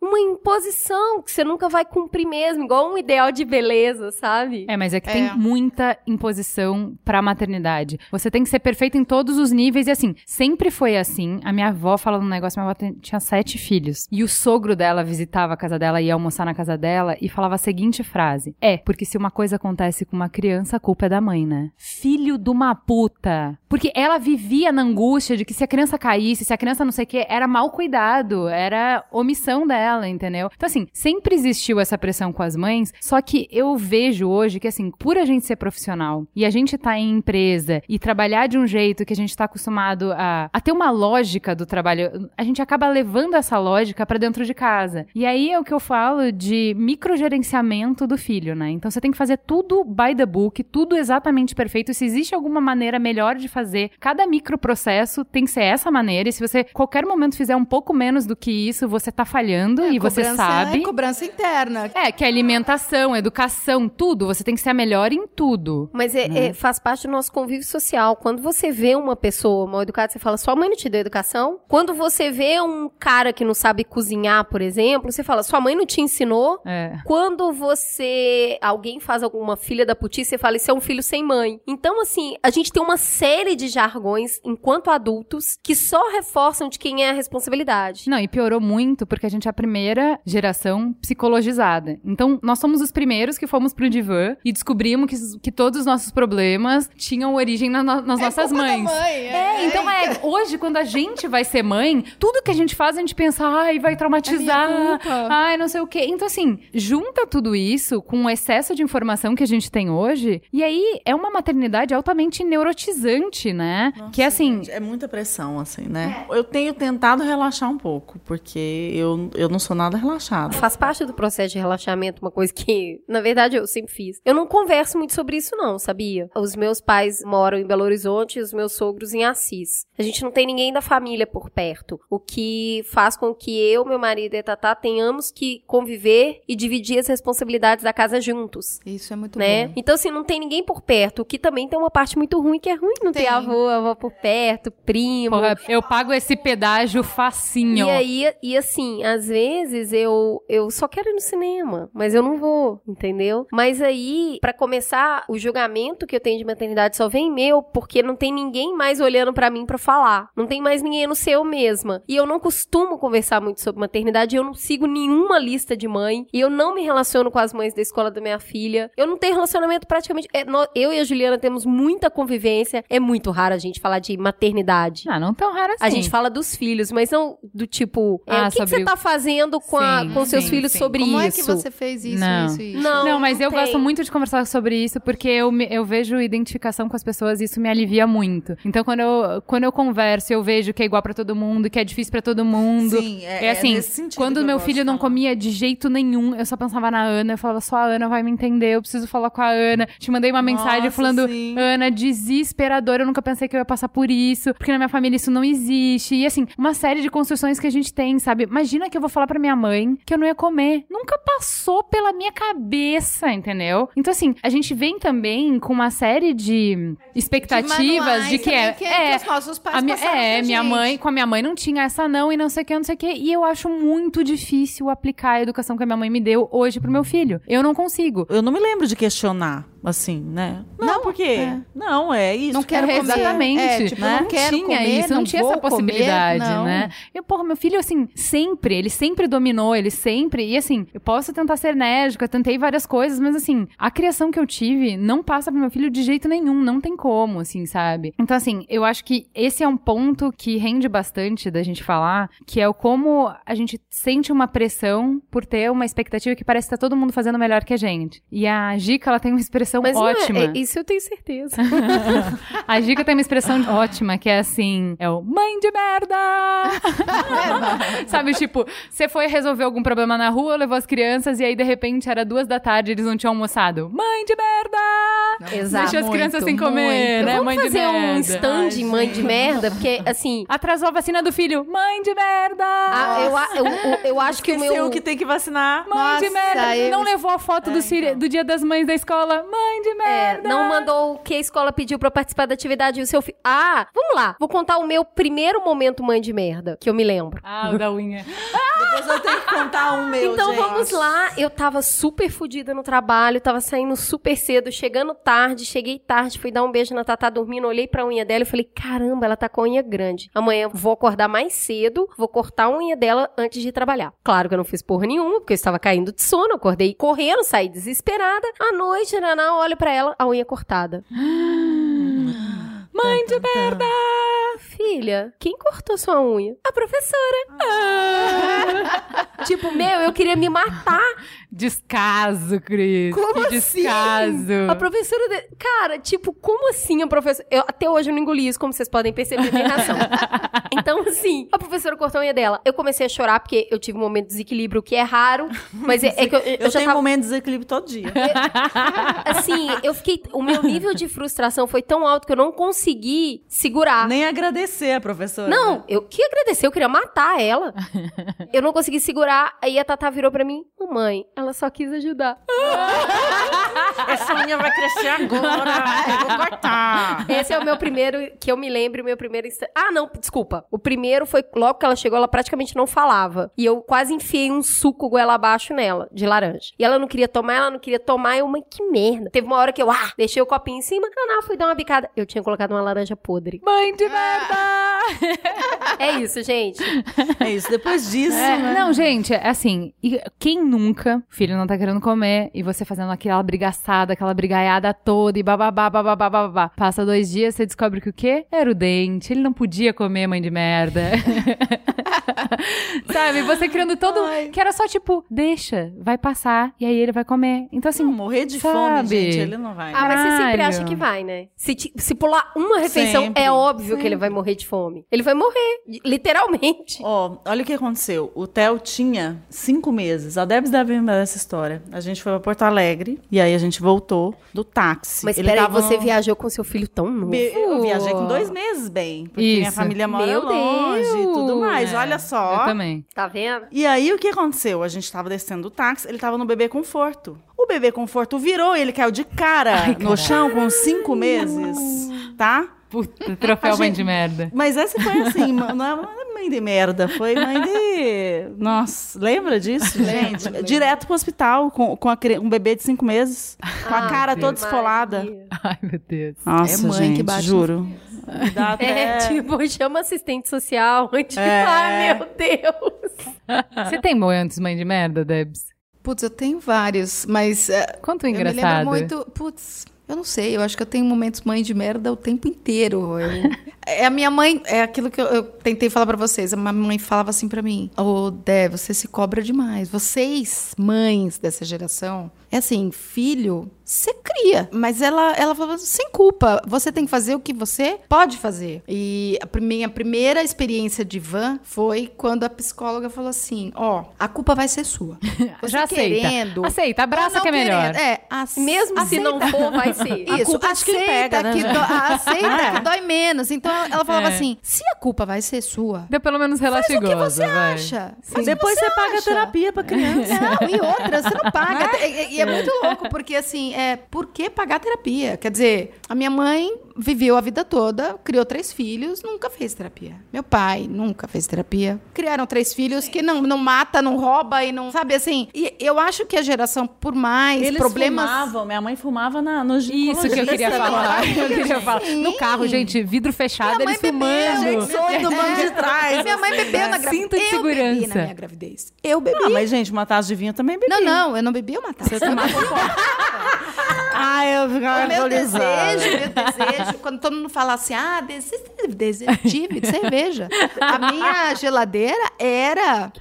uma imposição que você nunca vai cumprir mesmo, igual um ideal de beleza, sabe? É, mas é que É. tem muita imposição pra maternidade. Você tem que ser perfeita em todos os níveis e assim, sempre foi assim. A minha avó fala um negócio, minha avó tinha sete filhos. E o sogro dela visitava a casa dela, ia almoçar na casa dela e falava a seguinte frase: É, porque se uma coisa acontece com uma criança, a culpa é da mãe, né? Filho de uma puta. Porque ela vivia na angústia de que se a criança caísse, se a criança não sei o que, era mal cuidado, era omissão dela, entendeu? Então, assim, sempre existiu essa pressão com as mães, só que eu vejo hoje que, assim, por a gente ser profissional e a gente tá em empresa e trabalhar de um jeito que a gente tá acostumado a, a ter uma lógica do trabalho, a gente acaba levando essa lógica pra dentro de casa. E aí é o que eu falo de microgerenciamento do filho, né? Então você tem que fazer tudo by the book, tudo exatamente perfeito. Se existe alguma maneira melhor de fazer, cada microprocesso tem que ser essa maneira. E se você qualquer momento fizer um pouco menos do que isso, você tá falhando e você Cobrança sabe. É cobrança interna. É, que é alimentação, educação, tudo. Você tem que ser a melhor em tudo. Mas é- é- faz parte do nosso convívio social. Quando você vê uma pessoa mal educada, você fala, sua mãe não te deu educação? Quando você vê um cara que não sabe cozinhar, por exemplo, você fala, sua mãe não te ensinou? É. Quando você. Alguém faz alguma filha da putice, você fala, isso é um filho sem mãe. Então, assim, a gente tem uma série de jargões enquanto adultos que só reforçam de quem é a responsabilidade. Não, e piorou muito porque a gente é a primeira geração psicologizada. Então, nós somos os primeiros que fomos pro divã e descobrimos que, que todos os nossos problemas tinham origem na nas nossas culpa da mães. mãe, É, então é, hoje quando a gente vai ser mãe, tudo que a gente faz a gente pensa, ai, vai traumatizar, É ai, não sei o quê. Então assim, junta tudo isso com o excesso de informação que a gente tem hoje, e aí é uma maternidade altamente neurotizante, né? que é assim, É muita pressão, assim, né? Eu tenho tentado relaxar um pouco, porque eu, eu não sou nada relaxada. Faz parte do processo de relaxamento, uma coisa que, na verdade, eu sempre fiz. Eu não converso muito sobre isso, não, sabia? Os meus pais moram em Belo Horizonte e os meus sogros em Assis. A gente não tem ninguém da família por perto. O que faz com que eu, meu marido e a Tatá tenhamos que conviver e dividir as responsabilidades da casa juntos. Isso é muito Né? bom. Então, assim, não tem ninguém por perto, o que também tem uma parte muito ruim, que é ruim não ter Tem. avô, avó por perto, primo. porra, eu pago esse pedágio facinho. E aí, e assim, às vezes eu, eu só quero ir no cinema, mas eu não vou, entendeu? Mas aí, pra começar, o julgamento que eu tenho de maternidade só vem meu, porque não tem ninguém mais olhando pra mim pra falar. Não tem mais ninguém no seu mesma. E eu não costumo conversar muito sobre maternidade, eu não sigo nenhuma lista de mãe, e eu não me relaciono com as mães da escola da minha filha. Eu não tenho relacionamento praticamente. é, nó- eu e a Juliana temos muita convivência. É muito raro a gente falar de maternidade. Ah, não tão raro assim. A gente fala dos filhos, mas não do tipo, é, Ah, o que, que você o- tá fazendo com, a- Sim, com seus sim, filhos sim. sobre Como isso? é que você fez isso, Não. isso, isso? Não, Não, mas eu tem. gosto muito de conversar sobre isso porque eu, me- eu vejo identificação com as pessoas e isso me alivia muito. Então, quando eu, quando eu converso, eu vejo que é igual pra todo mundo, que é difícil pra todo mundo. Sim, é- é é assim, nesse sentido quando eu meu filho de não falar. comia de jeito nenhum, eu só pensava na Ana, eu falava, só a Ana vai me entender, eu preciso falar com a Ana. Te mandei uma mensagem Nossa, falando, sim. Ana, desesperador, eu nunca pensei que eu ia passar por isso, porque na minha família isso não existe. E assim, uma série de construções que a gente tem, sabe? Imagina que eu vou falar pra minha mãe que eu não ia comer. Nunca passou pela minha cabeça, entendeu? Então, assim, a gente vem também com uma série de expectativas manuais de que é. que- é, que os nossos pais a minha, passaram é, minha gente. mãe, com a minha mãe não tinha essa não e não sei o que, não sei o que. E eu acho muito difícil aplicar a educação que a minha mãe me deu hoje pro meu filho. Eu não consigo. Eu não me lembro de questionar, assim, né? Não, Não, porque. é. Não, é isso. Não quero comer. comer. Exatamente. É, tipo, né? não quero tinha comer, isso, não, não tinha essa comer, possibilidade, não. né? E, porra, meu filho, assim, sempre, ele sempre dominou, ele sempre. E assim, eu posso tentar ser enérgica, tentei várias coisas, mas assim, a criação que eu tive não passa pro meu filho de jeito nenhum, não tem como, assim, sabe? Então, assim, eu acho que esse é um ponto que rende bastante da gente falar, que é o como a gente sente uma pressão por ter uma expectativa que parece que tá todo mundo fazendo melhor que a gente. E a Gica, ela tem uma expressão Mas não é- ótima. é, isso eu tenho certeza. A Gica tem uma expressão ótima, que é assim, é o mãe de merda! Sabe, tipo, você foi resolver algum problema na rua, levou as crianças, e aí, de repente, era duas da tarde, eles não tinham almoçado. Mãe de merda! Exato. Deixa as crianças sem comer, muito. né? Vamos mãe de fazer um merda. stand mãe de merda, porque assim. Atrasou a vacina do filho. Mãe de merda! a- eu, eu, eu, eu acho que o Esqueceu meu. que tem que vacinar. Mãe de Nossa, merda! eu- Não levou a foto do, ciri- do dia das mães da escola. Mãe de É, merda! não mandou o que a escola pediu pra participar da atividade e o seu filho. Ah, vamos lá. Vou contar o meu primeiro momento mãe de merda, que eu me lembro. Ah, o da unha. Depois eu tenho que contar um meu, Então gente. vamos lá. Eu tava super fodida no trabalho, tava saindo super cedo, chegando tarde, cheguei tarde, fui dar um beijo na Tatá dormindo, olhei pra unha dela e falei: caramba, ela tá com a unha grande. Amanhã vou acordar mais cedo, vou cortar a unha dela antes de trabalhar. Claro que eu não fiz porra nenhuma, porque eu estava caindo de sono, acordei correndo, saí desesperada. À noite, Naná, olho pra ela, a unha cortada. Mãe de merda! Filha, quem cortou sua unha? A professora. Ah. tipo, meu, eu queria me matar. Descaso, Cris. Como que assim? descaso. A professora. de- Cara, tipo, como assim a professora. Eu, até hoje eu não engoli isso, como vocês podem perceber minha reação. então, assim, a professora cortou a unha dela. Eu comecei a chorar porque eu tive um momento de desequilíbrio que é raro, mas é, é que eu, eu Eu já tenho tava. momento de desequilíbrio todo dia. Assim, eu fiquei. O meu nível de frustração foi tão alto que eu não consegui segurar. Nem agradecer a professora. Não, eu que agradecer, eu queria matar ela. eu não consegui segurar, aí a Tatá virou pra mim, mamãe, ela só quis ajudar. Essa unha vai crescer agora. Eu vou cortar. Esse é o meu primeiro, que eu me lembro, o meu primeiro instante. Ah, não, desculpa. O primeiro foi logo que ela chegou, ela praticamente não falava. E eu quase enfiei um suco goela abaixo nela, de laranja. E ela não queria tomar, ela não queria tomar. Eu, mãe, que merda. Teve uma hora que eu, ah, deixei o copinho em cima. Não, não, fui dar uma bicada. Eu tinha colocado uma laranja podre. Mãe de merda! É isso, gente. É isso. Depois disso, É, né? Não, gente, é assim, quem nunca, filho não tá querendo comer, e você fazendo aquela brigaçada, aquela brigaiada toda, e bababá, bababá, bababá. Passa dois dias, você descobre que o quê? Era o dente, ele não podia comer, mãe de merda. Sabe, você criando todo, que era só tipo, deixa, vai passar, e aí ele vai comer. Então assim, Não, morrer de sabe? fome, gente, ele não vai. Ah, mas você sempre acha que vai, né? Se, ti- se pular uma refeição, Sempre, é óbvio que ele vai morrer de fome. Ele vai morrer, literalmente. Ó, olha o que aconteceu. O Theo tinha cinco meses. A Debs deve lembrar dessa história. A gente foi pra Porto Alegre e aí a gente voltou do táxi. Mas peraí, tava você viajou com seu filho tão novo. Eu viajei com dois meses, bem. Porque minha Isso. família mora Meu longe e tudo Deus. mais. É, Olha só. Eu também. Tá vendo? E aí, o que aconteceu? A gente tava descendo do táxi, ele tava no bebê conforto. O bebê conforto virou, ele caiu de cara no chão com cinco meses, tá? Puta, troféu gente- de merda. Mas essa foi assim, não é mãe de merda, foi mãe de... Nossa, lembra disso, gente? Direto pro hospital com, com a um bebê de cinco meses, com a Ah, cara toda esfolada. Ai, meu Deus. Nossa, É mãe gente, que bate juro. Dá até... É, tipo, chama assistente social. Tipo, É. ai, meu Deus. Você tem momentos mãe de merda, Debs? Putz, eu tenho vários, mas é, Conta um eu me engraçado. lembro muito. Putz, eu não sei, eu acho que eu tenho momentos mãe de merda o tempo inteiro. Eu- é a minha mãe, é aquilo que eu, eu tentei falar pra vocês. A minha mãe falava assim pra mim: Ô, Dé, você se cobra demais. Vocês, mães dessa geração, é assim, filho, você cria. Mas ela, ela falava sem culpa. Você tem que fazer o que você pode fazer. E a minha primeira experiência de van foi quando a psicóloga falou assim: Ó, a culpa vai ser sua. Você Já aceita. querendo. Aceita, abraça que é não melhor. querendo. É, ace- Mesmo se não aceita. for, vai ser. A Isso, culpa acho que ele aceita pega, né, que gente? dó- aceita que dói menos. Então ela falava É. assim: se a culpa vai ser sua, Deu pelo menos relaxa o que você vai. acha. Depois você paga acha. terapia pra criança. Não, e outra, você não paga. E, e- e é muito louco, porque assim, é por que pagar terapia? Quer dizer, a minha mãe viveu a vida toda, criou três filhos, nunca fez terapia. Meu pai nunca fez terapia. Criaram três filhos que não, não mata, não rouba e não. Sabe assim? E eu acho que a geração, por mais Eles problemas. fumavam, minha mãe fumava na, no Isso que eu queria falar. Eu queria falar. No carro, gente, vidro fechado, Minha mãe eles fumando. bebeu, Sonho do banco de trás. Minha mãe bebeu na gravidez. Cinto de eu bebi segurança. na minha gravidez. Eu bebi. Ah, mas gente, uma taça de vinho eu também bebi. Não, não, eu não bebi, eu matava. Você tomava Ah, eu ficava O meu desejo, meu desejo, quando todo mundo fala assim, ah, desejo, desejo tive de cerveja. A minha geladeira era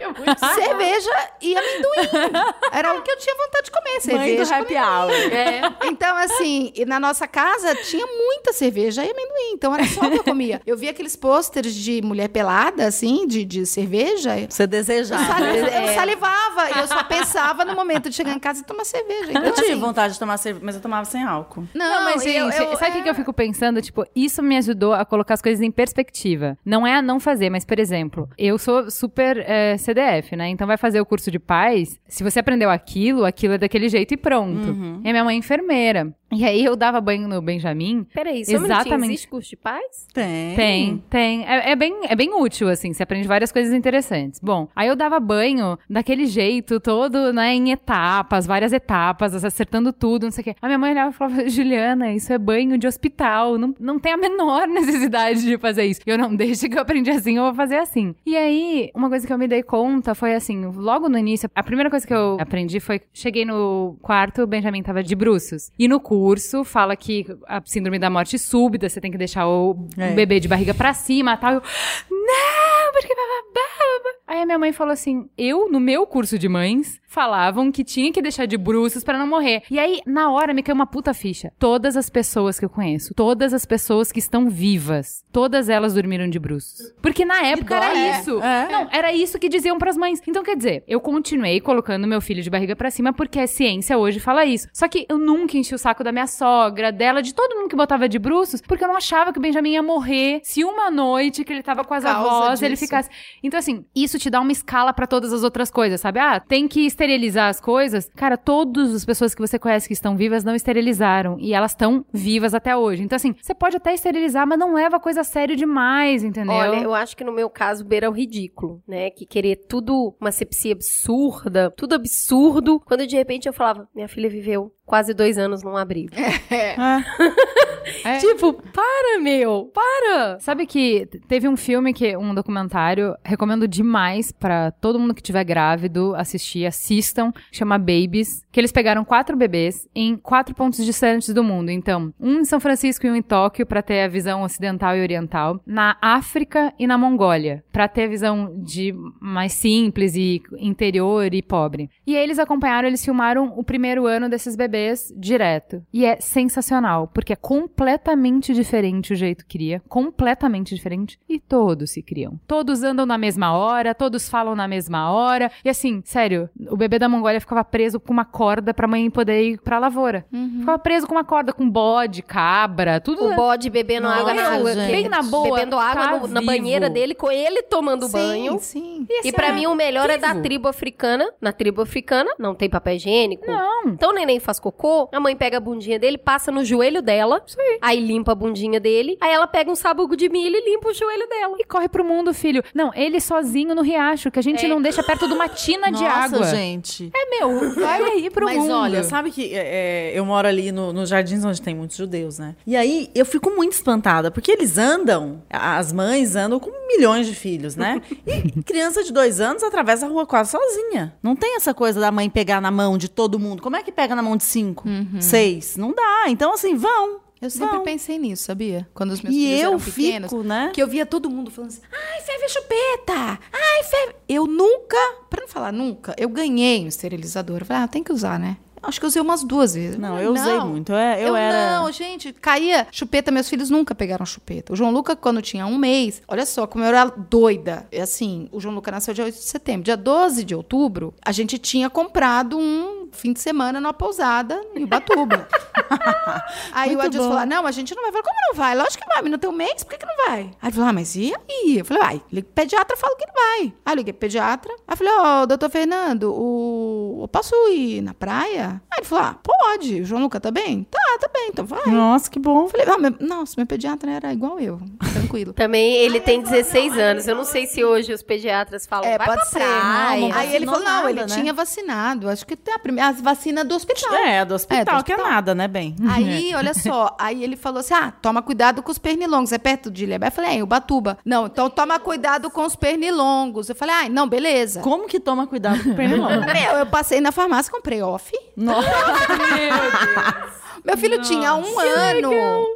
cerveja e amendoim. Era o que eu tinha vontade de comer, Mãe do cerveja. happy hour. É. Então, assim, e na nossa casa tinha muita cerveja e amendoim. Então era só o que eu comia. Eu via aqueles pôsteres de mulher pelada, assim, de, de cerveja. Eu Você desejava. sali- eu salivava. E eu só pensava no momento de chegar em casa e tomar cerveja. Então, Eu tive assim, vontade de tomar cerveja, mas eu tomava sem álcool. Não, Não, mas, gente, eu- eu- sabe o que que eu fico pensando? Tipo, isso me ajudou a colocar as coisas em perspectiva. Não é a não fazer, mas, por exemplo, eu sou super é, CDF, né? Então vai fazer o curso de paz. Se você aprendeu aquilo, aquilo é daquele jeito e pronto. E a minha mãe é enfermeira. E aí eu dava banho no Benjamin. Peraí, só Exatamente. existe curso de paz? Tem. Tem, tem. É, é bem, é bem útil, assim, você aprende várias coisas interessantes. Bom, aí eu dava banho daquele jeito, todo, né, em etapas, várias etapas, acertando tudo, não sei o quê. A minha mãe olhava e falava, Juliana, isso é banho de hospital, não, não tem a menor necessidade de fazer isso. E eu não, desde que eu aprendi assim, eu vou fazer assim. E aí, uma coisa que eu me dei conta foi assim, logo no início, a primeira coisa que eu aprendi foi, cheguei no quarto, o Benjamin tava de bruços. E no curso, fala que a síndrome da morte súbita, você tem que deixar o É. bebê de barriga pra cima e tal. Eu, não, porque bababá, babá. Aí a minha mãe falou assim: eu, no meu curso de mães, falavam que tinha que deixar de bruços pra não morrer. E aí, na hora, me caiu uma puta ficha. Todas as pessoas que eu conheço, todas as pessoas que estão vivas, todas elas dormiram de bruços. Porque na época era dó, é. isso. É. Não, era isso que diziam pras mães. Então, quer dizer, eu continuei colocando meu filho de barriga pra cima porque a ciência hoje fala isso. Só que eu nunca enchi o saco da minha sogra, dela, de todo mundo que botava de bruços, porque eu não achava que o Benjamin ia morrer se uma noite que ele tava com as avós, ele ficasse. Então, assim, isso te dá uma escala pra todas as outras coisas, sabe? Ah, tem que esterilizar as coisas. Cara, todas as pessoas que você conhece que estão vivas não esterilizaram. E elas estão vivas até hoje. Então, assim, você pode até esterilizar, mas não leva a coisa a sério demais, entendeu? Olha, eu acho que no meu caso beira o ridículo, né? Que querer tudo, uma sepsia absurda, tudo absurdo. Quando de repente eu falava, minha filha viveu quase dois anos num abrigo. É. Tipo, para, meu, para! Sabe que teve um filme que um documentário recomendo demais pra todo mundo que tiver grávido assistir, assistam, chama Babies, que eles pegaram quatro bebês em quatro pontos distantes do mundo. Então, um em São Francisco e um em Tóquio pra ter a visão ocidental e oriental, na África e na Mongólia, pra ter a visão de mais simples e interior e pobre. E aí eles acompanharam, eles filmaram o primeiro ano desses bebês direto. E é sensacional, porque é completamente diferente o jeito que cria, completamente diferente, e todos se criam. Todos andam na mesma hora, todos falam na mesma hora, e assim, sério, o bebê da Mongólia ficava preso com uma corda pra mãe poder ir pra lavoura. Ficava preso com uma corda, com bode, cabra, tudo. O bode bebendo Nossa, água na gente. Bem na boa, Bebendo água tá no- na vivo. banheira dele, com ele tomando banho. Sim, sim. E pra mim o melhor é da vivo. tribo africana. Na tribo africana não tem papel higiênico. Não. Então o neném faz cocô, a mãe pega a bundinha dele, passa no joelho dela, aí limpa a bundinha dele, aí ela pega um sabugo de milho e limpa o joelho dela. E corre pro mundo, filho. Não, ele sozinho no riacho, que a gente É. não deixa perto de uma tina de Nossa, água. gente. É meu, vai aí pro Mas mundo. olha, sabe que é, é, eu moro ali no- nos jardins onde tem muitos judeus, né? E aí eu fico muito espantada, porque eles andam, as mães andam com milhões de filhos, né? E criança de dois anos atravessa a rua quase sozinha. Não tem essa coisa da mãe pegar na mão de todo mundo. Como é que pega na mão de cinco, seis? Não dá. Então, assim, vão. Eu sempre vão. pensei nisso, sabia? Quando os meus E filhos eu eram pequenos. fico, né? Que eu via todo mundo falando assim, ai, ferve a chupeta! Ai, ferve... Eu nunca, pra não falar nunca, eu ganhei um esterilizador. Eu falei, ah, tem que usar, né? Acho que eu usei umas duas vezes. Não, eu usei muito. Eu, é- eu era. Não, gente, caía chupeta, meus filhos nunca pegaram chupeta. O João Luca, quando tinha um mês, olha só como eu era doida. É assim, o João Luca nasceu dia 8 de setembro. Dia 12 de outubro, a gente tinha comprado um fim de semana numa pousada em Ubatuba. Aí Muito o Adilson falou: não, a gente não vai. Eu falei, como não vai? Lógico que vai, menino tem um mês, por que, que não vai? Aí ele falou: ah, mas e aí? Eu falei, vai, liga pro pediatra fala que ele vai. Aí eu liguei pro pediatra. Aí eu falei, ó, doutor Fernando, o... eu posso ir na praia? Aí ele falou: ah, pode. O João Luca tá bem? Tá, tá bem, então vai. Nossa, que bom. Eu falei, ah, meu... nossa, meu pediatra era igual eu, tranquilo. Também ele tem 16 anos. Eu não sei se hoje os pediatras falam, É, vai pode pra ser. praia. não, não Aí ele falou, não, nada, ele né? tinha vacinado. Acho que tem a primeira as vacina do hospital. É, do hospital, É, do que é hospital. nada, né, bem? Aí, olha só, aí ele falou assim: ah, toma cuidado com os pernilongos. É perto de Ilhabé? Eu falei, é, Ubatuba. Não, então toma cuidado com os pernilongos. Eu falei, ah, não, beleza. Como que toma cuidado com o pernilongo? Meu, eu passei na farmácia, comprei off. Nossa. Meu filho tinha um ano.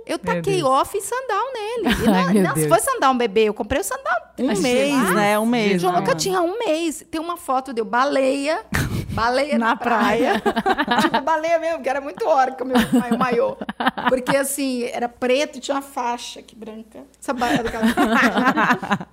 Eu taquei off e sandal nele. E Ai, não, se foi sandal um bebê, eu comprei o sandal. Um mês, lá. né? Um mês. João né? Luca tinha um mês. Tem uma foto de eu baleia. Baleia na, Na praia. tipo, baleia mesmo, que era muito orca meu ma- maiô. Porque assim, era preto e tinha uma faixa aqui branca. Essa baiana daquela.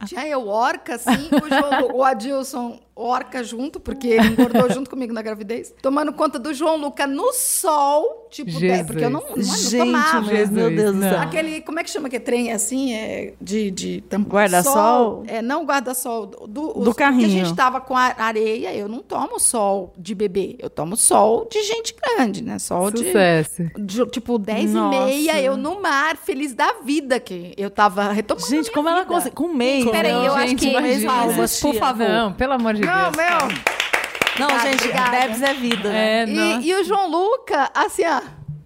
tinha eu orca, assim, o, João, o Adilson orca junto, porque ele engordou junto comigo na gravidez. Tomando conta do João Luca no sol. Tipo, Jesus. é, porque eu não, não, não Gente, tomava. meu, meu Deus do não. céu. Aquele, como é que chama que é trem assim? É de, de Guarda-sol? sol? É, não guarda-sol. Do, do, os- Porque carrinho. a gente tava com a areia, eu não tomo sol de bebê. Eu tomo sol de gente grande, né? Sol de, Sucesso. de, Tipo, 10 Nossa. e meia, eu no mar, feliz da vida, que eu tava retomando Gente, como ela vida. consegue? Com um mês. Peraí, né? eu acho gente, que imagina. palmas, por favor. Não, pelo amor de Não, Deus. meu. Não, Obrigada, gente, obrigada. Debs é vida. né? É, não. E, e o João Luca, assim, ó.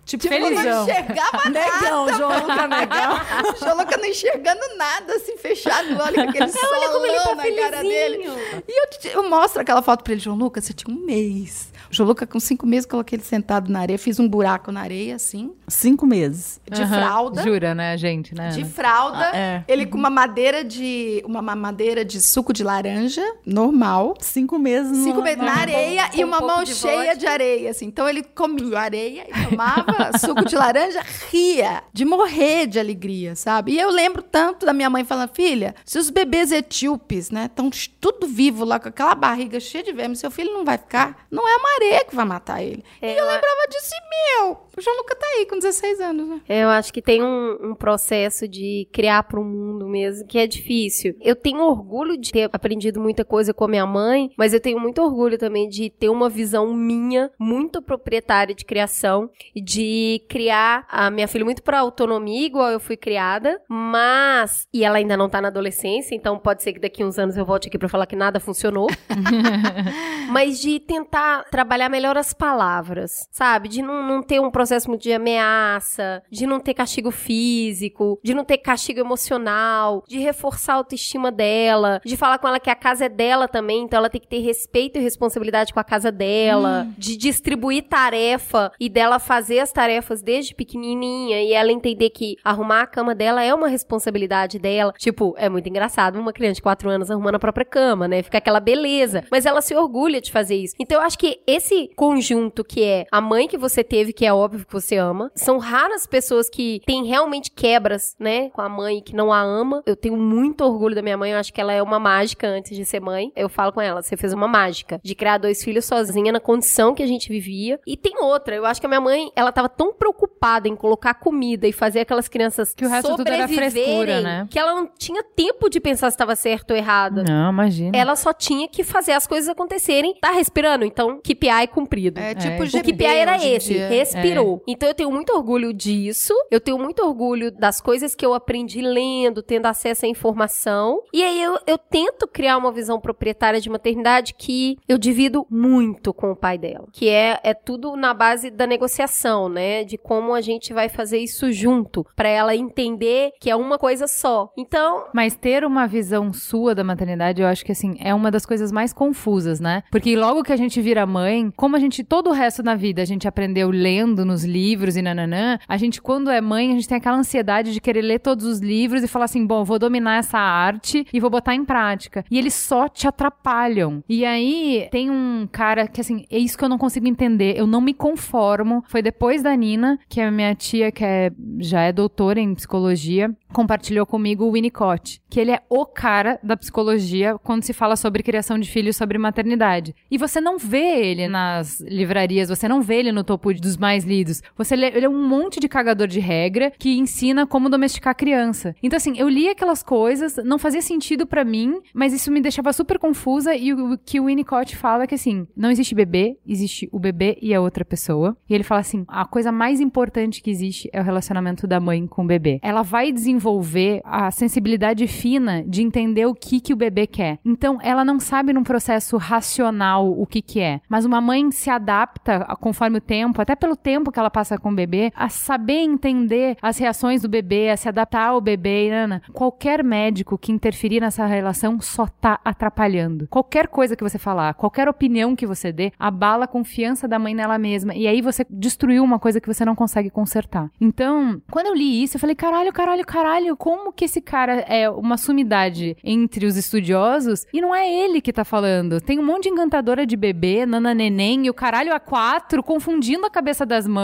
Tipo, Tipo, não Felizão. enxergava Negão, nada. João Luca Negão. O João Luca não enxergando nada, assim, fechado. Olha aquele solão olha como ele tá na cara dele. felizinho. E eu, eu mostro aquela foto pra ele, João Lucas, você tinha um mês. Lucas, com cinco meses, coloquei ele sentado na areia, fiz um buraco na areia, assim, Cinco meses. de Aham. fralda. Jura, né, gente? Né? De fralda, Ah, é. ele com uma madeira de uma mamadeira de suco de laranja, normal. Cinco meses no... Cinco meses na areia com e um uma mão de cheia vodka. de areia, assim. Então ele comia areia e tomava suco de laranja, ria, de morrer de alegria, sabe? E eu lembro tanto da minha mãe falando, filha, se os bebês etíopes, né, estão tudo vivo lá com aquela barriga cheia de verme, seu filho não vai ficar, não é uma areia que vai matar ele. É, e eu lembrava disso e, meu, o João Luca tá aí com 16 anos, né? Eu acho que tem um, um processo de criar para o mundo mesmo que é difícil. Eu tenho orgulho de ter aprendido muita coisa com a minha mãe, mas eu tenho muito orgulho também de ter uma visão minha, muito proprietária de criação, e de criar a minha filha muito para autonomia, igual eu fui criada, mas. E ela ainda não tá na adolescência, então pode ser que daqui uns anos eu volte aqui para falar que nada funcionou. mas de tentar trabalhar melhor as palavras, sabe? De não, não ter um processo muito de ameaça, de não ter castigo físico, de não ter castigo emocional, de reforçar a autoestima dela, de falar com ela que a casa é dela também, então ela tem que ter respeito e responsabilidade com a casa dela, de distribuir tarefa e dela fazer as tarefas desde pequenininha e ela entender que arrumar a cama dela é uma responsabilidade dela. Tipo, é muito engraçado uma criança de 4 anos arrumando a própria cama, né? Fica aquela beleza. Mas ela se orgulha de fazer isso. Então eu acho que esse conjunto que é a mãe que você teve, que é óbvio que você ama, são raras pessoas que têm realmente quebras, né? Com a mãe que não a ama. Eu tenho muito orgulho da minha mãe. Eu acho que ela é uma mágica antes de ser mãe. Eu falo com ela, você fez uma mágica de criar dois filhos sozinha na condição que a gente vivia. E tem outra. Eu acho que a minha mãe, ela tava tão preocupada em colocar comida e fazer aquelas crianças Que o resto tudo era sobreviverem frescura, né? que ela não tinha tempo de pensar se estava certo ou errado. Não, imagina. Ela só tinha que fazer as coisas acontecerem. Tá respirando? Então, KPI cumprido. É tipo É. GP O KPI era hoje em esse, Então eu tenho muito orgulho disso. Eu tenho muito orgulho das coisas que eu aprendi lendo, tendo acesso à informação. E aí eu, eu tento criar uma visão proprietária de maternidade que eu divido muito com o pai dela. Que é, é tudo na base da negociação, né? De como a gente vai fazer isso junto. Pra ela entender que é uma coisa só. Então, Mas ter uma visão sua da maternidade, eu acho que assim, é uma das coisas mais confusas, né? Porque logo que a gente vira mãe, como a gente todo o resto da vida a gente aprendeu lendo nos livros e nananã, a gente quando é mãe, a gente tem aquela ansiedade de querer ler todos os livros e falar assim, bom, vou dominar essa arte e vou botar em prática. E eles só te atrapalham. E aí tem um cara que assim, é isso que eu não consigo entender, eu não me conformo. Foi depois da Nina, que é minha tia que é já é doutora em psicologia, compartilhou comigo o Winnicott, que ele é o cara da psicologia quando se fala sobre criação de filhos, sobre maternidade. E você não vê ele nas livrarias, você não vê ele no topo dos mais lidos. Você lê, ele é um monte de cagador de regra que ensina como domesticar criança. Então assim, eu li aquelas coisas, não fazia sentido pra mim, mas isso me deixava super confusa e o que o Winnicott fala é que assim, não existe bebê, existe o bebê e a outra pessoa. E ele fala assim, a coisa mais importante que existe é o relacionamento da mãe com o bebê. Ela vai desenvolver a sensibilidade fina de entender o que, que o bebê quer. Então, ela não sabe num processo racional o que, que é. Mas uma mãe se adapta conforme o tempo, até pelo tempo que ela passa com o bebê, a saber entender as reações do bebê, a se adaptar ao bebê. Nana. Qualquer médico que interferir nessa relação só tá atrapalhando. Qualquer coisa que você falar, qualquer opinião que você dê, abala a confiança da mãe nela mesma. E aí você destruiu uma coisa que você não consegue consertar. Então, quando eu li isso, eu falei: caralho, caralho, caralho, como que esse cara é uma sumidade entre os estudiosos e não é ele que tá falando? Tem um monte de encantadora de bebê, nana neném e o caralho a quatro confundindo a cabeça das mães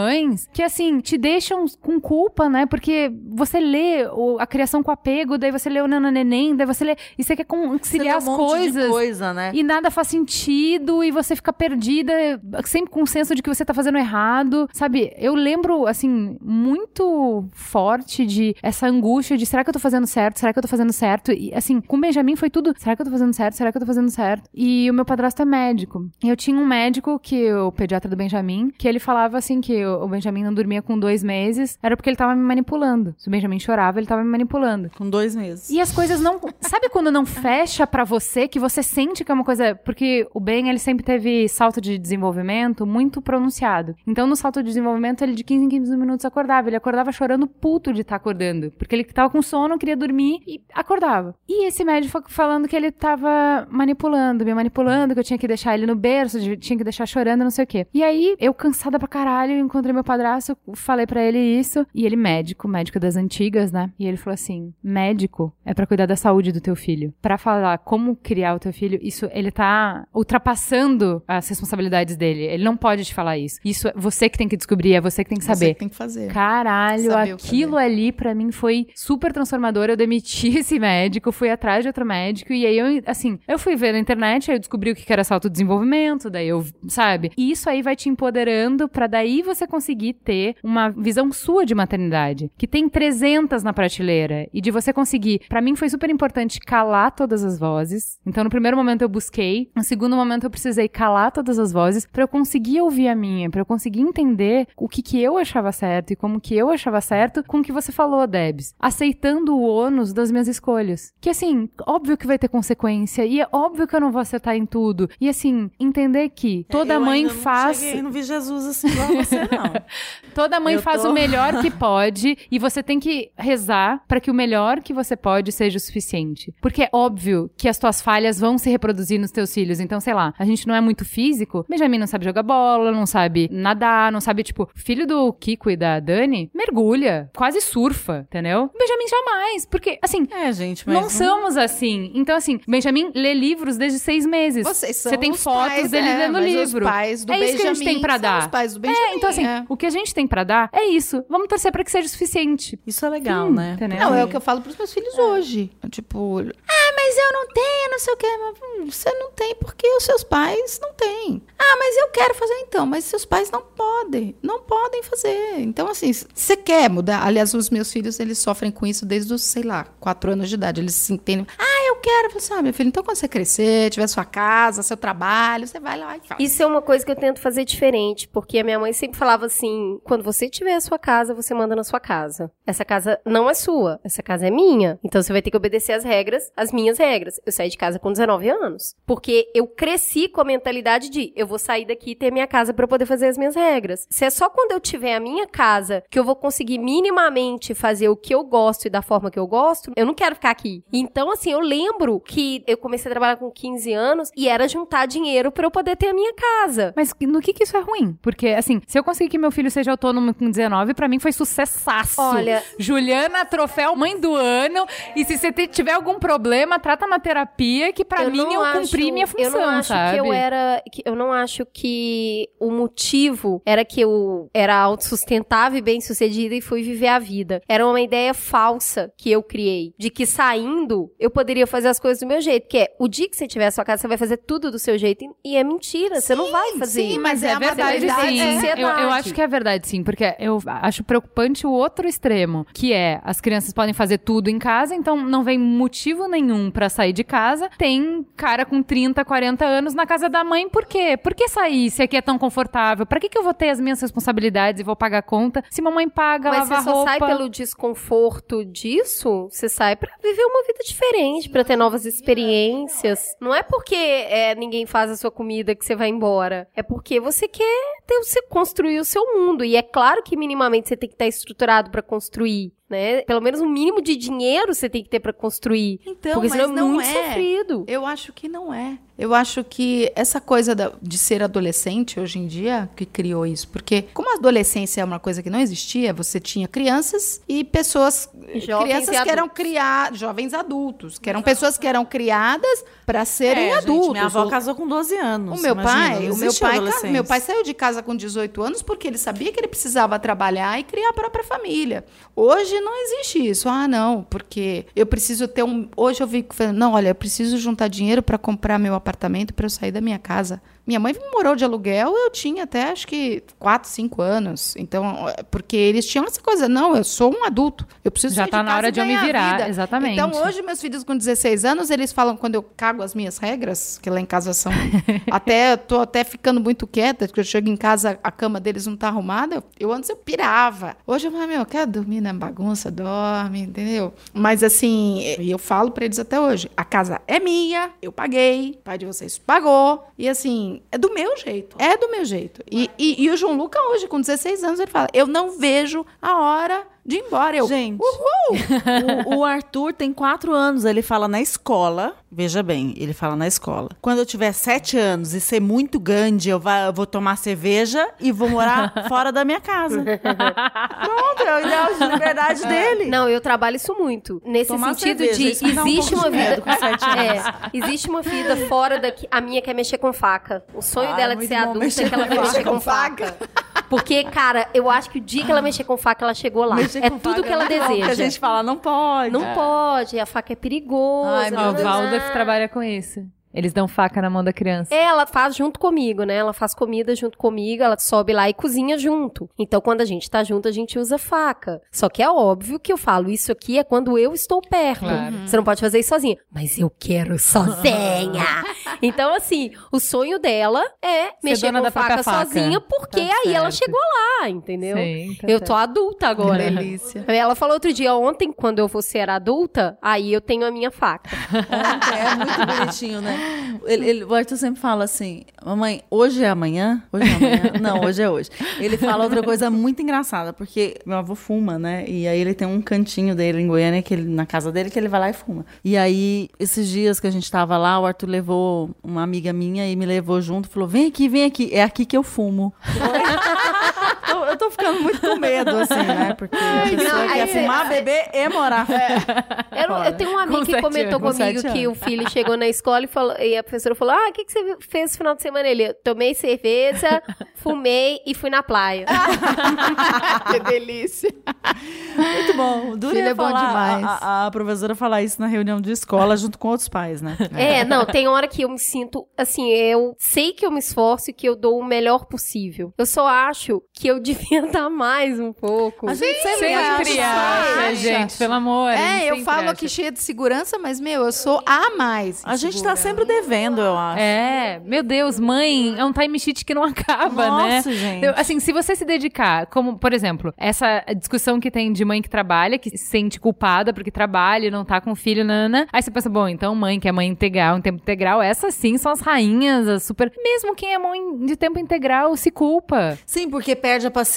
que assim te deixam com culpa, né? Porque você lê o- a criação com apego, daí você lê o nana neném, daí você lê e você quer conciliar Você as um de coisas. coisa, né? E nada faz sentido, e você fica perdida, sempre com o senso de que você tá fazendo errado. Sabe, eu lembro, assim, muito forte de essa angústia de será que eu tô fazendo certo? Será que eu tô fazendo certo? E assim, com o Benjamin foi tudo, será que eu tô fazendo certo? Será que eu tô fazendo certo? E o meu padrasto é médico. Eu tinha um médico, que o pediatra do Benjamin, que ele falava assim que o Benjamin não dormia com dois meses, era porque ele tava me manipulando. Se o Benjamin chorava, ele tava me manipulando. Com dois meses. E as coisas não. Sabe quando não fecha pra você, que você sente que é uma coisa. Porque o Ben, ele sempre teve salto de desenvolvimento muito pronunciado. Então, no salto de desenvolvimento, ele de 15 em 15 minutos acordava. Ele acordava chorando puto de estar acordando. Porque ele tava com sono, queria dormir e acordava. E esse médico falando que ele tava manipulando, me manipulando, que eu tinha que deixar ele no berço, tinha que deixar chorando, não sei o quê. E aí, eu cansada pra caralho, encontrei meu padrasto, falei pra ele isso. E ele, médico, médico das antigas, né? E ele falou assim: médico é pra cuidar da saúde do teu filho. Pra falar como criar o teu filho, isso ele tá ultrapassando as responsabilidades dele. Ele não pode te falar isso. Isso é você que tem que descobrir, é você que tem que Você saber. que tem que fazer. Caralho, Saber aquilo ali pra mim foi super transformador. Eu demiti esse médico, fui atrás de outro médico e aí eu, assim, eu fui ver na internet, aí eu descobri o que era salto desenvolvimento, daí eu, sabe? E isso aí vai te empoderando pra daí você conseguir ter uma visão sua de maternidade, que tem 300 na prateleira e de você conseguir. Pra mim foi super importante calar todas as vozes. Então no primeiro momento eu busquei, no segundo momento eu precisei calar todas as vozes pra eu conseguir ouvir a minha, pra eu conseguir entender o que que eu achava certo e como que eu achava certo com o que você falou, Debs. Aceitando o ônus das minhas escolhas. Que assim, óbvio que vai ter consequência e é óbvio que eu não vou acertar em tudo. E assim, entender que toda É, Eu mãe faz cheguei, não vi Jesus assim igual você, não. Toda mãe Eu faz tô- o melhor que pode e você tem que rezar para que o melhor que você pode seja o suficiente. Porque é óbvio que as tuas falhas vão se reproduzir nos teus filhos. Então, sei lá, a gente não é muito físico. Benjamin não sabe jogar bola, não sabe nadar, não sabe, tipo, filho do Kiko e da Dani, mergulha, quase surfa, entendeu? Benjamin jamais, porque, assim, É, gente, mas não somos assim. Então, assim, Benjamin lê livros desde seis meses. Vocês são Você tem os fotos pais, dele é, lendo livro. Os pais do é isso que a gente Benjamin tem pra dar. Os pais do Benjamin. É, então assim, é. o que a gente tem pra dar é isso. Vamos torcer pra que seja suficiente. Isso é legal, Hum, né? entendeu? Não, é o que eu falo pros meus filhos hoje. Tipo, ah, mas eu não tenho, não sei o quê. Hum, Você não tem porque os seus pais não têm. Ah, mas eu quero fazer então, mas seus pais não podem. Não podem fazer. Então, assim, você quer mudar. Aliás, os meus filhos, eles sofrem com isso desde os, sei lá, quatro anos de idade. Eles se entendem. Ah, eu quero. Falo assim, ah, meu filho, então quando você crescer, tiver sua casa, seu trabalho, você vai lá e faz. Isso é uma coisa que eu tento fazer diferente, porque a minha mãe sempre falava assim: quando você tiver a sua casa, você manda na sua casa. Essa casa não é sua, essa casa é minha. Então você vai ter que obedecer as regras, as minhas regras. Eu saí de casa com 19 anos, porque eu cresci com a mentalidade de eu vou sair daqui e ter minha casa para poder fazer as minhas regras. Se é só quando eu tiver a minha casa que eu vou conseguir minimamente fazer o que eu gosto e da forma que eu gosto, eu não quero ficar aqui. Então, assim, eu lembro que eu comecei a trabalhar com 15 anos e era juntar dinheiro para eu poder ter a minha casa. Mas no que que isso é ruim? Porque, assim, se eu conseguir que meu filho seja autônomo com 19, pra mim foi sucessaço. Olha- Juliana, troféu mãe do ano. E se você tiver algum problema, trata na terapia, que pra mim eu acho- cumpri minha função, Eu não acho sabe? que eu era. Que, eu não acho que o motivo era que eu era autossustentável e bem sucedida e fui viver a vida. Era uma ideia falsa que eu criei. De que saindo eu poderia fazer as coisas do meu jeito. Que é, o dia que você tiver a sua casa, você vai fazer tudo do seu jeito. E é mentira, você não vai fazer. sim, mas é, é uma verdade, verdade, sim. é Eu, eu acho que é verdade, sim. Porque eu acho preocupante o outro extremo, que é as crianças podem fazer tudo em casa, então não vem motivo nenhum pra sair de casa. Tem cara com 30, 40 anos na casa da mãe, por quê? Por que sair se aqui é tão confortável? Pra que, que eu vou ter as minhas responsabilidades e vou pagar a conta se mamãe paga, Mas lava você só roupa? sai pelo desconforto disso, você sai pra viver uma vida diferente, pra ter novas experiências. Não é porque é, ninguém faz a sua comida que você vai embora. É porque você quer ter, você construir o seu mundo. E é claro que minimamente você tem que estar estruturado pra construir. Né? Pelo menos um mínimo de dinheiro você tem que ter pra construir. Então, porque senão mas é muito é. sofrido. Eu acho que não é. Eu acho que essa coisa de ser adolescente hoje em dia que criou isso. Porque, como a adolescência é uma coisa que não existia, você tinha crianças e pessoas. Jovens crianças que eram criadas. Jovens adultos. Que eram pessoas que eram criadas para serem É, gente, adultos. minha avó casou com 12 anos. O meu imagina, pai, o meu pai, meu pai saiu de casa com 18 anos porque ele sabia que ele precisava trabalhar e criar a própria família. Hoje não existe isso. Ah, não, porque eu preciso ter um. Hoje eu vi falando, não, olha, eu preciso juntar dinheiro para comprar meu apartamento para eu sair da minha casa. Minha mãe morou de aluguel, eu tinha até acho que 4, 5 anos. Então, porque eles tinham essa coisa, não, eu sou um adulto. Eu preciso Já tá na hora de eu me virar, vida. exatamente. Então, hoje meus filhos com 16 anos, eles falam quando eu cago as minhas regras, que lá em casa são até eu tô até ficando muito quieta, porque eu chego em casa, a cama deles não tá arrumada, eu, eu antes eu pirava. Hoje eu falo, meu, quer dormir na bagunça, dorme, entendeu? Mas assim, e eu falo pra eles até hoje, a casa é minha, eu paguei, o pai de vocês pagou, e assim, é do meu jeito. É do meu jeito. E, e, e o João Luca hoje, com 16 anos, ele fala, eu não vejo a hora de ir embora. Eu, Gente, uhul! o, o Arthur tem quatro anos, ele fala na escola. Veja bem, ele fala na escola. Quando eu tiver sete anos e ser muito grande, eu, va- eu vou tomar cerveja e vou morar fora da minha casa. Pronto, é o ideal de liberdade dele. Não, eu trabalho isso muito. Nesse Tomar sentido cerveja, de um existe pouco uma de vida. com sete anos. É, existe uma vida fora daqui. A minha quer mexer com faca. O sonho Ah, dela de muito ser adulta é que ela vai com mexer faca. com faca. Porque, cara, eu acho que o dia que ela mexer com faca, ela chegou lá. Mexer é com tudo faca que ela é deseja. porque a gente fala, não pode. Não pode, a faca é perigosa. Ai, meu o Deus. Waldorf trabalha com isso. Eles dão faca na mão da criança. Ela faz junto comigo, né? Ela faz comida junto comigo, ela sobe lá e cozinha junto. Então, quando a gente tá junto, a gente usa faca. Só que é óbvio que eu falo, isso aqui é quando eu estou perto. Claro. Você não pode fazer isso sozinha. Mas eu quero sozinha. então, assim, o sonho dela é mexer dona com faca, faca. sozinha, porque Tá aí ela certo. chegou lá, entendeu? Sim, tá eu certo. tô adulta agora. Delícia. Ela falou outro dia, ontem, quando eu vou ser adulta, aí eu tenho a minha faca. Ontem é muito bonitinho, né? Ele, ele- o Arthur sempre fala assim: Mamãe, hoje é amanhã? Hoje é amanhã? Não, hoje é hoje. Ele fala outra coisa muito engraçada, porque meu avô fuma, né? E aí ele tem um cantinho dele em Goiânia, que ele, na casa dele, que ele vai lá e fuma. E aí, esses dias que a gente tava lá, o Arthur levou uma amiga minha e me levou junto, falou: Vem aqui, vem aqui. É aqui que eu fumo. Tô- eu tô ficando muito com medo, assim, né? Porque a pessoa não, quer aí você- fumar, beber e morar. Eu, não- eu tenho um amigo Com que comentou anos. comigo Com que o filho chegou na escola e, falou, e a professora falou: Ah, o que, que você fez no final de semana? Ele, "Eu tomei cerveja, fumei e fui na praia. que delícia. Muito bom. Dura Filho é bom demais. A, a- a professora falar isso na reunião de escola junto com outros pais, né? É, não, tem hora que eu me sinto assim, eu sei que eu me esforço e que eu dou o melhor possível. Eu só acho que eu devia dar mais um pouco. A gente sempre Sempre acha. acha, acha. gente, pelo amor. É, eu falo acha. aqui cheia de segurança, mas, meu, eu sou a mais. A gente tá sempre devendo, eu acho. É, meu Deus, mãe, é um time sheet que não acaba, né? Nossa, gente. Eu- assim, se você se dedicar, como, por exemplo, essa discussão que tem de mãe que trabalha, que se sente culpada porque trabalha e não tá com o filho, nana. Aí você pensa, bom, então mãe que é mãe integral, em tempo integral, essas sim são as rainhas, as super. Mesmo quem é mãe de tempo integral se culpa. Sim, porque perde a paciência.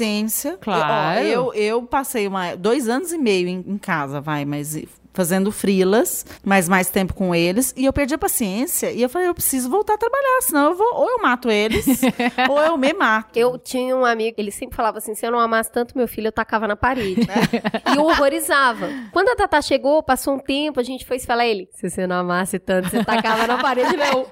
Claro. Eu, eu, eu passei uma, dois anos e meio em, em casa, vai, mas fazendo frilas, mas mais tempo com eles, e eu perdi a paciência, e eu falei, eu preciso voltar a trabalhar, senão eu vou, ou eu mato eles, ou eu me mato. Eu tinha um amigo, ele sempre falava assim: se eu não amasse tanto meu filho, eu tacava na parede. e eu horrorizava. Quando a Tatá chegou, passou um tempo, a gente foi se falar ele: se você não amasse tanto, você tacava na parede, não.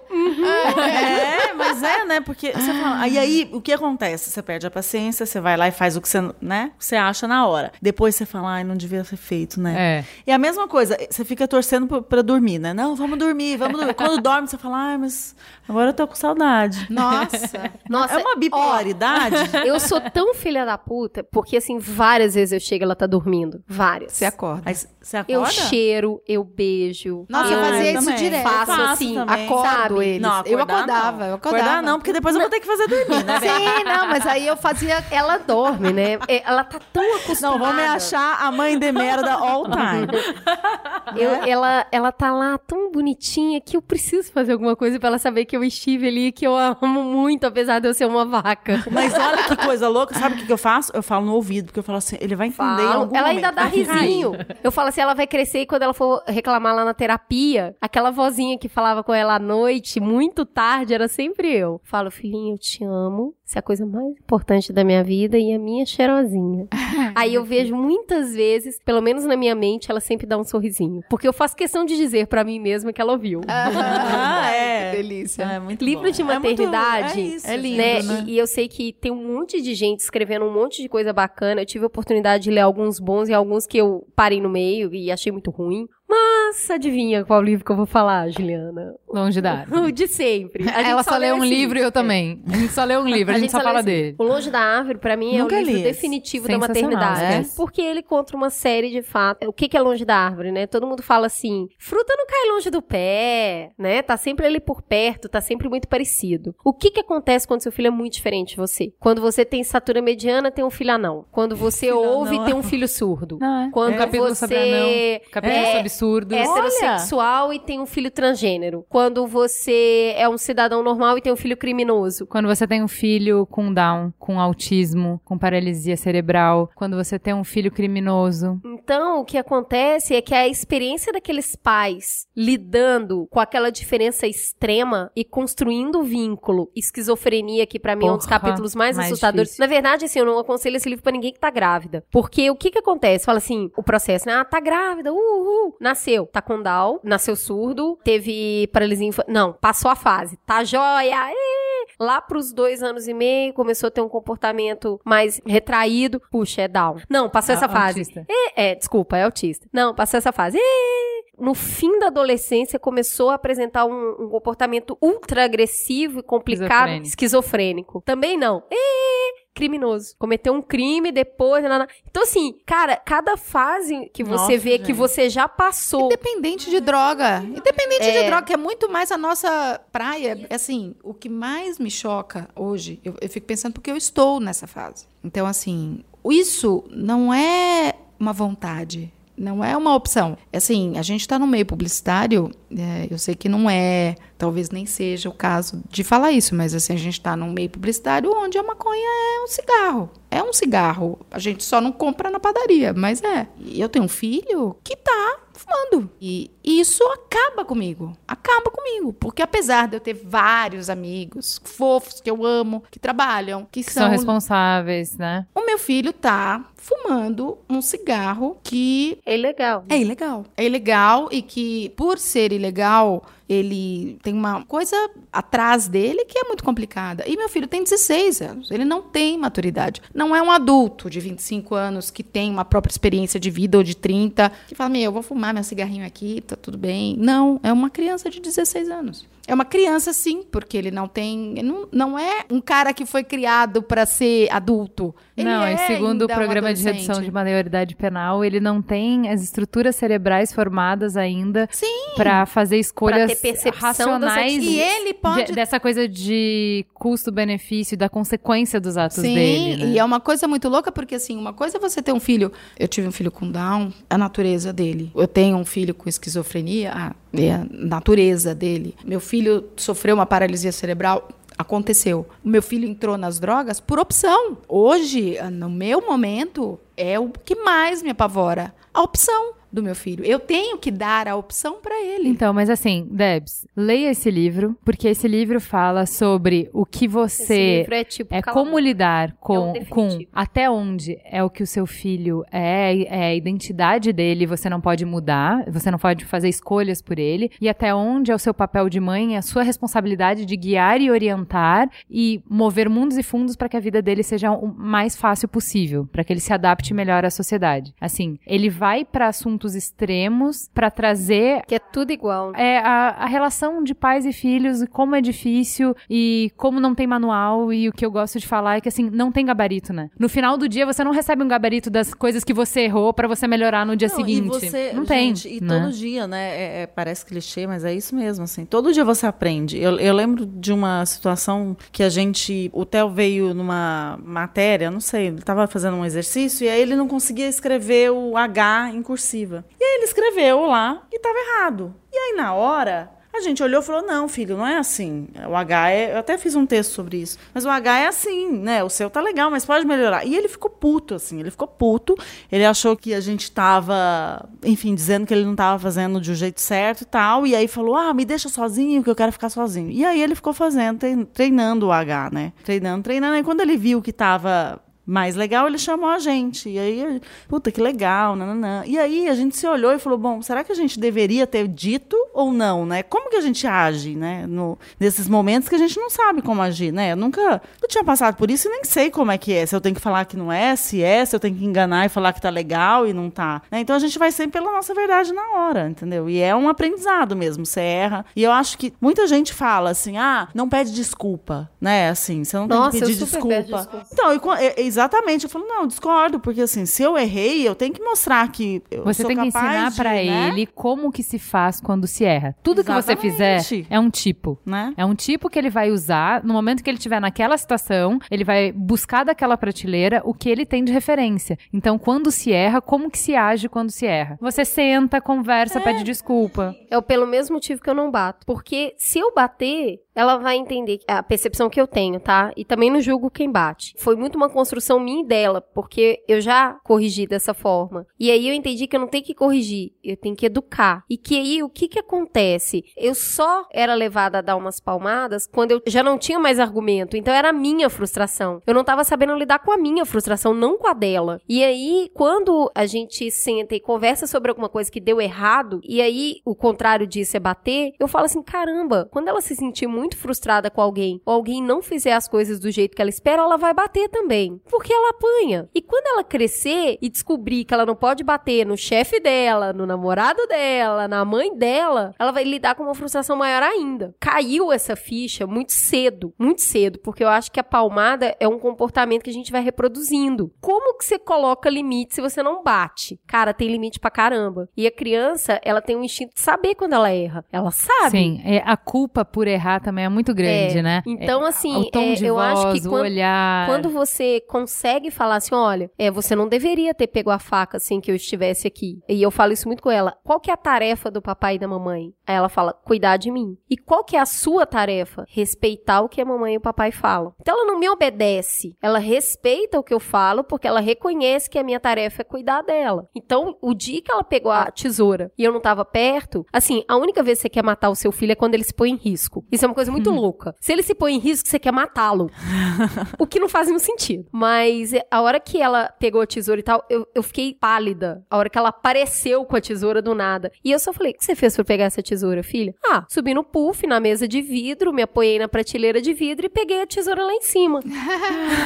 É, mas é, né? Porque você fala. Aí, aí, o que acontece? Você perde a paciência, você vai lá e faz o que você, né? Você acha na hora. Depois você fala, ai, não devia ser feito, né? É. E a mesma coisa coisa, você fica torcendo pra, pra dormir, né? Não, vamos dormir, vamos dormir. Quando dorme, você fala, ai, mas agora eu tô com saudade. Nossa. Nossa, é uma bipolaridade. Eu sou tão filha da puta, porque assim, várias vezes eu chego e ela tá dormindo. Várias. Você acorda. Aí você Eu acorda? cheiro, eu beijo. Nossa, eu eu fazia isso também. direto. Faço Faço assim, também. Acordo sabe? eles. Não, eu acordar acordava, não. eu acordava. Acordar não, porque depois eu vou ter que fazer dormir, né? Sim, não, mas aí eu fazia. Ela dorme, né? É, Ela tá tão acostumada. Não, vão me achar a mãe de merda all time. Eu- ela, ela tá lá tão bonitinha que eu preciso fazer alguma coisa pra ela saber que eu estive ali, que eu amo muito, apesar de eu ser uma vaca. Mas olha que coisa louca, sabe o que, que eu faço? Eu falo no ouvido, porque eu falo assim, ele vai entender Falo. Ela momento. ainda dá risinho. Eu falo assim, ela vai crescer e quando ela for reclamar lá na terapia, aquela vozinha que falava com ela à noite, muito tarde, era sempre eu. Falo, filhinha, eu te amo. Você é a coisa mais importante da minha vida e a minha cheirosinha. Aí eu vejo muitas vezes, pelo menos na minha mente, ela sempre dá um sorrisinho. Porque eu faço questão de dizer pra mim mesma que ela ouviu. Ah, é. Que delícia. É muito Livro bom. de É muito- maternidade. É, isso, É lindo, né? né? E, e eu sei que tem um monte de gente escrevendo um monte de coisa bacana. Eu tive a oportunidade de ler alguns bons e alguns que eu parei no meio e achei muito ruim. Mas adivinha qual livro que eu vou falar, Juliana? Longe da árvore. O de sempre. A gente Ela só leu um esse livro e eu também. A gente só leu um livro, a, gente, só lê fala esse dele. O Longe da Árvore, pra mim, Nunca é o livro li definitivo da maternidade. é. Porque ele conta uma série de fatos. O que, que é longe da árvore, né? Todo mundo fala assim: fruta não cai longe do pé, né? Tá sempre ali por perto, tá sempre muito parecido. O que, que acontece quando seu filho é muito diferente de você? Quando você tem estatura mediana, tem um filho anão. Quando você Filho ouve, anão. tem um filho surdo. Não, é. Quando capítulo você sobre anão, capítulo é- sobre absurdos. heterossexual e tem um filho transgênero. Quando você é um cidadão normal e tem um filho criminoso. Quando você tem um filho com Down, com autismo, com paralisia cerebral, quando você tem um filho criminoso. Então, o que acontece é que a experiência daqueles pais lidando com aquela diferença extrema e construindo vínculo, esquizofrenia, que pra mim é um dos capítulos mais, mais assustadores. difícil. Na verdade, assim, eu não aconselho esse livro pra ninguém que tá grávida. Porque o que que acontece? Fala assim, o processo, né? Ah, tá grávida, uhul. Nasceu, tá com Down, nasceu surdo, teve paralisia infantil. Não, passou a fase. Tá joia, ê! Lá pros dois anos e meio, começou a ter um comportamento mais retraído. Puxa, é Down. Não, passou essa A- fase. autista. É, desculpa, é autista. Não, passou essa fase. Ê! No fim da adolescência, começou a apresentar um, um comportamento ultra agressivo e complicado, Esquizofrênico. esquizofrênico. Também não. Ê! Criminoso. Cometeu um crime depois. nanana. Então, assim, cara, cada fase que você Nossa, vê que gente. você já passou. Independente de droga. Independente É. de droga, que é muito mais a nossa praia. Assim, o que mais me choca hoje, eu, eu fico pensando porque eu estou nessa fase. Então, assim, isso não é uma vontade. Não é uma opção. Assim, a gente está no meio publicitário, é, eu sei que não é, talvez nem seja o caso de falar isso, mas assim, a gente está num meio publicitário onde a maconha é um cigarro. É um cigarro. A gente só não compra na padaria, mas é. E eu tenho um filho que tá fumando. E isso acaba comigo. Acaba comigo. Porque apesar de eu ter vários amigos fofos que eu amo, que trabalham, que, Que são são. responsáveis, né? o meu filho tá fumando um cigarro que É ilegal. é ilegal. É ilegal e que, por ser ilegal, ele tem uma coisa atrás dele que é muito complicada. E meu filho tem 16 anos, ele não tem maturidade. Não é um adulto de 25 anos que tem uma própria experiência de vida ou de 30, que fala: Meu, eu vou fumar meu cigarrinho aqui, tá tudo bem. Não, é uma criança de 16 anos. É uma criança, sim, porque ele não tem. Não, não é um cara que foi criado para ser adulto. Ele não, é e segundo o ainda um programa de redução de maioridade penal, ele não tem as estruturas cerebrais formadas ainda Sim. pra fazer escolhas ter percepção das racionais. E ele pode de- dessa coisa de custo-benefício, da consequência dos atos Sim, dele. né? e é uma coisa muito louca, porque assim, uma coisa é você ter um filho. Eu tive um filho com Down, a natureza dele. Eu tenho um filho com esquizofrenia, ah, a natureza dele. Meu filho sofreu uma paralisia cerebral. Aconteceu. O meu filho entrou nas drogas por opção. Hoje, no meu momento, é o que mais me apavora. A opção do meu filho. Eu tenho que dar a opção para ele. Então, mas assim, Debs, leia esse livro, porque esse livro fala sobre o que Esse você livro é tipo. É como lidar com, definitivo. com até onde é o que o seu filho é, é a identidade dele, você não pode mudar, você não pode fazer escolhas por ele, e até onde é o seu papel de mãe, a sua responsabilidade de guiar e orientar e mover mundos e fundos para que a vida dele seja o mais fácil possível, para que ele se adapte melhor à sociedade. Assim, ele vai para assuntos pontos extremos pra trazer Que é tudo igual. é a, a relação de pais e filhos, e como é difícil e como não tem manual. E o que eu gosto de falar é que, assim, não tem gabarito, né? No final do dia, você não recebe um gabarito das coisas que você errou pra você melhorar no dia Não, seguinte. E você, não gente, tem. E né? todo dia, né? é- é- parece clichê, mas é isso mesmo, assim. Todo dia você aprende. Eu, eu lembro de uma situação que a gente. O Theo veio numa matéria, não sei, ele estava fazendo um exercício e aí ele não conseguia escrever o H em E aí ele escreveu lá e estava errado. E aí na hora. A gente olhou e falou: não, filho, não é assim. O H é. Eu até fiz um texto sobre isso. Mas o H é assim, né? O seu tá legal, mas pode melhorar. E ele ficou puto, assim. Ele ficou puto. Ele achou que a gente tava, enfim, dizendo que ele não tava fazendo de um jeito certo e tal. E aí falou: ah, me deixa sozinho, que eu quero ficar sozinho. E aí ele ficou fazendo, trein- treinando o H, né? Treinando, treinando. E quando ele viu que tava mais legal, ele chamou a gente. E aí, puta, que legal, nananã. E aí a gente se olhou e falou, bom, será que a gente deveria ter dito ou não, né? Como que a gente age, né? No, nesses momentos que a gente não sabe como agir, né? Eu nunca eu tinha passado por isso e nem sei como é que é. Se eu tenho que falar que não é, se é, se eu tenho que enganar e falar que tá legal e não tá. né? Então a gente vai sempre pela nossa verdade na hora, entendeu? E é um aprendizado mesmo, você erra. E eu acho que muita gente fala assim, ah, não pede desculpa, né? Assim, você não Nossa, tem que pedir desculpa. desculpa. Então, e é- exatamente, eu falo, não, discordo, porque assim, se eu errei, eu tenho que mostrar que eu Você sou tem que ensinar de, pra né? ele como que se faz quando se erra. Tudo que você fizer Exatamente. é um tipo. Né? É um tipo que ele vai usar no momento que ele estiver naquela situação, ele vai buscar daquela prateleira o que ele tem de referência. Então, quando se erra, como que se age quando se erra? Você senta, conversa, pede desculpa. É o pelo mesmo motivo que eu não bato. Porque se eu bater, ela vai entender a percepção que eu tenho, tá? E também não julgo quem bate. Foi muito uma construção minha e dela, porque eu já corrigi dessa forma. E aí eu entendi que eu não tenho que corrigir, eu tenho que educar. E que aí o que que acontece? Eu só era levada a dar umas palmadas quando eu já não tinha mais argumento. Então era a minha frustração. Eu não tava sabendo lidar com a minha frustração, não com a dela. E aí, quando a gente senta e conversa sobre alguma coisa que deu errado, e aí o contrário disso é bater, eu falo assim: caramba, quando ela se sentir muito frustrada com alguém, ou alguém não fizer as coisas do jeito que ela espera, ela vai bater também. Porque ela apanha. E quando ela crescer e descobrir que ela não pode bater no chefe dela, no namorado dela, na mãe dela, ela vai lidar com uma frustração maior ainda. Caiu essa ficha muito cedo, muito cedo, porque eu acho que a palmada é um comportamento que a gente vai reproduzindo. Como que você coloca limite se você não bate? Cara, tem limite pra caramba. E a criança, ela tem um instinto de saber quando ela erra. Ela sabe. Sim, é, a culpa por errar também é muito grande, É. né? Então, É, assim, é, eu voz, acho que quando- olhar. Quando você consegue falar assim, olha, é, você não deveria ter pego a faca assim que eu estivesse aqui. E eu falo isso muito com ela. Qual que é a tarefa do papai e da mamãe? Aí ela fala, cuidar de mim. E qual que é a sua tarefa? Respeitar o que a mamãe e o papai falam. Então ela não me obedece. Ela respeita o que eu falo porque ela reconhece que a minha tarefa é cuidar dela. Então, o dia que ela pegou a tesoura e eu não tava perto, assim, a única vez que você quer matar o seu filho é quando ele se põe em risco. Isso é uma coisa muito louca. Se ele se põe em risco, você quer matá-lo. O que não faz nenhum sentido. Mas é, a hora que ela pegou a tesoura e tal, eu, eu fiquei pálida. A hora que ela apareceu com a tesoura do nada. E eu só falei: o que você fez pra pegar essa tesoura, filha? Ah, subi no puff, na mesa de vidro, me apoiei na prateleira de vidro e peguei a tesoura lá em cima.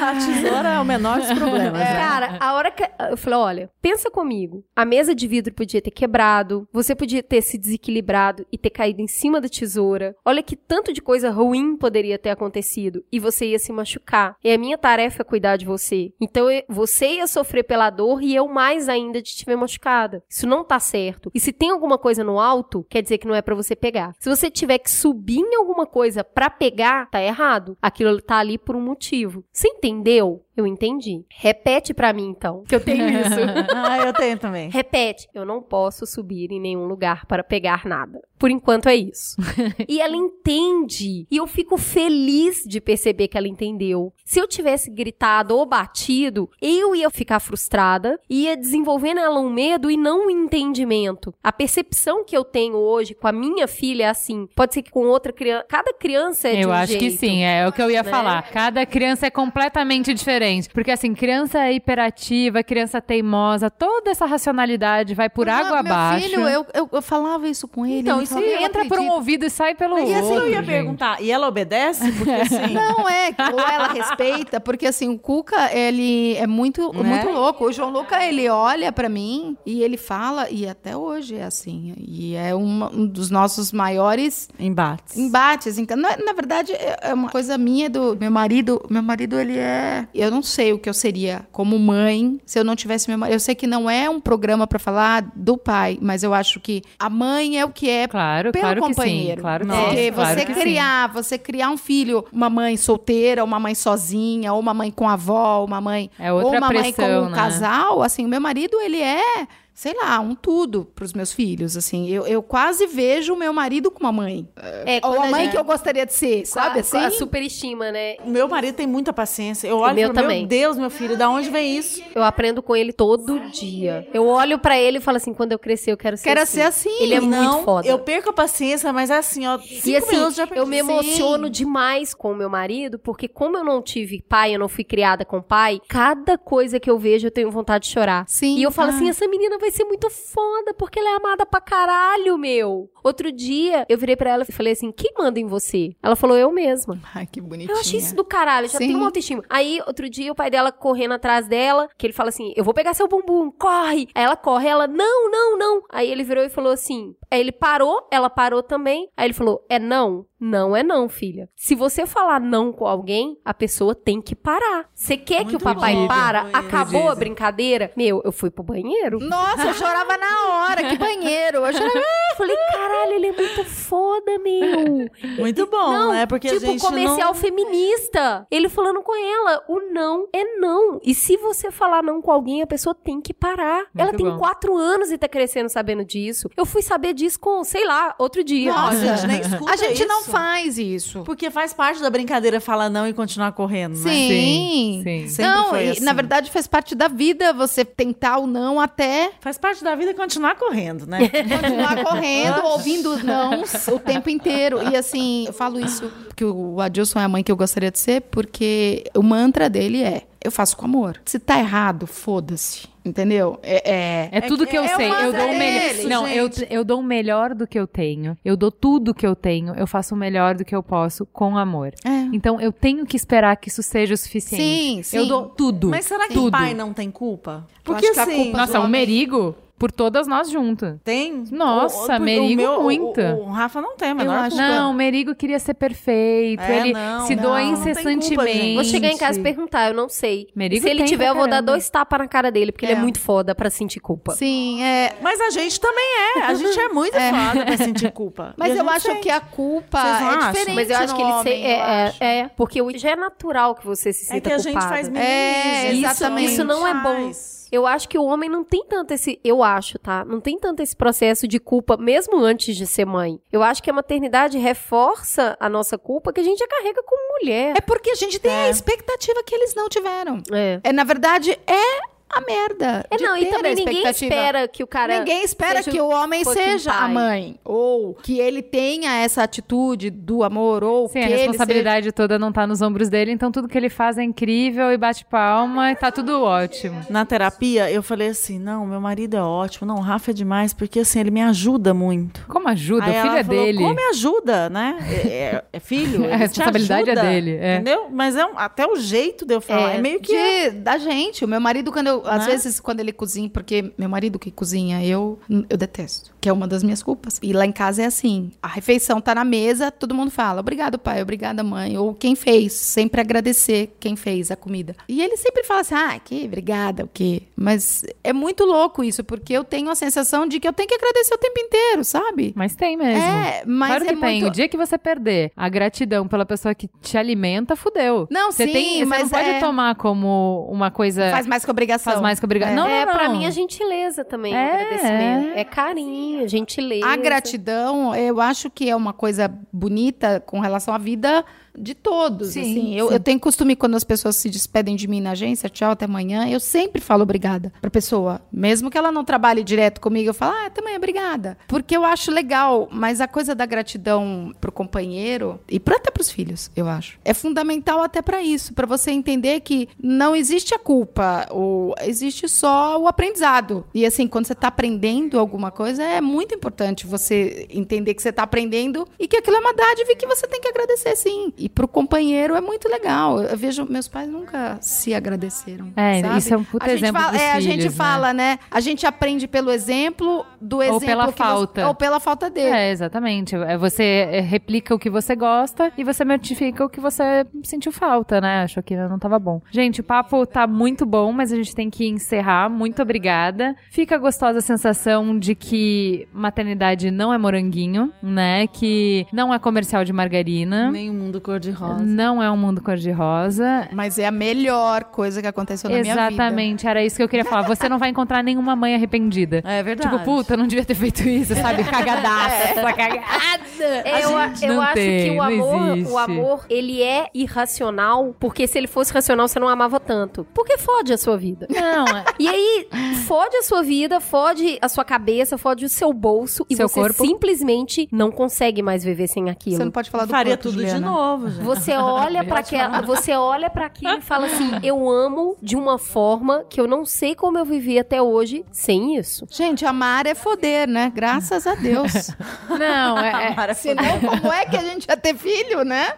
A tesoura é o menor dos problemas. né? Cara, a hora que. Eu falei: olha, pensa comigo. A mesa de vidro podia ter quebrado, você podia ter se desequilibrado e ter caído em cima da tesoura. Olha que tanto de coisa ruim poderia ter acontecido e você ia se machucar. E a minha tarefa é cuidar de você. Então você ia sofrer pela dor e eu mais ainda de te ver machucada. Isso não tá certo. E se tem alguma coisa no alto, quer dizer que não é pra você pegar. Se você tiver que subir em alguma coisa pra pegar, tá errado. Aquilo tá ali por um motivo. Você entendeu? Eu entendi. Repete pra mim então, que eu tenho isso. ah, eu tenho também. Repete. Eu não posso subir em nenhum lugar para pegar nada. Por enquanto é isso. e ela entende. E eu fico feliz de perceber que ela entendeu. Se eu tivesse gritado ou batido, eu ia ficar frustrada, ia desenvolver nela um medo e não um entendimento. A percepção que eu tenho hoje com a minha filha é assim. Pode ser que com outra criança. Cada criança é de Eu um acho que sim, é o que eu ia né? falar. Cada criança é completamente diferente. Porque, assim, criança hiperativa, criança teimosa, toda essa racionalidade vai por Mas, água meu abaixo. filho, eu, eu, eu falava isso com ele. Então, Se entra por um acredito. ouvido e sai pelo E outro. assim eu ia gente. perguntar, e ela obedece? Porque assim. Não, é, ou ela respeita, porque assim, o Cuca, ele é muito, Né? muito louco. O João Luca, ele olha pra mim e ele fala, e até hoje é assim, e é uma- um dos nossos maiores Embates. embates. Então, na, na verdade, é é uma coisa minha do meu marido. Meu marido, ele é. Eu não sei o que eu seria como mãe se eu não tivesse meu marido. Eu sei que não é um programa pra falar do pai, mas eu acho que a mãe é o que é Claro, pelo claro que sim. companheiro. Claro que Porque sim. claro você que sim. criar, você criar um filho, uma mãe solteira, uma mãe sozinha, ou uma mãe com avó, uma mãe É outra ou uma mãe com pressão, um né? casal, assim, o meu marido ele é Sei lá, um tudo pros meus filhos, assim. Eu, eu quase vejo o meu marido com uma mãe. É, Ou a mãe gente- que eu gostaria de ser, sabe? Assim? a superestima, né? O meu marido tem muita paciência. Eu olho meu meu Deus, meu filho, da onde vem isso? Eu aprendo com ele todo dia. Eu olho pra ele e falo assim, quando eu crescer, eu quero ser Quero assim. ser assim. Ele é não, muito foda. Eu perco a paciência, mas é assim, ó, cinco E assim, minutos já perdi. eu me emociono Sim. demais com o meu marido, porque como eu não tive pai, eu não fui criada com pai, cada coisa que eu vejo eu tenho vontade de chorar. Sim. E eu falo Ah. assim, essa menina vai ser muito foda, porque ela é amada pra caralho, meu. Outro dia, eu virei pra ela e falei assim, quem manda em você? Ela falou, eu mesma. Ai, que bonitinha. Eu achei isso do caralho, já Sim. tenho uma autoestima. Aí, outro dia, o pai dela correndo atrás dela, que ele fala assim: Eu vou pegar seu bumbum, corre! Aí ela corre, ela, não, não, não. Aí ele virou e falou assim: Aí ele parou, ela parou também. Aí ele falou: É não? Não é não, filha. Se você falar não com alguém, a pessoa tem que parar. Você quer que o Muito papai bom. para? Muito Acabou a brincadeira? Meu, eu fui pro banheiro. Nossa, eu chorava na hora. Que banheiro. Eu chorava. Eu falei, caralho, ele é muito foda, meu. Muito bom, não, né? Porque tipo a gente comercial não... feminista. Ele falando com ela, o não é não. E se você falar não com alguém, a pessoa tem que parar. ela tem bom. quatro anos e tá crescendo sabendo disso. Eu fui saber disso com, sei lá, outro dia. Nossa, Nossa. a gente nem escuta A gente não isso. faz isso. Porque faz parte da brincadeira falar não e continuar correndo, né? Sim. Sim, sim. Não, foi e, assim. na verdade faz parte da vida você tentar o não até Faz parte da vida continuar correndo, né? continuar correndo, ouvindo não o tempo inteiro. E assim, eu falo isso que o Adilson é a mãe que eu gostaria de ser, porque o mantra dele é: eu faço com amor. Se tá errado, foda-se. Entendeu? É, é- É tudo que eu é sei. Eu dou o melhor. Não, eu, gente. eu dou o melhor do que eu tenho. Eu dou tudo que eu tenho. Eu faço o melhor do que eu posso com amor. É. Então eu tenho que esperar que isso seja o suficiente. Sim, sim. Eu dou tudo. Mas será que tudo. o pai não tem culpa? Porque acho que a assim, culpa Nossa, o homem- Merigo, por todas nós juntas. tem. Nossa, o, Merigo meu, muito. O, o Rafa não tem, a menor acho. Não, o Merigo queria ser perfeito. É, ele não, se doa não, não tem culpa, incessantemente. Vou chegar em casa e perguntar, eu não sei. Merigo se ele tiver, eu vou dar dois tapas na cara dele, porque ele É. é muito foda pra sentir culpa. Sim, é. Mas a gente também é. A gente é muito foda pra sentir culpa. Mas eu acho sente. que a culpa Vocês não é acham? diferente. Mas eu acho no que ele se, homem, eu é, acho. é, é, porque o- já é natural que você se sinta É que a gente culpado. faz É, mimimi, gente. exatamente. Isso não é bom. Eu acho que o homem não tem tanto esse. Eu acho, tá? Não tem tanto esse processo de culpa, mesmo antes de ser mãe. Eu acho que a maternidade reforça a nossa culpa que a gente já carrega como mulher. É porque a gente tem a expectativa que eles não tiveram. É. É, na verdade, é a merda. É, de não, e ter a também ninguém espera que o cara. Ninguém espera seja que o homem seja a pai. mãe. Ou que ele tenha essa atitude do amor. Ou Sim, que a ele responsabilidade toda não tá nos ombros dele, então tudo que ele faz é incrível e bate palma e tá tudo ótimo. Na terapia, eu falei assim: não, meu marido é ótimo, não, o Rafa é demais, porque assim, ele me ajuda muito. Como ajuda? Aí o filho ela é falou, dele. Como me ajuda, né? É, é- é filho. A responsabilidade é ajuda, dele, é. Entendeu? Mas é um- até o jeito de eu falar. É, É, meio que. é. de, da gente. O meu marido, quando eu. Às Né? vezes, quando ele cozinha, porque meu marido que cozinha, eu, eu detesto. Que é uma das minhas culpas. E lá em casa é assim: a refeição tá na mesa, todo mundo fala, obrigado, pai, obrigada, mãe. Ou quem fez, sempre agradecer quem fez a comida. E ele sempre fala assim: ah, que obrigada, o quê? Mas é muito louco isso, porque eu tenho a sensação de que eu tenho que agradecer o tempo inteiro, sabe? Mas tem mesmo. É, mas claro que é tem. muito- O dia que você perder a gratidão pela pessoa que te alimenta, fudeu. Não, você sim, tem, você mas não pode é- tomar como uma coisa Faz mais que obrigação. faz mais que obrigação. Não, é, não, pra não. mim é gentileza também, É, agradecimento. É carinho, gentileza. A gratidão, eu acho que é uma coisa bonita com relação à vida de todos. Sim, assim. Eu, sim. eu tenho costume, quando as pessoas se despedem de mim na agência, tchau, até amanhã, eu sempre falo obrigada pra pessoa. Mesmo que ela não trabalhe direto comigo, eu falo, ah, até amanhã, obrigada. Porque eu acho legal, mas a coisa da gratidão pro companheiro e pra, até pros filhos, eu acho. É fundamental até pra isso, pra você entender que não existe a culpa, ou existe só o aprendizado. E assim, quando você tá aprendendo alguma coisa, é muito importante você entender que você tá aprendendo e que aquilo é uma dádiva e que você tem que agradecer sim. E pro companheiro é muito legal. Eu vejo, meus pais nunca se agradeceram. É, sabe? isso é um puta a gente exemplo fala, é, a gente filhos, né? fala, né? A gente aprende pelo exemplo do exemplo pela que você- falta. ou pela falta dele. É, exatamente. É, Você é, replica o que você gosta e você notifica o que você sentiu falta, né? Achou que não tava bom. Gente, o papo tá muito bom, mas a gente tem que encerrar. Muito obrigada. Fica gostosa a sensação de que maternidade não é moranguinho, né? Que não é comercial de margarina. Nem o mundo cor-de-rosa. Não é um mundo cor-de-rosa. Mas é a melhor coisa que aconteceu na minha vida. Exatamente, era isso que eu queria falar. Você não vai encontrar nenhuma mãe arrependida. É verdade. Tipo, puta, eu não devia ter feito isso, sabe? Cagadaça, essa cagada. É, eu, a- eu não acho tem, que o amor, existe. o amor, ele é irracional, porque se ele fosse racional, você não amava tanto. Porque fode a sua vida. Não, é- E aí, fode a sua vida, fode a sua cabeça, fode o seu bolso e Seu você corpo. simplesmente não consegue mais viver sem aquilo. Você não pode falar do Faria corpo, tudo Juliana. de novo, gente. Você olha para aquela, você olha para aquilo e fala assim: "Eu amo de uma forma que eu não sei como eu vivi até hoje sem isso". Gente, amar é foder, né? Graças a Deus. não, é, é- Senão, como é que a gente ia ter filho, né?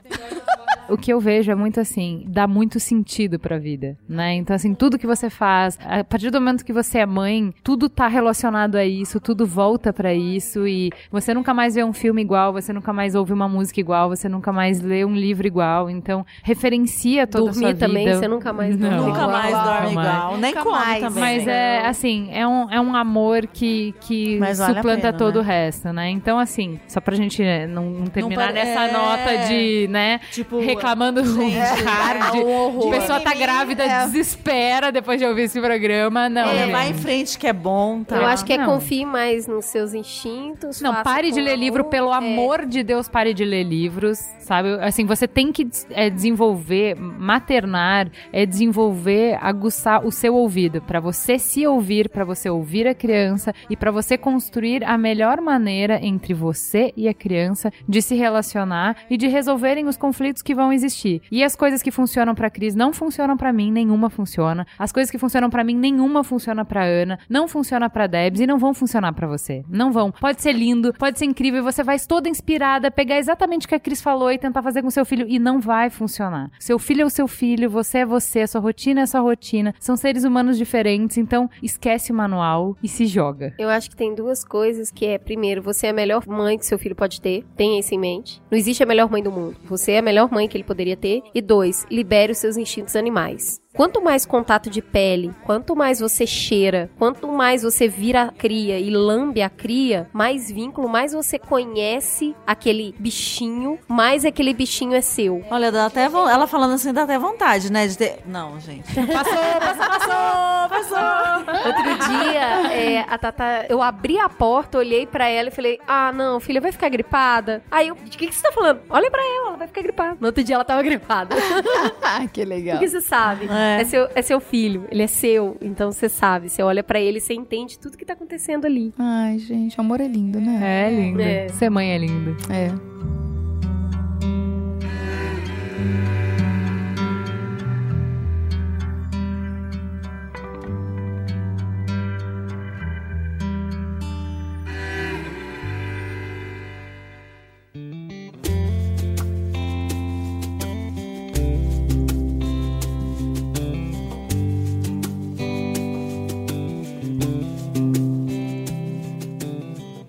o que eu vejo é muito assim, dá muito sentido pra vida, né? Então assim, tudo que você faz, a partir do momento que você é mãe, tudo tá relacionado a isso, tudo volta pra isso e você nunca mais vê um filme igual, você nunca mais ouve uma música igual, você nunca mais lê um livro igual, então referencia toda a sua Dormir também, vida. você nunca mais Não. dorme Nunca igual. mais dorme igual. Nem Nunca come mais. também. Mas é assim, é um, é um amor que, que Mas vale suplanta pena, todo né? o resto, né? Então, assim, só pra gente né, não, não terminar pare- nessa é. nota de, né, Tipo, reclamando gente, hard. é um horror. A pessoa tá grávida, é. desespera depois de ouvir esse programa. Não, gente. vai em frente que é bom, tá? Eu acho que é Não. confie mais nos seus instintos. Não, pare com de ler amor. livro, pelo É. amor de Deus, pare de ler livros, sabe? Assim, você tem que é, desenvolver, maternar, é desenvolver, aguçar o seu ouvido, pra você se ouvir, pra você ouvir a criança e pra você construir a melhor maneira entre você e a criança de se relacionar e de resolverem os conflitos que vão existir. E as coisas que funcionam pra Cris não funcionam pra mim, nenhuma funciona. As coisas que funcionam pra mim, nenhuma funciona pra Ana, não funciona pra Debs e não vão funcionar pra você. Não vão. Pode ser lindo, pode ser incrível, você vai toda inspirada, pegar exatamente o que a Cris falou e tentar fazer com seu filho e não vai funcionar. Seu filho é o seu filho, você é você, sua rotina é sua rotina. São seres humanos diferentes, então esquece o manual e se joga. Eu acho que tem duas coisas que é, primeiro, você é a melhor mãe que seu filho pode ter, tenha isso em mente. Não existe a melhor mãe do mundo. Você é a melhor mãe que ele poderia ter. E dois, libere os seus instintos animais. Quanto mais contato de pele, quanto mais você cheira, quanto mais você vira a cria e lambe a cria, mais vínculo, mais você conhece aquele bichinho, mais aquele bichinho é seu. Olha, dá até vo- ela falando assim, dá até vontade, né? De ter... Não, gente. Passou, passou, passou, passou. Outro dia, é, a Tata, eu abri a porta, olhei pra ela e falei: Ah, não, filha, vai ficar gripada? Aí eu, de que, que você tá falando? Olha pra ela, ela vai ficar gripada. No outro dia ela tava gripada. Ah, que legal. Porque você sabe. É. É. seu, é seu filho, ele é seu. Então você sabe. Você olha pra ele e você entende tudo que tá acontecendo ali. Ai, gente, amor é lindo, né? É lindo. É. Ser mãe é lindo. É.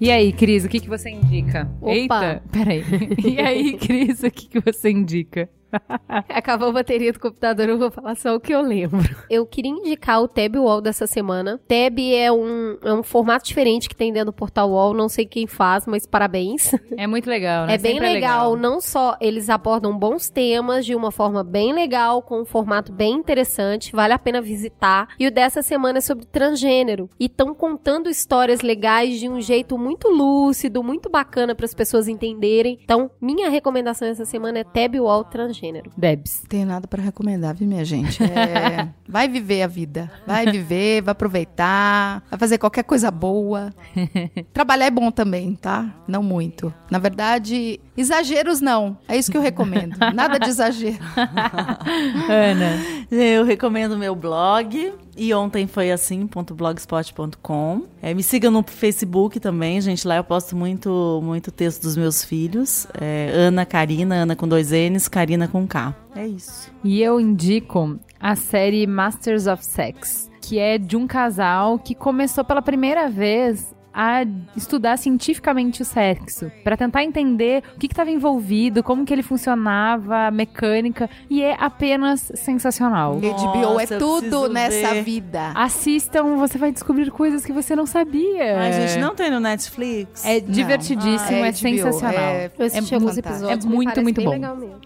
E aí, Cris, o que, que você indica? Opa. Eita, peraí. E aí, Cris, o que, que você indica? Acabou a bateria do computador, eu vou falar só o que eu lembro. Eu queria indicar o Tab Wall dessa semana. Tab é um, é um formato diferente que tem dentro do Portal Wall, não sei quem faz, mas parabéns. É muito legal, né? É bem Sempre legal, não só eles abordam bons temas de uma forma bem legal, com um formato bem interessante, vale a pena visitar. E o dessa semana é sobre transgênero. E estão contando histórias legais de um jeito muito lúcido, muito bacana para as pessoas entenderem. Então, minha recomendação essa semana é Tab Wall Transgênero. Debs. Não tenho nada pra recomendar, viu, minha gente? É, vai viver a vida. Vai viver, vai aproveitar, vai fazer qualquer coisa boa. Trabalhar é bom também, tá? Não muito. Na verdade, exageros não. É isso que eu recomendo. Nada de exagero. Ana. Eu recomendo meu blog. E ontem foi assim.blogspot.com. É, me siga no Facebook também, gente. Lá eu posto muito, muito texto dos meus filhos. É, Ana Karina, Ana com dois N's, Karina com K. É isso. E eu indico a série Masters of Sex, que é de um casal que começou pela primeira vez a estudar cientificamente o sexo, Pra tentar entender o que estava envolvido, como que ele funcionava, a mecânica, e é apenas sensacional. HBO é Nossa, eu tudo preciso nessa ver. vida. Assistam, você vai descobrir coisas que você não sabia. Ai, gente, não tem no Netflix? É divertidíssimo, Ah, é, HBO, sensacional. é- Eu assisti alguns episódios, É muito, muito bom.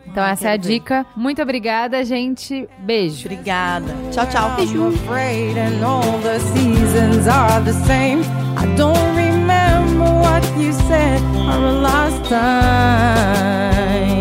Então essa é a ver. dica. Muito obrigada, gente. Beijo. Obrigada. Tchau, tchau. I'm what you said are a lost time.